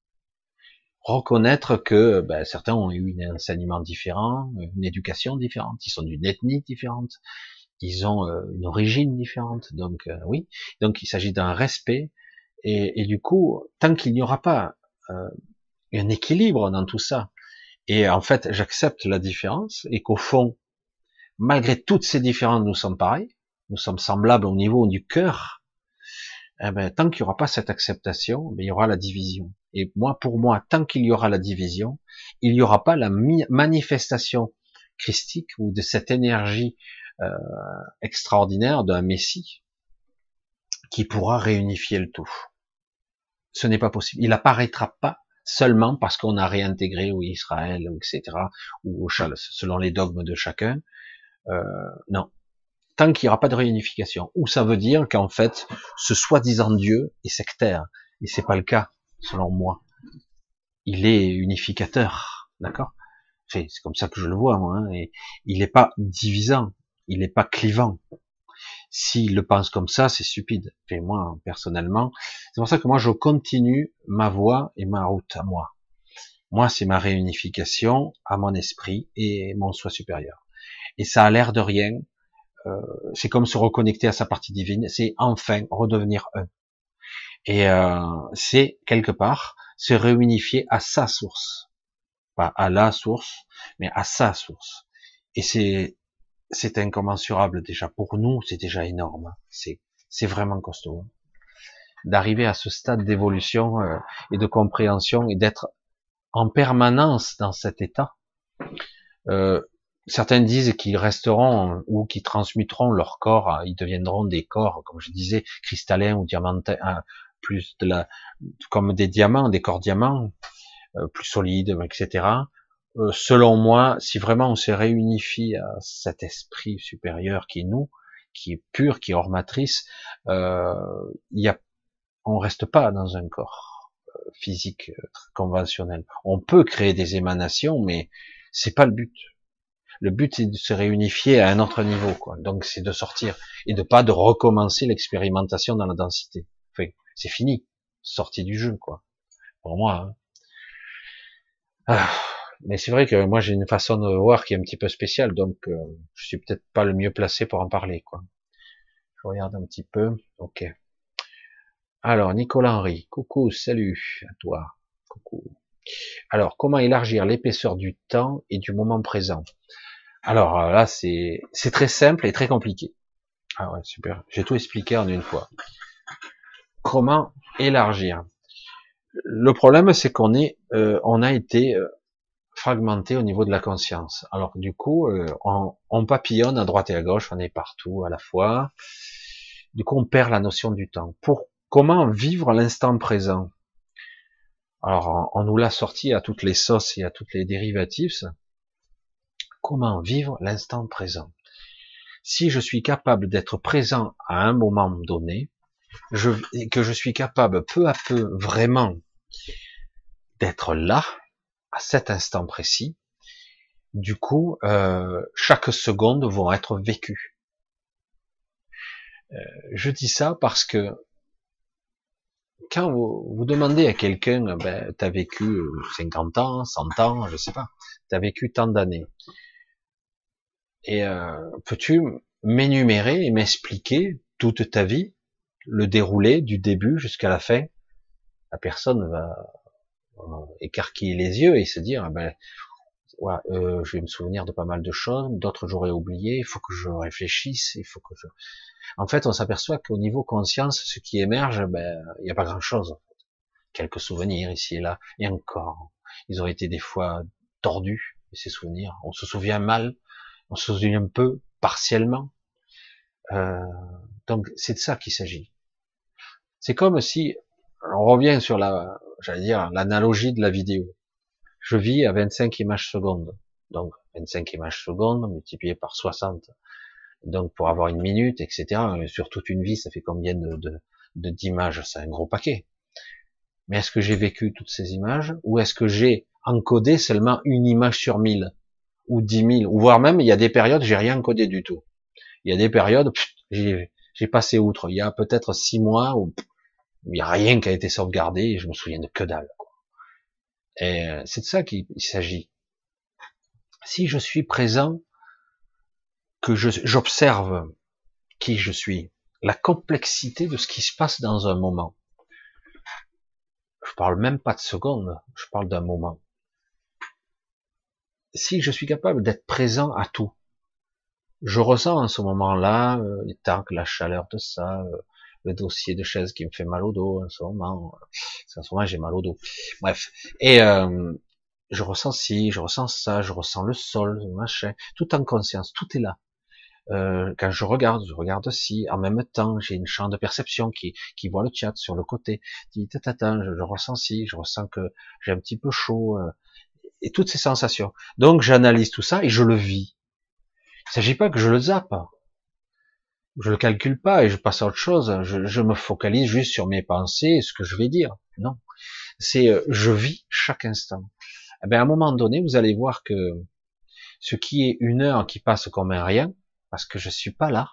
A: reconnaître que ben, certains ont eu un enseignement différent, une éducation différente, ils sont d'une ethnie différente, ils ont euh, une origine différente, donc oui, donc il s'agit d'un respect, et, du coup, tant qu'il n'y aura pas euh, un équilibre dans tout ça, et en fait, j'accepte la différence, et qu'au fond, malgré toutes ces différences, nous sommes pareils, nous sommes semblables au niveau du cœur, eh ben, tant qu'il n'y aura pas cette acceptation, ben, il y aura la division. Et moi, pour moi, tant qu'il y aura la division, il n'y aura pas la manifestation christique ou de cette énergie euh, extraordinaire d'un Messie qui pourra réunifier le tout ce n'est pas possible. Il apparaîtra pas seulement parce qu'on a réintégré ou Israël, etc., ou selon les dogmes de chacun. Euh, non. Tant qu'il n'y aura pas de réunification. Ou ça veut dire qu'en fait, ce soi-disant Dieu est sectaire. Et c'est pas le cas, selon moi. Il est unificateur. D'accord? C'est comme ça que je le vois, moi. Hein, et il n'est pas divisant. Il n'est pas clivant. S'il le pense comme ça, c'est stupide. Et moi, personnellement, c'est pour ça que moi, je continue ma voie et ma route à moi. Moi, c'est ma réunification à mon esprit et mon soi supérieur. Et ça a l'air de rien. Euh, c'est comme se reconnecter à sa partie divine. C'est enfin redevenir un. Et euh, c'est quelque part se réunifier à sa source, pas à la source, mais à sa source. Et c'est c'est incommensurable déjà pour nous, c'est déjà énorme. C'est c'est vraiment costaud d'arriver à ce stade d'évolution euh, et de compréhension et d'être en permanence dans cet état. Euh, certains disent qu'ils resteront ou qu'ils transmuteront leur corps, ils deviendront des corps, comme je disais, cristallins ou diamantins, euh, plus de la, comme des diamants, des corps diamants, euh, plus solides, etc. Euh, selon moi, si vraiment on se réunifie à cet esprit supérieur qui est nous, qui est pur, qui est hors matrice, euh, y a, on reste pas dans un corps euh, physique euh, conventionnel. On peut créer des émanations, mais c'est pas le but. Le but c'est de se réunifier à un autre niveau, quoi. Donc c'est de sortir et de pas de recommencer l'expérimentation dans la densité. Enfin, c'est fini, sorti du jeu, quoi. Pour moi. Hein. Ah, mais c'est vrai que moi j'ai une façon de voir qui est un petit peu spéciale, donc euh, je suis peut-être pas le mieux placé pour en parler, quoi. Je regarde un petit peu. Ok. Alors Nicolas Henry, coucou, salut à toi. Coucou. Alors comment élargir l'épaisseur du temps et du moment présent? Alors euh, là c'est c'est très simple et très compliqué. Ah ouais super. J'ai tout expliqué en une fois. Comment élargir? Le problème c'est qu'on est, euh, on a été euh, fragmenté au niveau de la conscience. Alors du coup, euh, on, papillonne à droite et à gauche, on est partout à la fois. Du coup, on perd la notion du temps. Pour comment vivre l'instant présent? Alors, on, nous l'a sorti à toutes les sauces et à toutes les dérivatifs. Comment vivre l'instant présent? Si je suis capable d'être présent à un moment donné, je, que je suis capable peu à peu vraiment d'être là, à cet instant précis, du coup, euh, chaque seconde vont être vécues. Euh, je dis ça parce que quand vous, vous demandez à quelqu'un, ben, t'as vécu 50 ans, 100 ans, je sais pas, t'as vécu tant d'années, et euh, peux-tu m'énumérer et m'expliquer toute ta vie, le déroulé du début jusqu'à la fin? La personne va, écarquiller les yeux et se dire, ah ben, ouais, euh, je vais me souvenir de pas mal de choses, d'autres j'aurais oublié, il faut que je réfléchisse, il faut que je... En fait, on s'aperçoit qu'au niveau conscience, ce qui émerge, ben, il n'y a pas grand-chose. Quelques souvenirs ici et là, et encore. Ils ont été des fois tordus, ces souvenirs. On se souvient mal, on se souvient peu, partiellement. Euh, donc, c'est de ça qu'il s'agit. C'est comme si, on revient sur la, j'allais dire, l'analogie de la vidéo. Je vis à 25 images secondes. Donc, 25 images secondes multiplié par 60. Donc, pour avoir une minute, etc. Sur toute une vie, ça fait combien de, de, d'images? C'est un gros paquet. Mais est-ce que j'ai vécu toutes ces images? Ou est-ce que j'ai encodé seulement une image sur mille? Ou dix mille? Ou voire même, il y a des périodes, j'ai rien encodé du tout. Il y a des périodes, j'ai, passé outre. Il y a peut-être six mois où il n'y a rien qui a été sauvegardé et je me souviens de que dalle. Et euh, c'est de ça qu'il s'agit. Si je suis présent, que j'observe qui je suis, la complexité de ce qui se passe dans un moment. Je parle même pas de secondes, je parle d'un moment. Si je suis capable d'être présent à tout, je ressens en ce moment-là, euh, tant que la chaleur de ça, euh, le dossier de chaise qui me fait mal au dos en ce moment. En ce moment, j'ai mal au dos. Bref. Et euh, je ressens ci, je ressens ça, je ressens le sol, machin, tout en conscience, tout est là. Euh, quand je regarde, je regarde ci, en même temps, j'ai une champ de perception qui, qui voit le chat sur le côté. Dit, tata, je, ressens ci, je ressens que j'ai un petit peu chaud, euh, et toutes ces sensations. Donc, j'analyse tout ça et je le vis. Il s'agit pas que je le zappe je le calcule pas et je passe à autre chose. Je, me focalise juste sur mes pensées et ce que je vais dire. Non, c'est euh, je vis chaque instant. Eh bien, à un moment donné, vous allez voir que ce qui est une heure qui passe comme un rien, parce que je suis pas là.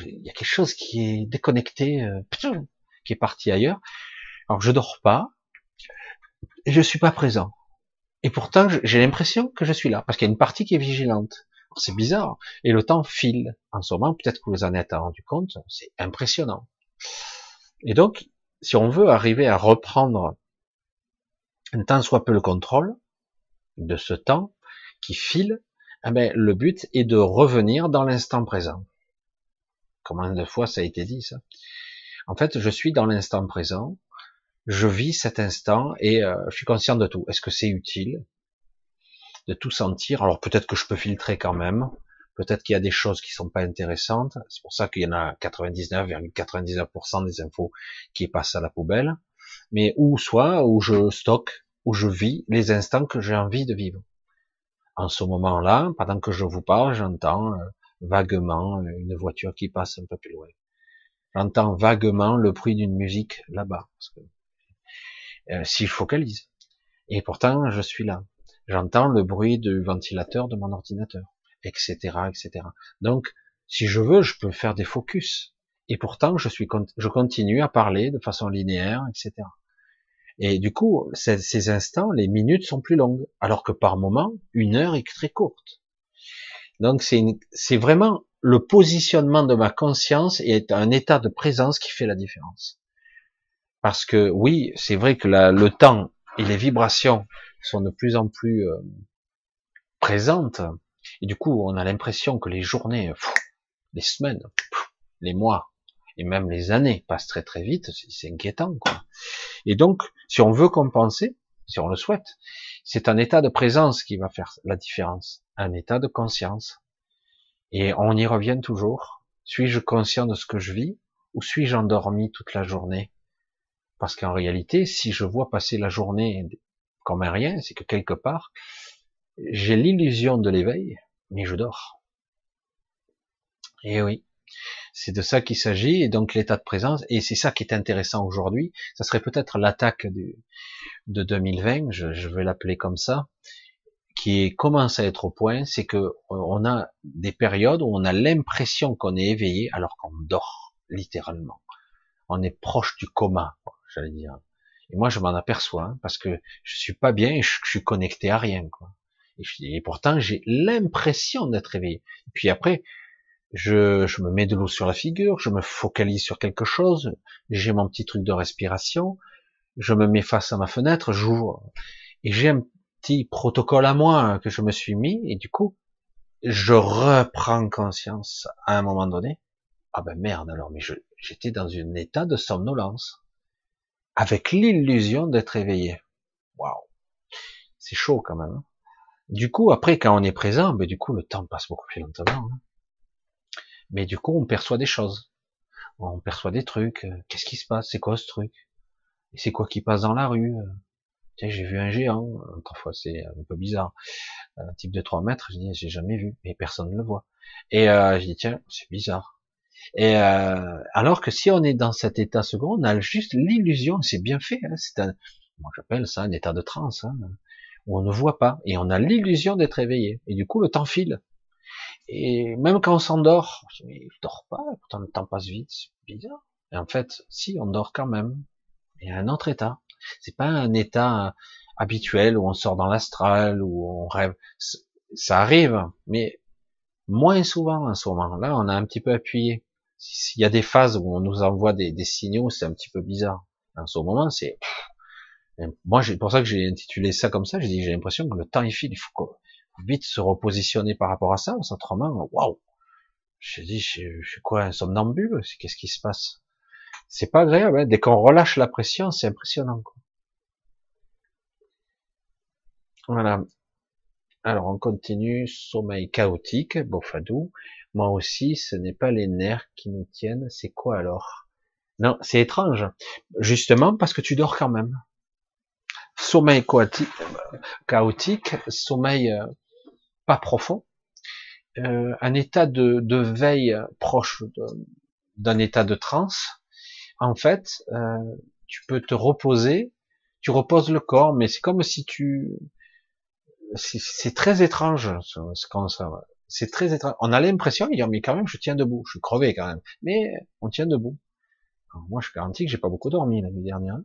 A: Il y a quelque chose qui est déconnecté, euh, qui est parti ailleurs. Alors je dors pas et je suis pas présent. Et pourtant, j'ai l'impression que je suis là, parce qu'il y a une partie qui est vigilante. C'est bizarre. Et le temps file. En ce moment, peut-être que vous en êtes rendu compte, c'est impressionnant. Et donc, si on veut arriver à reprendre un tant soit peu le contrôle de ce temps qui file, eh ben, le but est de revenir dans l'instant présent. Combien de fois ça a été dit ça? En fait, je suis dans l'instant présent, je vis cet instant et euh, je suis conscient de tout. Est-ce que c'est utile? De tout sentir Alors peut-être que je peux filtrer quand même. Peut-être qu'il y a des choses qui sont pas intéressantes. C'est pour ça qu'il y en a 99,99% des infos qui passent à la poubelle. Mais ou soit où je stocke, où je vis les instants que j'ai envie de vivre. En ce moment-là, pendant que je vous parle, j'entends euh, vaguement une voiture qui passe un peu plus loin. J'entends vaguement le bruit d'une musique là-bas. Si je focalise. Et pourtant, je suis là. J'entends le bruit du ventilateur de mon ordinateur, etc., etc. Donc, si je veux, je peux faire des focus. Et pourtant, je suis, je continue à parler de façon linéaire, etc. Et du coup, ces instants, les minutes sont plus longues, alors que par moment, une heure est très courte. Donc, c'est vraiment le positionnement de ma conscience et un état de présence qui fait la différence. Parce que oui, c'est vrai que le temps et les vibrations sont de plus en plus euh, présentes. Et du coup, on a l'impression que les journées, les semaines, les mois et même les années passent très très vite. C'est inquiétant, quoi. Et donc, si on veut compenser, si on le souhaite, c'est un état de présence qui va faire la différence, un état de conscience. Et on y revient toujours. Suis-je conscient de ce que je vis ou suis-je endormi toute la journée? Parce qu'en réalité, si je vois passer la journée rien, c'est que quelque part, j'ai l'illusion de l'éveil, mais je dors. Et oui, c'est de ça qu'il s'agit, et donc l'état de présence, et c'est ça qui est intéressant aujourd'hui, ça serait peut-être l'attaque de 2020, je, je vais l'appeler comme ça, qui commence à être au point, c'est que on a des périodes où on a l'impression qu'on est éveillé alors qu'on dort, littéralement. On est proche du coma j'allais dire. Et moi, je m'en aperçois hein, parce que je suis pas bien et je, suis connecté à rien, quoi. Et, pourtant, j'ai l'impression d'être éveillé. Et puis après, je, je me mets de l'eau sur la figure, je me focalise sur quelque chose, j'ai mon petit truc de respiration, je me mets face à ma fenêtre, j'ouvre, et j'ai un petit protocole à moi que je me suis mis, et du coup, je reprends conscience à un moment donné. Ah ben merde alors, mais j'étais dans un état de somnolence avec l'illusion d'être éveillé. Waouh, c'est chaud quand même. Hein. du coup, après, quand on est présent, ben, du coup, le temps passe beaucoup plus lentement. Hein. Mais du coup, on perçoit des choses. On perçoit des trucs. Euh, qu'est-ce qui se passe C'est quoi ce truc? C'est quoi qui passe dans la rue euh? Tiens, j'ai vu un géant. Parfois, c'est un peu bizarre. Un type de 3 mètres, je dis, j'ai jamais vu. Et personne ne le voit. Et euh, je dis, tiens, c'est bizarre. Et euh, alors que si on est dans cet état second, on a juste l'illusion, c'est bien fait, hein, c'est un, moi j'appelle ça un état de transe, hein, où on ne voit pas, et on a l'illusion d'être éveillé, et du coup le temps file. Et même quand on s'endort, mais je dors pas, pourtant le temps passe vite, c'est bizarre. Et en fait, si, on dort quand même. Il y a un autre état. C'est pas un état habituel où on sort dans l'astral, où on rêve. Ça arrive, mais moins souvent en ce moment. Là, on a un petit peu appuyé. S'il y a des phases où on nous envoie des, signaux, c'est un petit peu bizarre. En ce moment, c'est moi, c'est pour ça que j'ai intitulé ça comme ça. J'ai dit, j'ai l'impression que le temps est file. Il faut vite se repositionner par rapport à ça. Autrement, waouh. J'ai dit, je, suis quoi, un somnambule? Qu'est-ce qui se passe? C'est pas agréable. Hein. Dès qu'on relâche la pression, c'est impressionnant. Quoi. Voilà. Alors on continue. Sommeil chaotique, Bofadou. Moi aussi, ce n'est pas les nerfs qui nous tiennent, c'est quoi alors? Non, c'est étrange. Justement parce que tu dors quand même. Sommeil chaotique, sommeil euh, pas profond, euh, un état de, veille proche d'un état de transe. En fait, euh, tu peux te reposer, tu reposes le corps, mais c'est comme si tu, c'est très étrange, quand ça, c'est très étrange. On a l'impression, mais quand même, je tiens debout. Je suis crevé quand même. Mais on tient debout. moi, je garantis que j'ai pas beaucoup dormi la nuit dernière.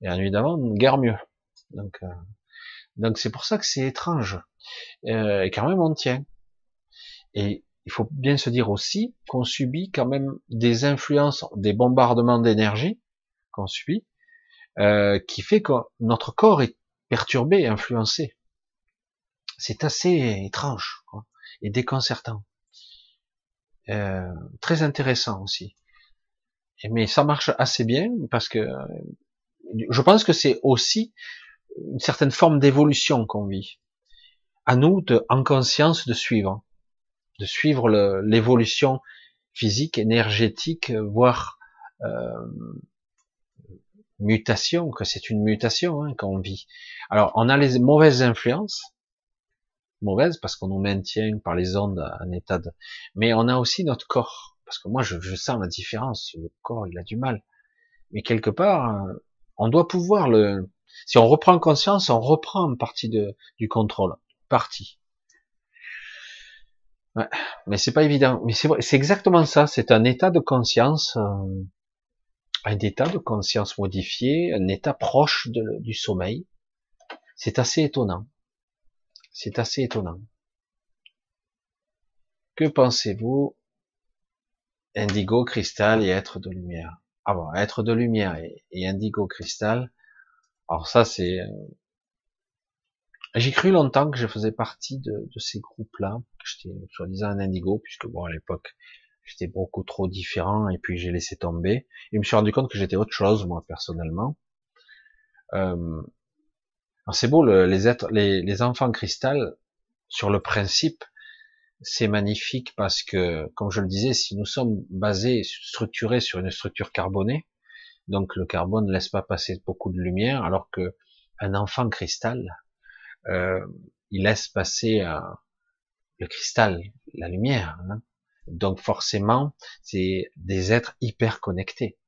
A: Et la nuit d'avant, guère mieux. Donc, euh, donc c'est pour ça que c'est étrange. Euh, et quand même, on tient. Et il faut bien se dire aussi qu'on subit quand même des influences, des bombardements d'énergie qu'on subit, euh, qui fait que notre corps est perturbé, influencé. C'est assez étrange. Quoi et déconcertant. Euh, très intéressant aussi. mais ça marche assez bien parce que je pense que c'est aussi une certaine forme d'évolution qu'on vit. À nous, de, en conscience, de suivre, de suivre l'évolution physique, énergétique, voire euh, mutation, que c'est une mutation hein, qu'on vit. Alors, on a les mauvaises influences, mauvaises parce qu'on nous maintient par les ondes en état de... Mais on a aussi notre corps, parce que moi, je, sens la différence. Le corps, il a du mal. Mais quelque part, on doit pouvoir le... Si on reprend conscience, on reprend une partie du contrôle. Partie. Ouais, mais c'est pas évident. Mais c'est exactement ça. C'est un état de conscience, euh, un état de conscience modifié, un état proche du sommeil. C'est assez étonnant. C'est assez étonnant. Que pensez-vous Indigo, cristal et être de lumière? Ah bon, être de lumière et, indigo, cristal. Alors ça, c'est. Euh, j'ai cru longtemps que je faisais partie de, ces groupes-là, j'étais soi-disant un indigo, puisque bon, à l'époque, j'étais beaucoup trop différent, et puis j'ai laissé tomber. Et je me suis rendu compte que j'étais autre chose, moi, personnellement. Euh, c'est beau, les êtres, les, enfants cristal, sur le principe, c'est magnifique parce que, comme je le disais, si nous sommes basés, structurés sur une structure carbonée, donc le carbone ne laisse pas passer beaucoup de lumière, alors que un enfant cristal, euh, il laisse passer euh, le cristal, la lumière. Hein. Donc forcément, c'est des êtres hyper connectés.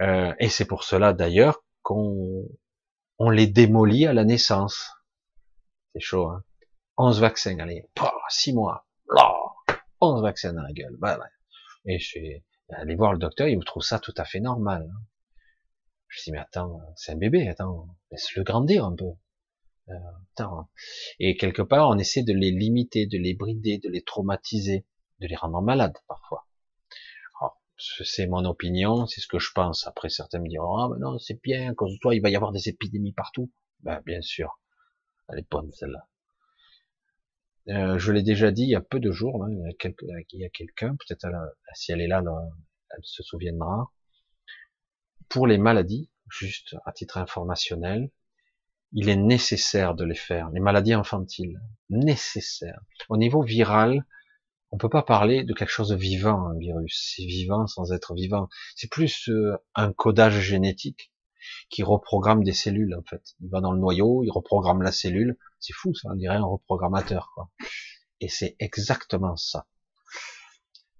A: Euh, et c'est pour cela d'ailleurs qu'on on les démolit à la naissance. C'est chaud, hein 11 vaccins, allez, 6 mois, 11 vaccins dans la gueule. Bah, Et je suis allé voir le docteur, il me trouve ça tout à fait normal. Hein. Je dis mais attends, c'est un bébé, attends, laisse-le grandir un peu. Euh, attends. Et quelque part, on essaie de les limiter, de les brider, de les traumatiser, de les rendre malades parfois c'est mon opinion, c'est ce que je pense. Après, certains me diront, ah, ben non, c'est bien, à cause de toi, il va y avoir des épidémies partout. Ben, bien sûr. Elle est bonne, celle-là. Euh, je l'ai déjà dit il y a peu de jours, hein, il y a, quelqu'un, peut-être si elle est là, elle se souviendra. Pour les maladies, juste à titre informationnel, il est nécessaire de les faire. Les maladies infantiles, nécessaire. Au niveau viral, on peut pas parler de quelque chose de vivant, un virus. C'est vivant sans être vivant. C'est plus euh, un codage génétique qui reprogramme des cellules, en fait. Il va dans le noyau, il reprogramme la cellule. C'est fou, ça, on dirait un reprogrammateur, quoi. Et c'est exactement ça.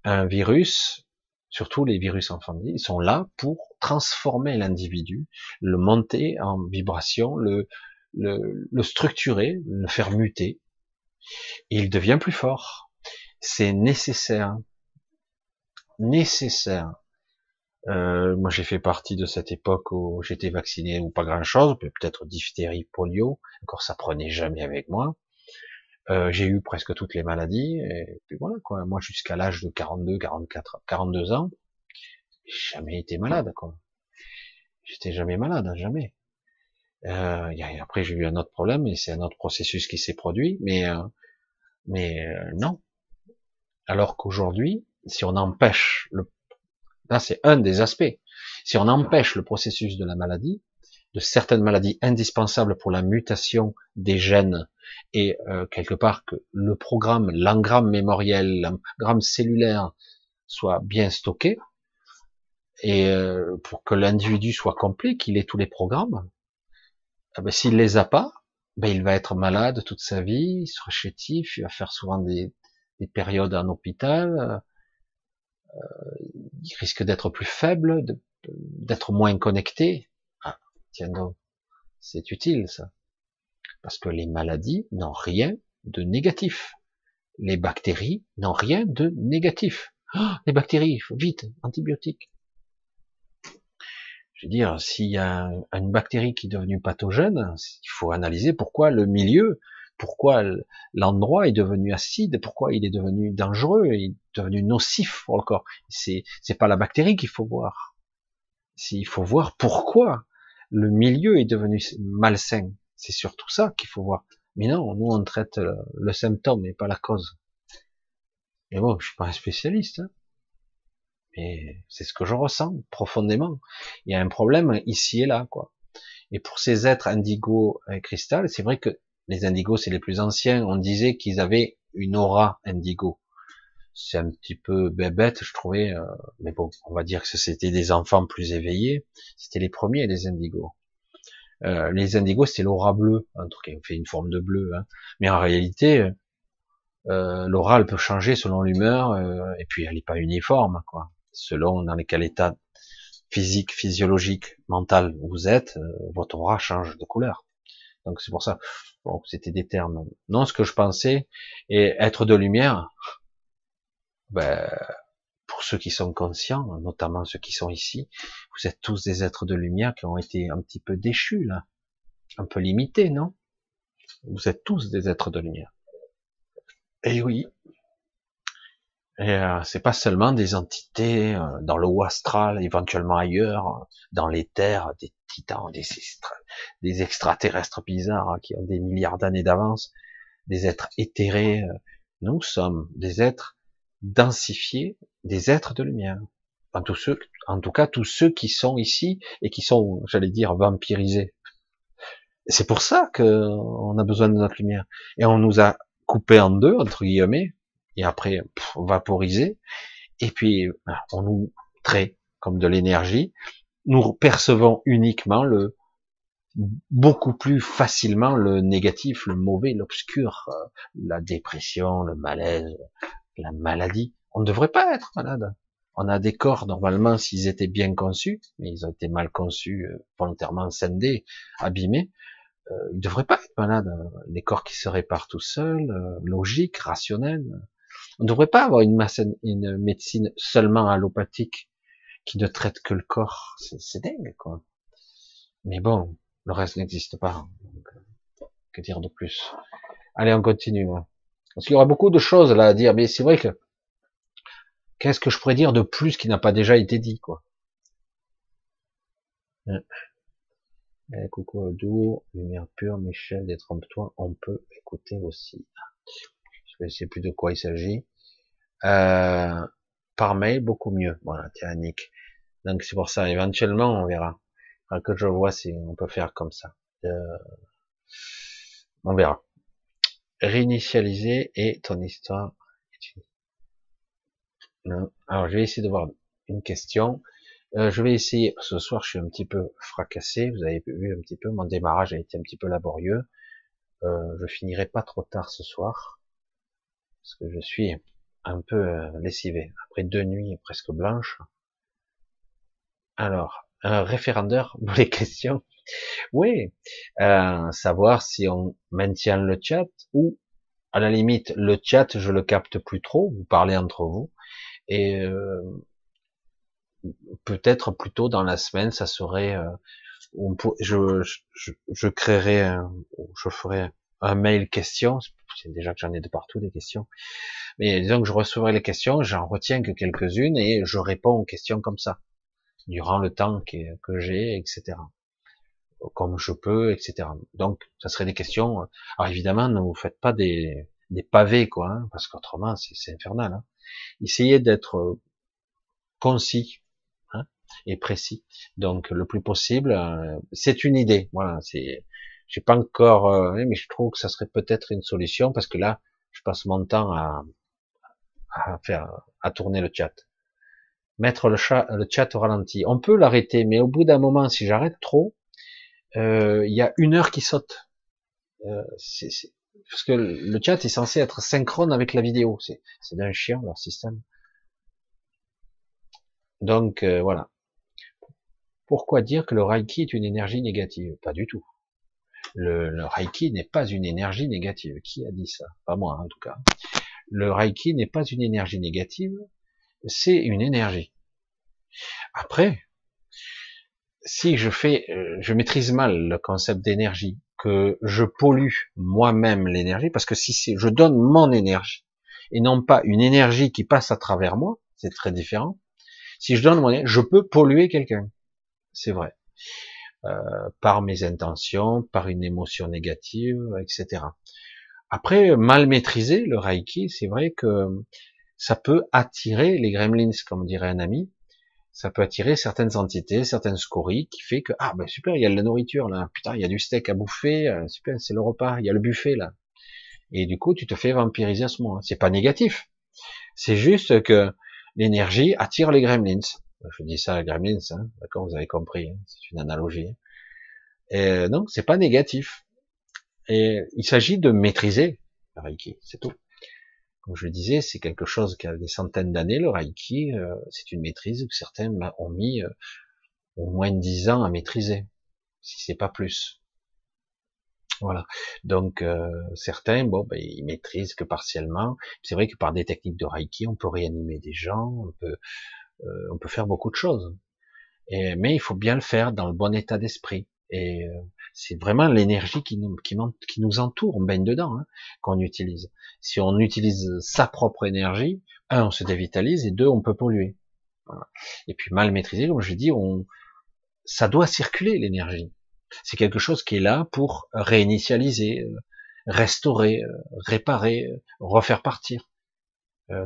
A: Un virus, surtout les virus infantiles, ils sont là pour transformer l'individu, le monter en vibration, le, structurer, le faire muter. Il devient plus fort c'est nécessaire. Nécessaire. Euh, moi, j'ai fait partie de cette époque où j'étais vacciné ou pas grand-chose, peut-être diphtérie, polio. Encore, ça prenait jamais avec moi. Euh, j'ai eu presque toutes les maladies. Et puis voilà, quoi. Moi, jusqu'à l'âge de 42, 44, 42 ans, j'ai jamais été malade, quoi. J'étais jamais malade, jamais. Euh, après, j'ai eu un autre problème et c'est un autre processus qui s'est produit, mais euh, mais non, alors qu'aujourd'hui, si on empêche le, là c'est un des aspects, si on empêche le processus de la maladie, de certaines maladies indispensables pour la mutation des gènes et euh, quelque part que le programme, l'engramme mémoriel, l'engramme cellulaire soit bien stocké et euh, pour que l'individu soit complet, qu'il ait tous les programmes, eh ben, s'il les a pas, ben, il va être malade toute sa vie, il sera chétif, il va faire souvent des, des périodes en hôpital, euh, il risque d'être plus faible, d'être moins connecté. Ah, tiens donc, c'est utile ça. Parce que les maladies n'ont rien de négatif. Les bactéries n'ont rien de négatif. Ah, les bactéries, vite, antibiotiques. Je veux dire, s'il y a une bactérie qui est devenue pathogène, il faut analyser pourquoi le milieu pourquoi l'endroit est devenu acide, pourquoi il est devenu dangereux, il est devenu nocif pour le corps. C'est c'est pas la bactérie qu'il faut voir. Il faut voir pourquoi le milieu est devenu malsain. C'est surtout ça qu'il faut voir. Mais non, nous on traite le, symptôme et pas la cause. Mais bon, je suis pas un spécialiste. Hein. Et c'est ce que je ressens profondément. Il y a un problème ici et là, quoi. Et pour ces êtres indigo et cristal, c'est vrai que les indigos, c'est les plus anciens. On disait qu'ils avaient une aura indigo. C'est un petit peu bête, je trouvais. Euh, mais bon, on va dire que c'était des enfants plus éveillés. C'était les premiers, les indigos. Euh, les indigos, c'est l'aura bleue, un truc qui fait une forme de bleu. Hein. Mais en réalité, euh, l'aura, peut changer selon l'humeur, et puis elle n'est pas uniforme. Selon dans quel état physique, physiologique, mental vous êtes, votre aura change de couleur. Donc c'est pour ça. Bon, c'était des termes. Non, ce que je pensais, et être de lumière, ben, pour ceux qui sont conscients, notamment ceux qui sont ici, vous êtes tous des êtres de lumière qui ont été un petit peu déchus là, un peu limités, non? Vous êtes tous des êtres de lumière. Et oui. Et euh, c'est pas seulement des entités euh, dans le haut astral, éventuellement ailleurs, dans les terres, des titans, des, des extraterrestres bizarres hein, qui ont des milliards d'années d'avance, des êtres éthérés. Euh. Nous sommes des êtres densifiés, des êtres de lumière. En tout cas, tous ceux qui sont ici et qui sont, j'allais dire, vampirisés. C'est pour ça qu'on a besoin de notre lumière. Et on nous a coupé en deux, entre guillemets, et après vaporisé, et puis on nous traite comme de l'énergie, nous percevons uniquement le beaucoup plus facilement le négatif, le mauvais, l'obscur, euh, la dépression, le malaise, la maladie. On ne devrait pas être malade. On a des corps, normalement, s'ils étaient bien conçus, mais ils ont été mal conçus, euh, volontairement scindés, abîmés, euh, ils ne devraient pas être malades. Les corps qui se réparent tout seuls, euh, logique, rationnel. On ne devrait pas avoir une, médecine seulement allopathique qui ne traite que le corps. C'est dingue, quoi. Mais bon, le reste n'existe pas. Euh, que dire de plus? Allez, on continue. Hein. Parce qu'il y aura beaucoup de choses là à dire, mais c'est vrai que qu'est-ce que je pourrais dire de plus qui n'a pas déjà été dit, quoi? Eh, coucou Doux, lumière pure, Michel, détrompe-toi, on peut écouter aussi. Je ne sais plus de quoi il s'agit. Euh, par mail, beaucoup mieux. Voilà, tiens. Donc c'est pour ça, éventuellement, on verra. Enfin, que je vois si on peut faire comme ça. Euh, on verra. Réinitialiser et ton histoire. Alors, je vais essayer de voir une question. Euh, je vais essayer, ce soir je suis un petit peu fracassé, vous avez vu un petit peu, mon démarrage a été un petit peu laborieux. Euh, je finirai pas trop tard ce soir, parce que je suis un peu euh, lessivé, après deux nuits presque blanches. Alors, un référendaire *laughs* pour les questions. Oui, euh, savoir si on maintient le chat ou à la limite le chat je le capte plus trop, vous parlez entre vous et euh, peut-être plutôt dans la semaine, ça serait, euh, je, je, je, créerai, je ferai un mail question. C'est déjà que j'en ai de partout des questions. Mais disons que je recevrai les questions, j'en retiens que quelques-unes et je réponds aux questions comme ça, durant le temps que, que j'ai, etc. Comme je peux, etc. Donc, ça serait des questions. Alors évidemment, ne vous faites pas des, des pavés, quoi, hein, parce qu'autrement, c'est infernal. Hein. Essayez d'être concis, et précis. Donc le plus possible, euh, c'est une idée. Voilà, c'est, j'ai pas encore, euh, mais je trouve que ça serait peut-être une solution parce que là, je passe mon temps à, à faire, à tourner le chat. Mettre le chat, le au ralenti. On peut l'arrêter, mais au bout d'un moment, si j'arrête trop, euh, il y a une heure qui saute. Euh, parce que le chat est censé être synchrone avec la vidéo. C'est, c'est d'un chien leur système. Donc voilà. Pourquoi dire que le Reiki est une énergie négative? Pas du tout. Le, le Reiki n'est pas une énergie négative. Qui a dit ça? Pas moi, en tout cas. Le Reiki n'est pas une énergie négative, c'est une énergie. Après, si je fais, euh, je maîtrise mal le concept d'énergie, que je pollue moi-même l'énergie, parce que si je donne mon énergie et non pas une énergie qui passe à travers moi, c'est très différent. Si je donne mon énergie, je peux polluer quelqu'un c'est vrai. Euh, par mes intentions, par une émotion négative, etc. Après, mal maîtriser le Reiki, c'est vrai que ça peut attirer les gremlins, comme dirait un ami, ça peut attirer certaines entités, certaines scories, qui fait que, ah ben super, il y a de la nourriture là, putain, il y a du steak à bouffer, euh, super, c'est le repas, il y a le buffet là. Et du coup, tu te fais vampiriser à ce moment. C'est pas négatif. C'est juste que l'énergie attire les gremlins. Je dis ça à gremlins, hein, d'accord, vous avez compris, hein, c'est une analogie. Et donc, c'est pas négatif. Et il s'agit de maîtriser le Reiki, c'est tout. Comme je le disais, c'est quelque chose qui a des centaines d'années, le Reiki, euh, c'est une maîtrise que certains ont mis euh, au moins dix ans à maîtriser, si c'est pas plus. Voilà. Donc euh, certains, bon, ben, ils maîtrisent que partiellement. C'est vrai que par des techniques de Reiki, on peut réanimer des gens, on peut, on peut faire beaucoup de choses. Et, mais il faut bien le faire dans le bon état d'esprit. Et euh, c'est vraiment l'énergie qui nous, qui, nous entoure, on baigne dedans, hein, qu'on utilise. Si on utilise sa propre énergie, un, on se dévitalise, et deux, on peut polluer. Voilà. Et puis mal maîtrisé, comme je dis, on, ça doit circuler l'énergie. C'est quelque chose qui est là pour réinitialiser, euh, restaurer, euh, réparer, refaire partir.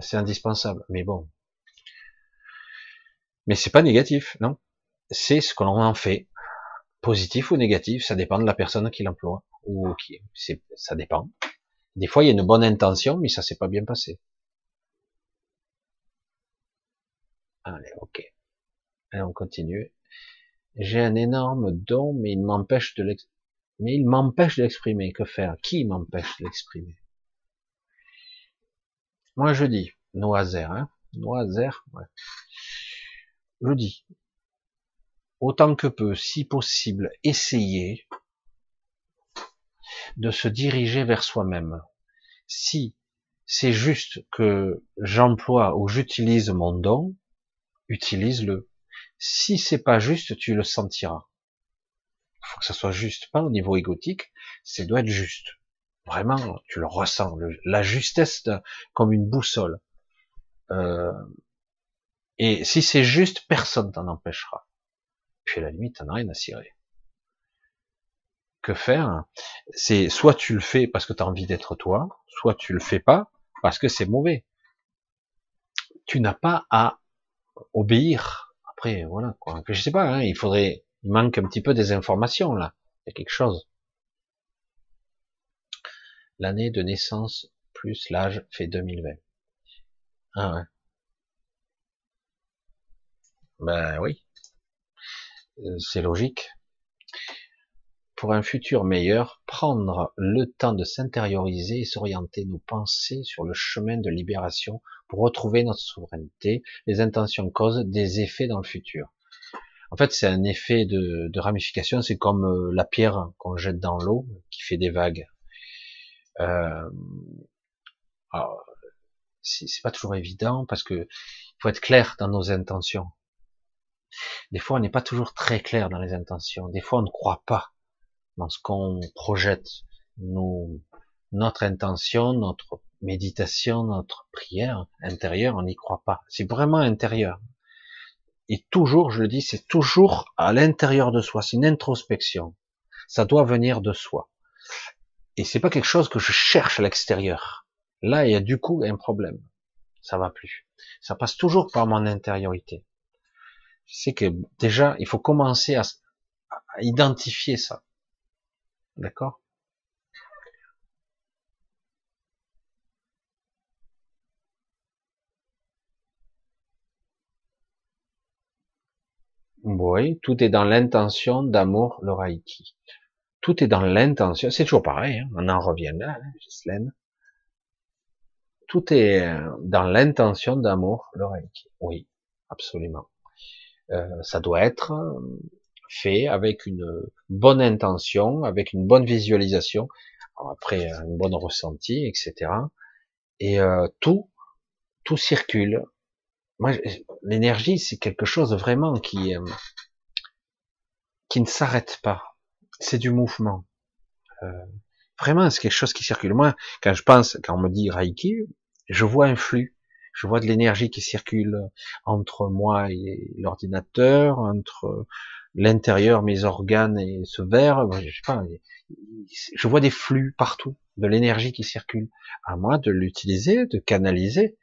A: c'est indispensable. Mais bon, mais c'est pas négatif, non. C'est ce que l'on en fait positif ou négatif, ça dépend de la personne qui l'emploie ou qui, c'est, ça dépend. Des fois, il y a une bonne intention, mais ça s'est pas bien passé. Allez, ok. Allez, on continue. J'ai un énorme don, mais il m'empêche de l'exprimer. Mais il m'empêche de l'exprimer. Que faire? Qui m'empêche de l'exprimer? Moi, je dis, Noiser, hein Noiser, ouais. Je dis, autant que peu, si possible, essayer de se diriger vers soi-même. Si c'est juste que j'emploie ou j'utilise mon don, utilise-le. Si c'est pas juste, tu le sentiras. Il faut que ça soit juste, pas au niveau égotique, c'est doit être juste. Vraiment, tu le ressens, la justesse comme une boussole. Euh, et si c'est juste, personne t'en empêchera. Puis à la limite, t'en as rien à cirer. Que faire? C'est soit tu le fais parce que tu as envie d'être toi, soit tu le fais pas parce que c'est mauvais. Tu n'as pas à obéir. Après, voilà quoi. Je sais pas. Hein, il faudrait, il manque un petit peu des informations là. Il y a quelque chose. L'année de naissance plus l'âge fait 2020. Ah ouais. Ben oui. Euh, c'est logique. Pour un futur meilleur, prendre le temps de s'intérioriser et s'orienter nos pensées sur le chemin de libération pour retrouver notre souveraineté, les intentions causent des effets dans le futur. En fait, c'est un effet de, ramification, c'est comme euh, la pierre qu'on jette dans l'eau qui fait des vagues. Euh, c'est pas toujours évident parce que faut être clair dans nos intentions. Des fois, on n'est pas toujours très clair dans les intentions. Des fois, on ne croit pas dans ce qu'on projette. Nous, notre intention, notre méditation, notre prière intérieure, on n'y croit pas. C'est vraiment intérieur. Et toujours, je le dis, c'est toujours à l'intérieur de soi. C'est une introspection. Ça doit venir de soi. Et c'est pas quelque chose que je cherche à l'extérieur. Là, il y a du coup un problème. Ça va plus. Ça passe toujours par mon intériorité c'est que déjà, il faut commencer à, identifier ça. D'accord? Oui, tout est dans l'intention d'amour, le Reiki. Tout est dans l'intention, c'est toujours pareil, hein, on en revient là, hein, Tout est euh, dans l'intention d'amour, le Reiki. Oui, absolument. Euh, ça doit être euh, fait avec une bonne intention, avec une bonne visualisation, après une bonne ressenti, etc. Et euh, tout, tout circule. Moi, l'énergie, c'est quelque chose vraiment qui qui ne s'arrête pas. C'est du mouvement. vraiment, c'est quelque chose qui circule. Moi, quand je pense, quand on me dit Reiki, je vois un flux je vois de l'énergie qui circule entre moi et l'ordinateur, entre l'intérieur, mes organes et ce verre, je vois des flux partout, de l'énergie qui circule. À moi de l'utiliser, de canaliser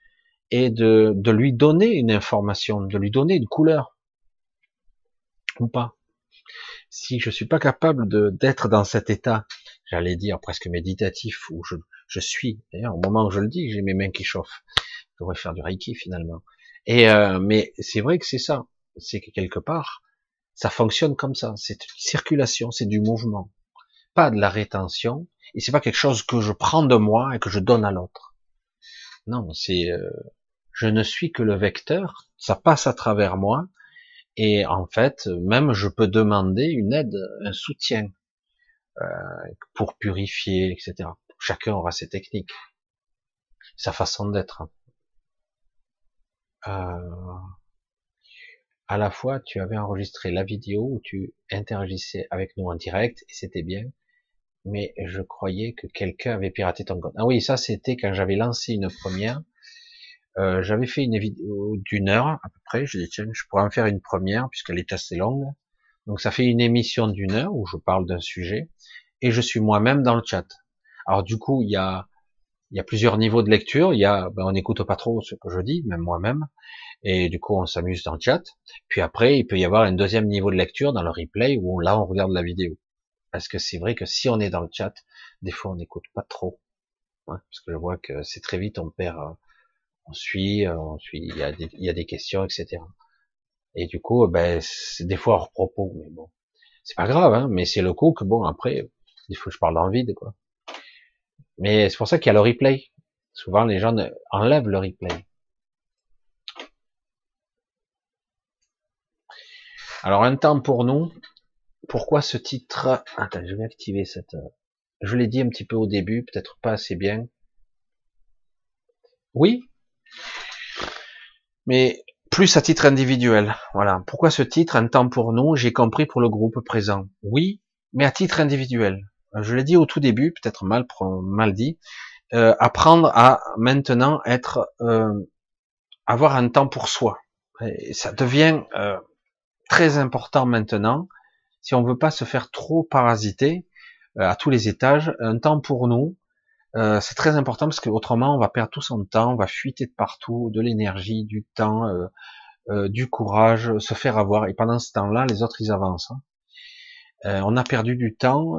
A: et de, lui donner une information, de lui donner une couleur ou pas. Si je suis pas capable d'être dans cet état, j'allais dire presque méditatif où je, je suis. D'ailleurs, au moment où je le dis, j'ai mes mains qui chauffent. Devrais faire du reiki finalement. Euh, mais c'est vrai que c'est ça. C'est que quelque part, ça fonctionne comme ça. C'est une circulation, c'est du mouvement, pas de la rétention. Et c'est pas quelque chose que je prends de moi et que je donne à l'autre. Non, c'est euh, je ne suis que le vecteur. Ça passe à travers moi. Et en fait, même je peux demander une aide, un soutien euh, pour purifier, etc. Chacun aura ses techniques, sa façon d'être. Euh, à la fois, tu avais enregistré la vidéo où tu interagissais avec nous en direct et c'était bien, mais je croyais que quelqu'un avait piraté ton compte. Ah oui, ça c'était quand j'avais lancé une première. Euh, j'avais fait une vidéo d'une heure à peu près. Je dis tiens, je pourrais en faire une première puisqu'elle est assez longue. Donc ça fait une émission d'une heure où je parle d'un sujet et je suis moi-même dans le chat. Alors du coup, il y a il y a plusieurs niveaux de lecture. Il y a, ben, on n'écoute pas trop ce que je dis, même moi-même, et du coup on s'amuse dans le chat. Puis après, il peut y avoir un deuxième niveau de lecture dans le replay où là on regarde la vidéo. Parce que c'est vrai que si on est dans le chat, des fois on n'écoute pas trop, parce que je vois que c'est très vite on perd, euh, on suit, euh, on suit, il y a des, questions, etc. Et du coup, ben c'est des fois hors propos, mais bon, c'est pas grave, hein, mais c'est le coup que bon après, il faut que je parle dans le vide, quoi. Mais c'est pour ça qu'il y a le replay. Souvent, les gens enlèvent le replay. Alors, un temps pour nous. Pourquoi ce titre? Attends, je vais activer cette... Je l'ai dit un petit peu au début, peut-être pas assez bien. Oui, mais plus à titre individuel. Voilà. Pourquoi ce titre? Un temps pour nous J'ai compris pour le groupe présent. Oui, mais à titre individuel je l'ai dit au tout début, peut-être mal, mal dit, euh, apprendre à maintenant être, euh, avoir un temps pour soi. Et ça devient euh, très important maintenant. Si on veut pas se faire trop parasiter à tous les étages, un temps pour nous, c'est très important parce que autrement on va perdre tout son temps, on va fuiter de partout, de l'énergie, du temps, du courage, se faire avoir. Et pendant ce temps-là, les autres ils avancent. Hein. on a perdu du temps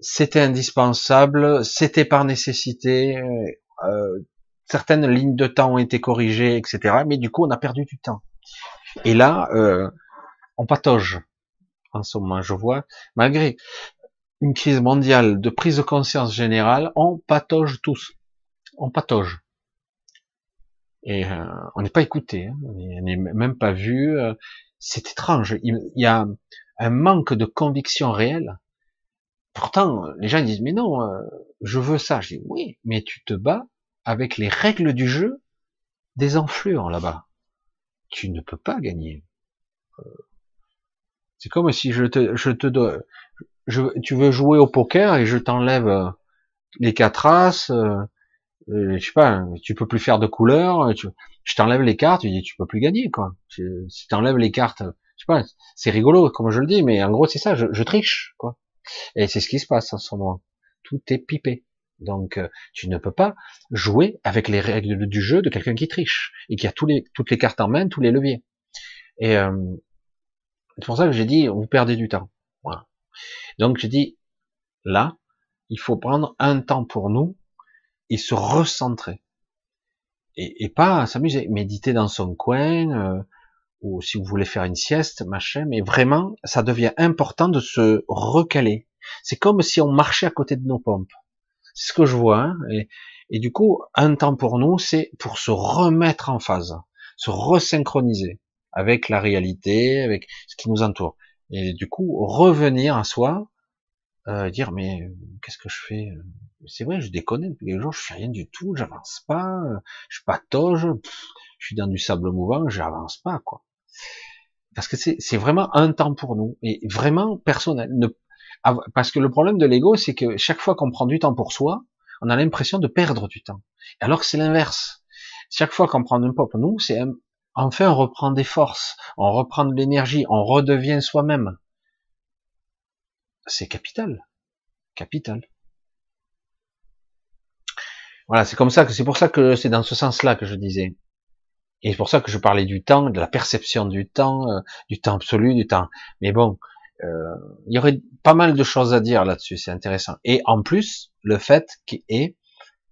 A: c'était indispensable, c'était par nécessité, euh, certaines lignes de temps ont été corrigées, etc. Mais du coup, on a perdu du temps. Et là, euh, on patauge. En ce moment, je vois, malgré une crise mondiale de prise de conscience générale, on patauge tous. On patauge. Et euh, on n'est pas écouté, hein. on n'est même pas vu. Euh, c'est étrange. Il y a un manque de conviction réelle Pourtant, les gens disent, mais non, euh, je veux ça. Je dis, oui, mais tu te bats avec les règles du jeu des enflures là-bas. Tu ne peux pas gagner. Euh, c'est comme si je te, je te dois, tu veux jouer au poker et je t'enlève euh, les quatre as, je sais pas, tu peux plus faire de couleurs, je t'enlève les cartes, tu dis, tu peux plus gagner, quoi. Si t'enlèves les cartes, je sais pas, c'est rigolo, comme je le dis, mais en gros, c'est ça, je, je triche, quoi. Et c'est ce qui se passe en ce moment. Tout est pipé. Donc, euh, tu ne peux pas jouer avec les règles du jeu de quelqu'un qui triche et qui a tous les, toutes les cartes en main, tous les leviers. Et euh, c'est pour ça que j'ai dit, vous perdez du temps. Voilà. Donc, j'ai dit, là, il faut prendre un temps pour nous et se recentrer. Et, et pas s'amuser, méditer dans son coin, euh, ou si vous voulez faire une sieste, machin, mais vraiment, ça devient important de se recaler. C'est comme si on marchait à côté de nos pompes. C'est ce que je vois. Hein, et, et, du coup, un temps pour nous, c'est pour se remettre en phase, se resynchroniser avec la réalité, avec ce qui nous entoure. Et du coup, revenir à soi, euh, dire mais qu'est-ce que je fais? C'est vrai, je déconne depuis quelques jours, je fais rien du tout, j'avance pas, je patauge, je suis dans du sable mouvant, j'avance pas quoi parce que c'est vraiment un temps pour nous et vraiment personnel. Ne, parce que le problème de l'ego, c'est que chaque fois qu'on prend du temps pour soi, on a l'impression de perdre du temps. Alors que c'est l'inverse. Chaque fois qu'on prend un peu pour nous, c'est enfin on reprend des forces, on reprend de l'énergie, on redevient soi-même. C'est capital, capital. Voilà, c'est comme ça que c'est pour ça que c'est dans ce sens-là que je disais. Et c'est pour ça que je parlais du temps, de la perception du temps, euh, du temps absolu, du temps. Mais bon, euh, il y aurait pas mal de choses à dire là-dessus, c'est intéressant. Et en plus, le fait est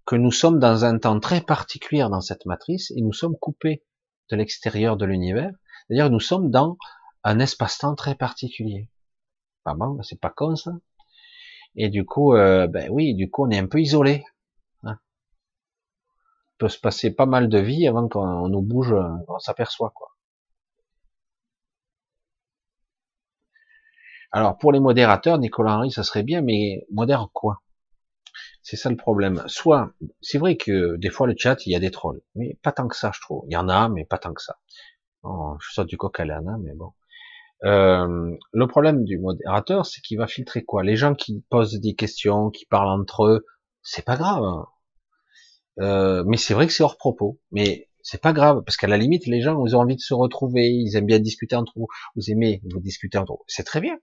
A: que nous sommes dans un temps très particulier dans cette matrice et nous sommes coupés de l'extérieur de l'univers. C'est-à-dire nous sommes dans un espace-temps très particulier. Pas bon, c'est pas con ça. Et du coup, euh, ben oui, du coup, on est un peu isolé. Hein. Peut se passer pas mal de vie avant qu'on nous bouge, on s'aperçoit quoi. Alors pour les modérateurs, Nicolas Henry, ça serait bien, mais modère quoi? C'est ça le problème. Soit, c'est vrai que des fois le chat, il y a des trolls, mais pas tant que ça, je trouve. Il y en a, mais pas tant que ça. Je saute du coq à l'âne, mais bon. Euh, le problème du modérateur, c'est qu'il va filtrer quoi? Les gens qui posent des questions, qui parlent entre eux, c'est pas grave. Hein. Euh, mais c'est vrai que c'est hors propos. Mais c'est pas grave, parce qu'à la limite, les gens, ils ont envie de se retrouver, ils aiment bien discuter entre vous, vous aimez vous discuter entre vous, c'est très bien.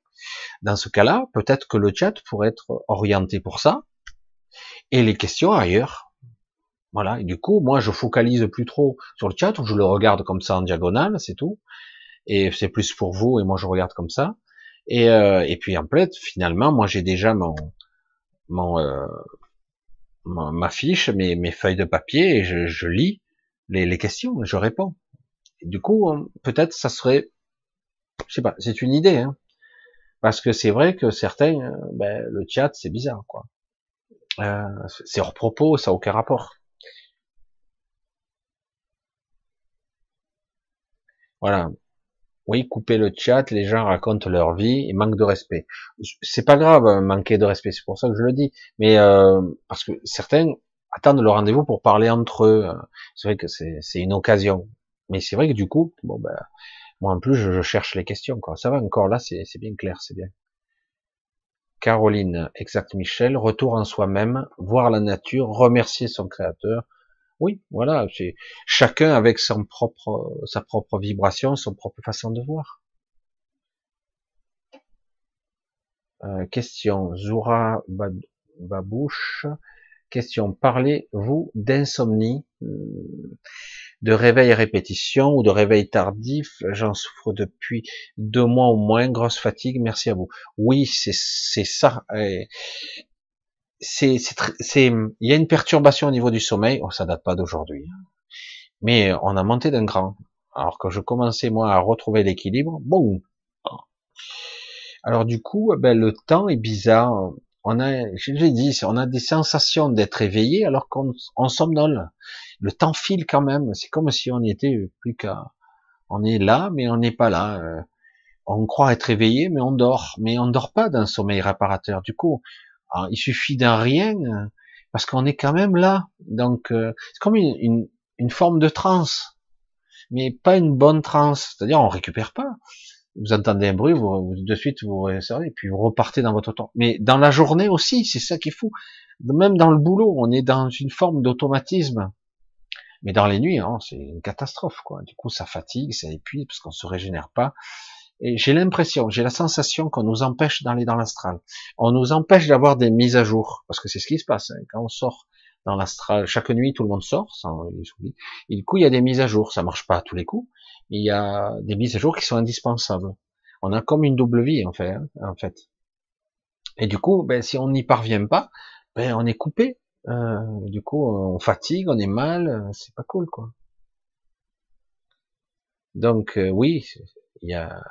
A: Dans ce cas-là, peut-être que le chat pourrait être orienté pour ça, et les questions ailleurs. Voilà, et du coup, moi, je focalise plus trop sur le chat, je le regarde comme ça en diagonale, c'est tout, et c'est plus pour vous, et moi, je regarde comme ça. Et, euh, et puis, en fait, finalement, moi, j'ai déjà mon, mon, euh, ma fiche, mes, mes feuilles de papier, et je, je lis, les, questions, je réponds. du coup, hein, peut-être ça serait, je sais pas, c'est une idée, hein, parce que c'est vrai que certains, euh, ben, le chat, c'est bizarre, quoi. Euh, c'est hors propos, ça n'a aucun rapport. Voilà. Oui, couper le chat, les gens racontent leur vie et manquent de respect. C'est pas grave, hein, manquer de respect, c'est pour ça que je le dis. Mais euh, parce que certains attendre le rendez-vous pour parler entre eux. Euh, c'est vrai que c'est une occasion. Mais c'est vrai que du coup, bon ben, moi en plus, je, cherche les questions. Quoi. Ça va encore là, c'est bien clair, c'est bien. Caroline, exact Michel, retour en soi-même, voir la nature, remercier son créateur. Oui, voilà, c'est chacun avec son propre, sa propre vibration, son propre façon de voir. Euh, question, Zoura Babouche, Question, parlez-vous d'insomnie, de réveil à répétition ou de réveil tardif? J'en souffre depuis deux mois au moins, grosse fatigue, merci à vous. Oui, c'est ça. C'est, c'est, il y a une perturbation au niveau du sommeil, oh, ça date pas d'aujourd'hui, hein. mais on a monté d'un grand. Alors que je commençais moi à retrouver l'équilibre, boum. Alors du coup, ben, le temps est bizarre on a, j'ai dit, on a des sensations d'être éveillé alors qu'on on somnole. Le temps file quand même. C'est comme si on était plus qu'à, on est là, mais on n'est pas là. Euh, on croit être éveillé, mais on dort. Mais on dort pas d'un sommeil réparateur. Du coup, il suffit d'un rien parce qu'on est quand même là. Donc, euh, c'est comme une, forme de transe, mais pas une bonne transe. C'est-à-dire, on récupère pas vous entendez un bruit, vous, de suite vous et puis vous repartez dans votre temps. Mais dans la journée aussi, c'est ça qui est fou. Même dans le boulot, on est dans une forme d'automatisme. Mais dans les nuits, hein, c'est une catastrophe, quoi. Du coup, ça fatigue, ça épuise, parce qu'on se régénère pas. Et j'ai l'impression, j'ai la sensation qu'on nous empêche d'aller dans l'astral. On nous empêche d'avoir des mises à jour, parce que c'est ce qui se passe. Hein. Quand on sort dans l'astral, chaque nuit, tout le monde sort, sans, et du coup, il y a des mises à jour. Ça marche pas à tous les coups, il y a des mises à jour qui sont indispensables. On a comme une double vie en fait, hein, en fait. Et du coup, ben, si on n'y parvient pas, ben, on est coupé. Euh, du coup, on fatigue, on est mal, c'est pas cool quoi. Donc euh, oui, il y a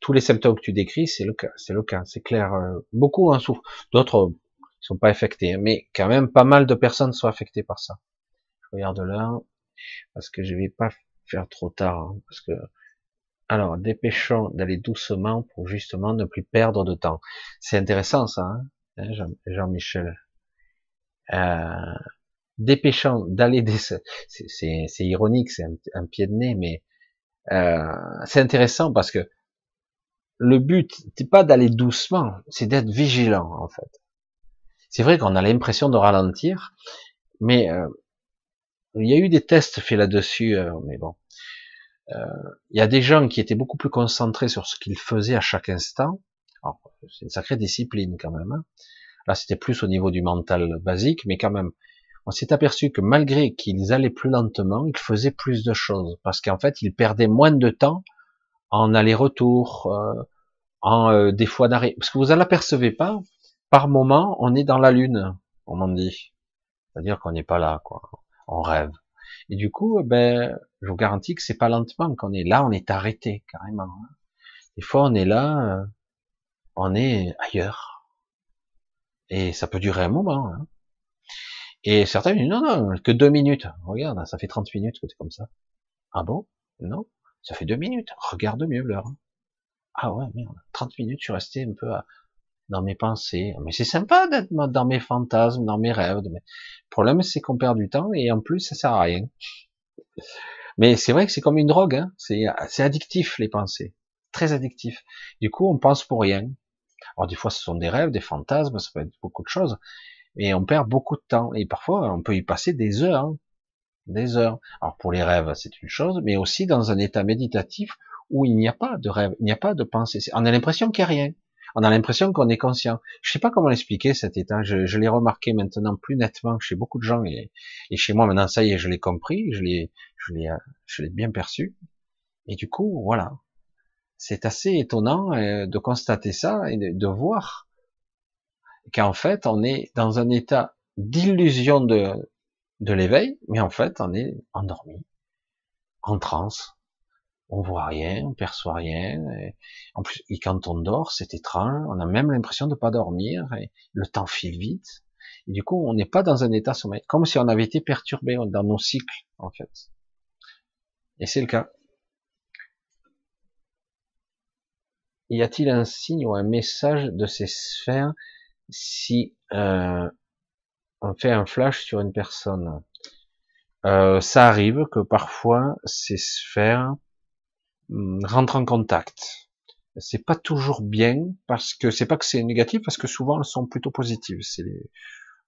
A: tous les symptômes que tu décris, c'est le cas, c'est le cas, c'est clair. Euh, beaucoup en souffrent, d'autres sont pas affectés, hein, mais quand même pas mal de personnes sont affectées par ça. Je regarde là parce que je vais pas faire trop tard, hein, parce que alors dépêchons d'aller doucement pour justement ne plus perdre de temps. C'est intéressant ça, hein, hein Jean-Michel. euh, dépêchons d'aller, c'est ironique, c'est un, pied de nez, mais euh, c'est intéressant parce que le but n'est pas d'aller doucement, c'est d'être vigilant en fait. C'est vrai qu'on a l'impression de ralentir, mais euh, il y a eu des tests faits là-dessus, euh, mais bon. Euh, il y a des gens qui étaient beaucoup plus concentrés sur ce qu'ils faisaient à chaque instant. C'est une sacrée discipline quand même. Hein. Là, c'était plus au niveau du mental basique, mais quand même, on s'est aperçu que malgré qu'ils allaient plus lentement, ils faisaient plus de choses parce qu'en fait, ils perdaient moins de temps en aller-retour, euh, en euh, des fois d'arrêt. Parce que vous l'apercevez pas, par moment, on est dans la lune, on m'en dit. C'est-à-dire qu'on n'est pas là, quoi. On rêve. Et du coup, ben, je vous garantis que c'est pas lentement qu'on est là, on est arrêté carrément. Hein. Des fois, on est là, euh, on est ailleurs. Et ça peut durer un moment. Hein. Et certains disent, non, non, que deux minutes. Regarde, ça fait 30 minutes que tu es comme ça. Ah bon? Non, ça fait deux minutes. Regarde mieux l'heure. Ah ouais, merde, 30 minutes, je suis resté un peu dans mes pensées. Mais c'est sympa d'être dans mes fantasmes, dans mes rêves. Le problème, c'est qu'on perd du temps et en plus, ça sert à rien. Mais c'est vrai que c'est comme une drogue. Hein. C'est addictif, les pensées. Très addictif. Du coup, on pense pour rien. Alors des fois, ce sont des rêves, des fantasmes, ça peut être beaucoup de choses. Et on perd beaucoup de temps. Et parfois, on peut y passer des heures. Des heures. Alors pour les rêves, c'est une chose, mais aussi dans un état méditatif où il n'y a pas de rêve, il n'y a pas de pensée. On a l'impression qu'il n'y a rien. On a l'impression qu'on est conscient. Je sais pas comment l'expliquer cet état. Je, l'ai remarqué maintenant plus nettement chez beaucoup de gens et, et chez moi maintenant ça y est, je l'ai compris, je l'ai, je l'ai, je l'ai bien perçu. Et du coup, voilà, c'est assez étonnant euh, de constater ça et de, voir qu'en fait on est dans un état d'illusion de, de l'éveil, mais en fait on est endormi, en transe, on voit rien, on perçoit rien. Et en plus, quand on dort, c'est étrange. On a même l'impression de pas dormir. Et le temps file vite. Et du coup, on n'est pas dans un état sommeil, comme si on avait été perturbé dans nos cycles, en fait. Et c'est le cas. Y a-t-il un signe ou un message de ces sphères si euh, on fait un flash sur une personne euh, Ça arrive que parfois ces sphères Hum, rentrent en contact. C'est pas toujours bien parce que c'est pas que c'est négatif parce que souvent elles sont plutôt positives.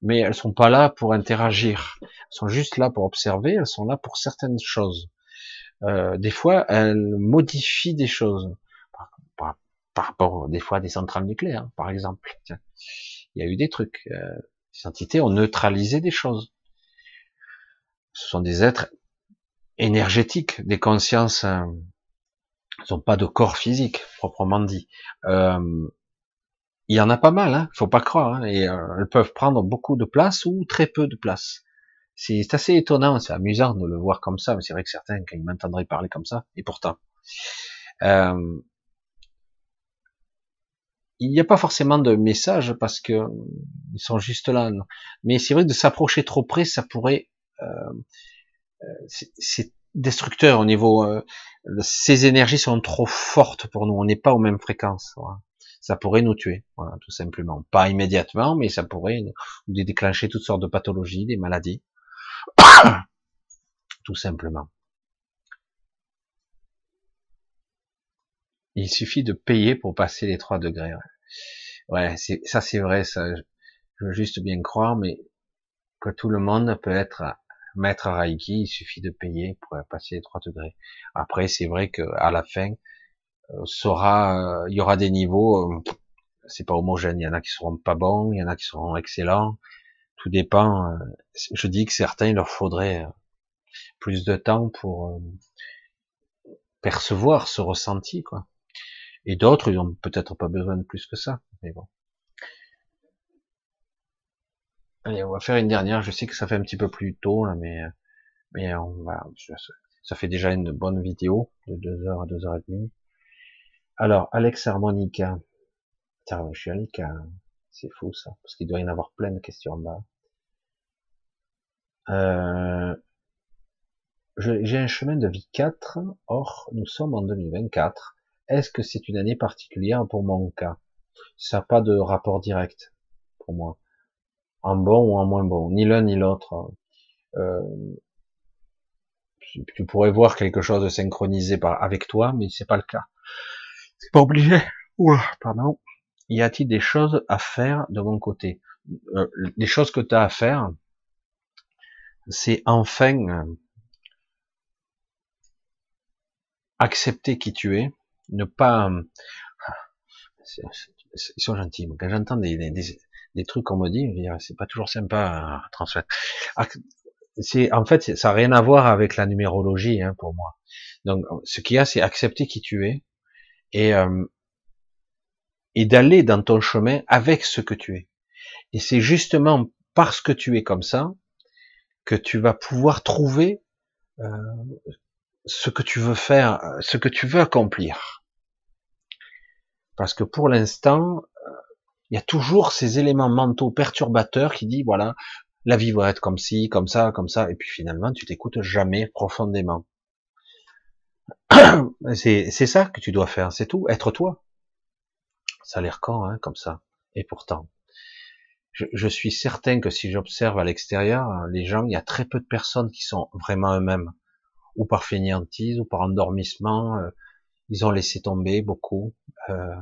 A: Mais elles sont pas là pour interagir. Elles sont juste là pour observer. Elles sont là pour certaines choses. Euh, des fois, elles modifient des choses par, rapport des fois à des centrales nucléaires, par exemple. il y a eu des trucs. Euh, ces entités ont neutralisé des choses. Ce sont des êtres énergétiques, des consciences euh, elles n'ont pas de corps physique proprement dit. Euh, il y en a pas mal, hein, faut pas croire, hein, et euh, elles peuvent prendre beaucoup de place ou très peu de place. C'est assez étonnant, c'est amusant de le voir comme ça, mais c'est vrai que certains, quand ils m'entendraient parler comme ça, et pourtant, euh, il n'y a pas forcément de message parce que ils sont juste là. Mais c'est vrai que de s'approcher trop près, ça pourrait, c'est destructeur au niveau. Euh, ces énergies sont trop fortes pour nous. On n'est pas aux mêmes fréquences. Ça pourrait nous tuer, voilà, tout simplement. Pas immédiatement, mais ça pourrait nous déclencher toutes sortes de pathologies, des maladies, *coughs* tout simplement. Il suffit de payer pour passer les 3 degrés. Ouais, ça c'est vrai, ça, je veux juste bien croire, mais que tout le monde peut être Maître Reiki, il suffit de payer pour passer les 3 degrés. Après, c'est vrai que à la fin, euh, sera, euh, il y aura des niveaux, euh, c'est pas homogène. Il y en a qui seront pas bons, il y en a qui seront excellents. Tout dépend. je dis que certains, il leur faudrait plus de temps pour percevoir ce ressenti, quoi. Et d'autres, ils ont peut-être pas besoin de plus que ça. Mais bon. Allez, on va faire une dernière. Je sais que ça fait un petit peu plus tôt, là, mais, mais on va, ça fait déjà une bonne vidéo de 2 heures à 2 heures et demie. Alors, Alex Harmonica. Alika. C'est fou, ça. Parce qu'il doit y en avoir plein de questions en bas. Euh, j'ai un chemin de vie 4. Or, nous sommes en 2024. Est-ce que c'est une année particulière pour mon cas? Ça n'a pas de rapport direct pour moi en bon ou en moins bon, ni l'un ni l'autre. Euh, tu pourrais voir quelque chose de synchronisé par, avec toi, mais c'est pas le cas. C'est pas obligé. Oula, pardon. Y a-t-il des choses à faire de mon côté? Euh, Les choses que tu as à faire, c'est enfin accepter qui tu es, ne pas. Euh, ils sont gentils. Quand j'entends des, des trucs qu'on me dit, c'est pas toujours sympa à transmettre. Ah, en fait, ça n'a rien à voir avec la numérologie hein, pour moi. Donc, ce qu'il y a, c'est accepter qui tu es et euh, et d'aller dans ton chemin avec ce que tu es. Et c'est justement parce que tu es comme ça que tu vas pouvoir trouver euh, ce que tu veux faire, ce que tu veux accomplir. Parce que pour l'instant, euh, il y a toujours ces éléments mentaux perturbateurs qui disent voilà, la vie va être comme ci, comme ça, comme ça, et puis finalement tu t'écoutes jamais profondément. *coughs* C'est ça que tu dois faire, c'est tout, être toi. Ça a l'air con, hein, comme ça. Et pourtant, je, je suis certain que si j'observe à l'extérieur, les gens, il y a très peu de personnes qui sont vraiment eux-mêmes, ou par fainéantise, ou par endormissement. Euh, ils ont laissé tomber beaucoup. Euh,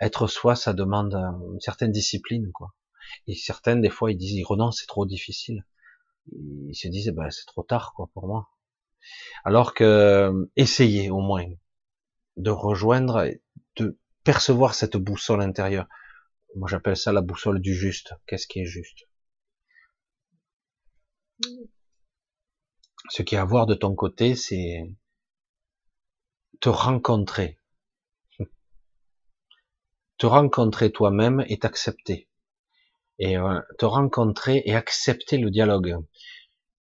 A: être soi, ça demande une certaine discipline, quoi. Et certaines, des fois, ils disent, ils c'est trop difficile. Ils se disent, ben, c'est trop tard, quoi, pour moi. Alors que, essayez au moins de rejoindre, de percevoir cette boussole intérieure. Moi, j'appelle ça la boussole du juste. Qu'est-ce qui est juste? Ce qui est à voir de ton côté, c'est te rencontrer. *laughs* Te rencontrer toi-même et t'accepter et euh, te rencontrer et accepter le dialogue,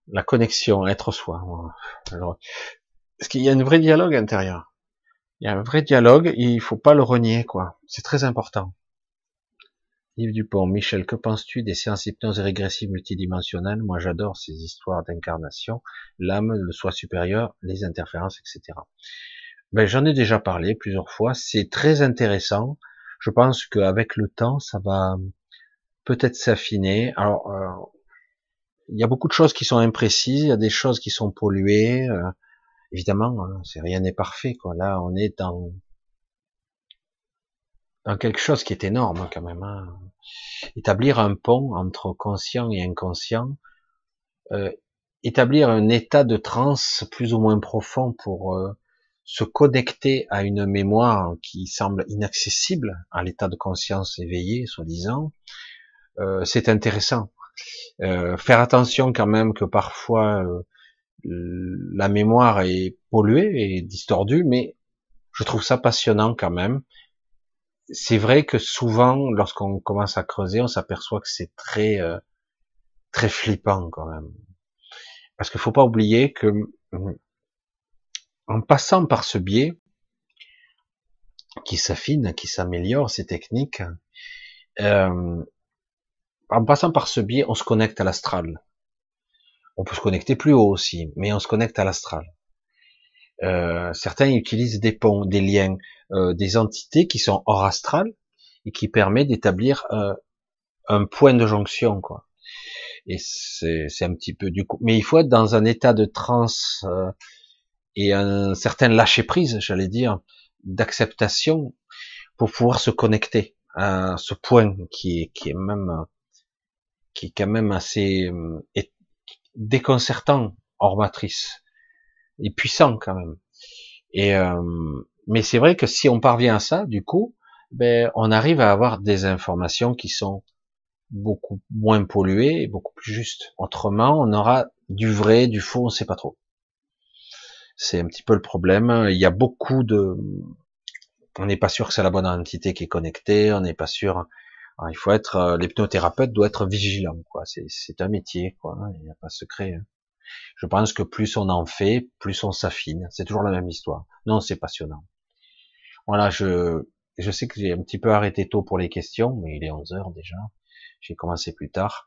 A: la connexion, être soi. Parce qu'il y a un vrai dialogue intérieur. Il y a un vrai dialogue, et il faut pas le renier, quoi. C'est très important. Yves Dupont, Michel, que penses-tu des séances et régressives multidimensionnelles? Moi, j'adore ces histoires d'incarnation, l'âme, le soi supérieur, les interférences, etc. Ben, j'en ai déjà parlé plusieurs fois. C'est très intéressant. Je pense qu'avec le temps, ça va, peut-être s'affiner. Alors, euh, il y a beaucoup de choses qui sont imprécises, il y a des choses qui sont polluées. Euh, évidemment, hein, rien n'est parfait. Quoi. Là, on est dans quelque chose qui est énorme quand même. Hein. Établir un pont entre conscient et inconscient, euh, établir un état de transe plus ou moins profond pour se connecter à une mémoire qui semble inaccessible à l'état de conscience éveillé, soi-disant, euh, c'est intéressant. Euh, faire attention quand même que parfois euh, la mémoire est polluée et distordue, mais je trouve ça passionnant quand même. C'est vrai que souvent, lorsqu'on commence à creuser, on s'aperçoit que c'est très très flippant quand même. Parce qu'il faut pas oublier que en passant par ce biais, qui s'affine, qui s'améliore, ces techniques, euh, en passant par ce biais, on se connecte à l'astral. On peut se connecter plus haut aussi, mais on se connecte à l'astral. Euh, certains utilisent des ponts, des liens, euh, des entités qui sont hors astral et qui permettent d'établir euh, un point de jonction, quoi. Et c'est un petit peu du coup, mais il faut être dans un état de transe euh, et un certain lâcher prise, j'allais dire, d'acceptation pour pouvoir se connecter à ce point qui est, qui est même qui est quand même assez euh, déconcertant hors matrice et puissant quand même. Et euh, mais c'est vrai que si on parvient à ça, du coup, ben on arrive à avoir des informations qui sont beaucoup moins polluées et beaucoup plus justes. Autrement, on aura du vrai, du faux, on sait pas trop. C'est un petit peu le problème. Il y a beaucoup de, on n'est pas sûr que c'est la bonne entité qui est connectée, on n'est pas sûr alors, il faut être, euh, l'hypnothérapeute doit être vigilant, quoi. C'est un métier, quoi. Il n'y a pas de secret. Hein. Je pense que plus on en fait, plus on s'affine. C'est toujours la même histoire. Non, c'est passionnant. Voilà, je, je sais que j'ai un petit peu arrêté tôt pour les questions, mais il est 11 heures déjà. J'ai commencé plus tard.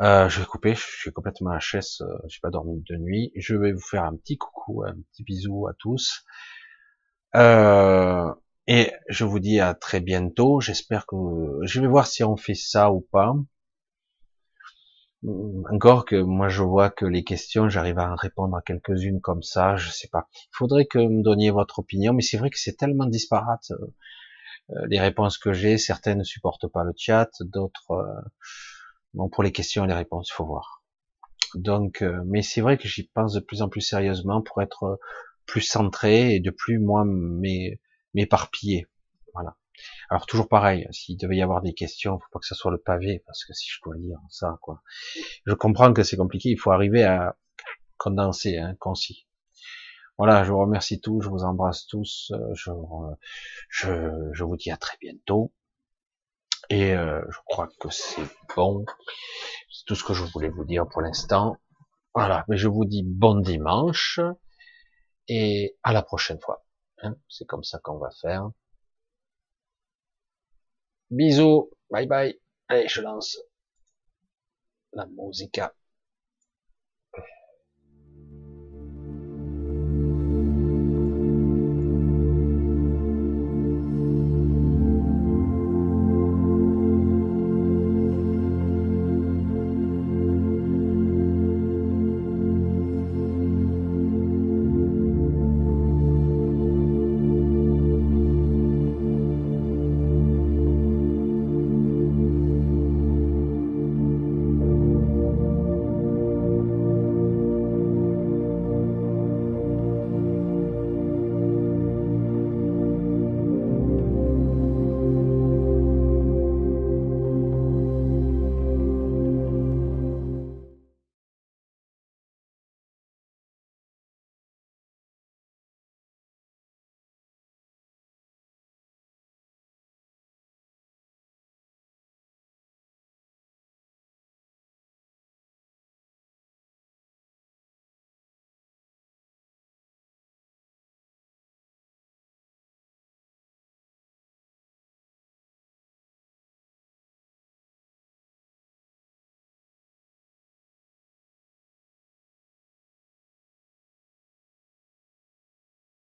A: Euh, je vais couper, je suis complètement à chaise, euh, j'ai pas dormi de nuit. Je vais vous faire un petit coucou, un petit bisou à tous. Euh, et je vous dis à très bientôt. J'espère que je vais voir si on fait ça ou pas. Encore que moi je vois que les questions, j'arrive à en répondre à quelques-unes comme ça, je sais pas. Il faudrait que me donniez votre opinion, mais c'est vrai que c'est tellement disparate euh, les réponses que j'ai. Certaines ne supportent pas le chat, d'autres euh, bon pour les questions et les réponses, faut voir. Donc, euh, mais c'est vrai que j'y pense de plus en plus sérieusement pour être plus centré et de plus moi m'éparpiller. Voilà. Alors toujours pareil, s'il devait y avoir des questions, faut pas que ça soit le pavé, parce que si je dois lire ça, quoi. Je comprends que c'est compliqué, il faut arriver à condenser, hein, concis. Voilà, je vous remercie tous, je vous embrasse tous, euh, je, je, je vous dis à très bientôt. Et euh, je crois que c'est bon. C'est tout ce que je voulais vous dire pour l'instant. Voilà, mais je vous dis bon dimanche et à la prochaine fois. Hein. c'est comme ça qu'on va faire. Bisous, bye bye. Allez, je lance la musica.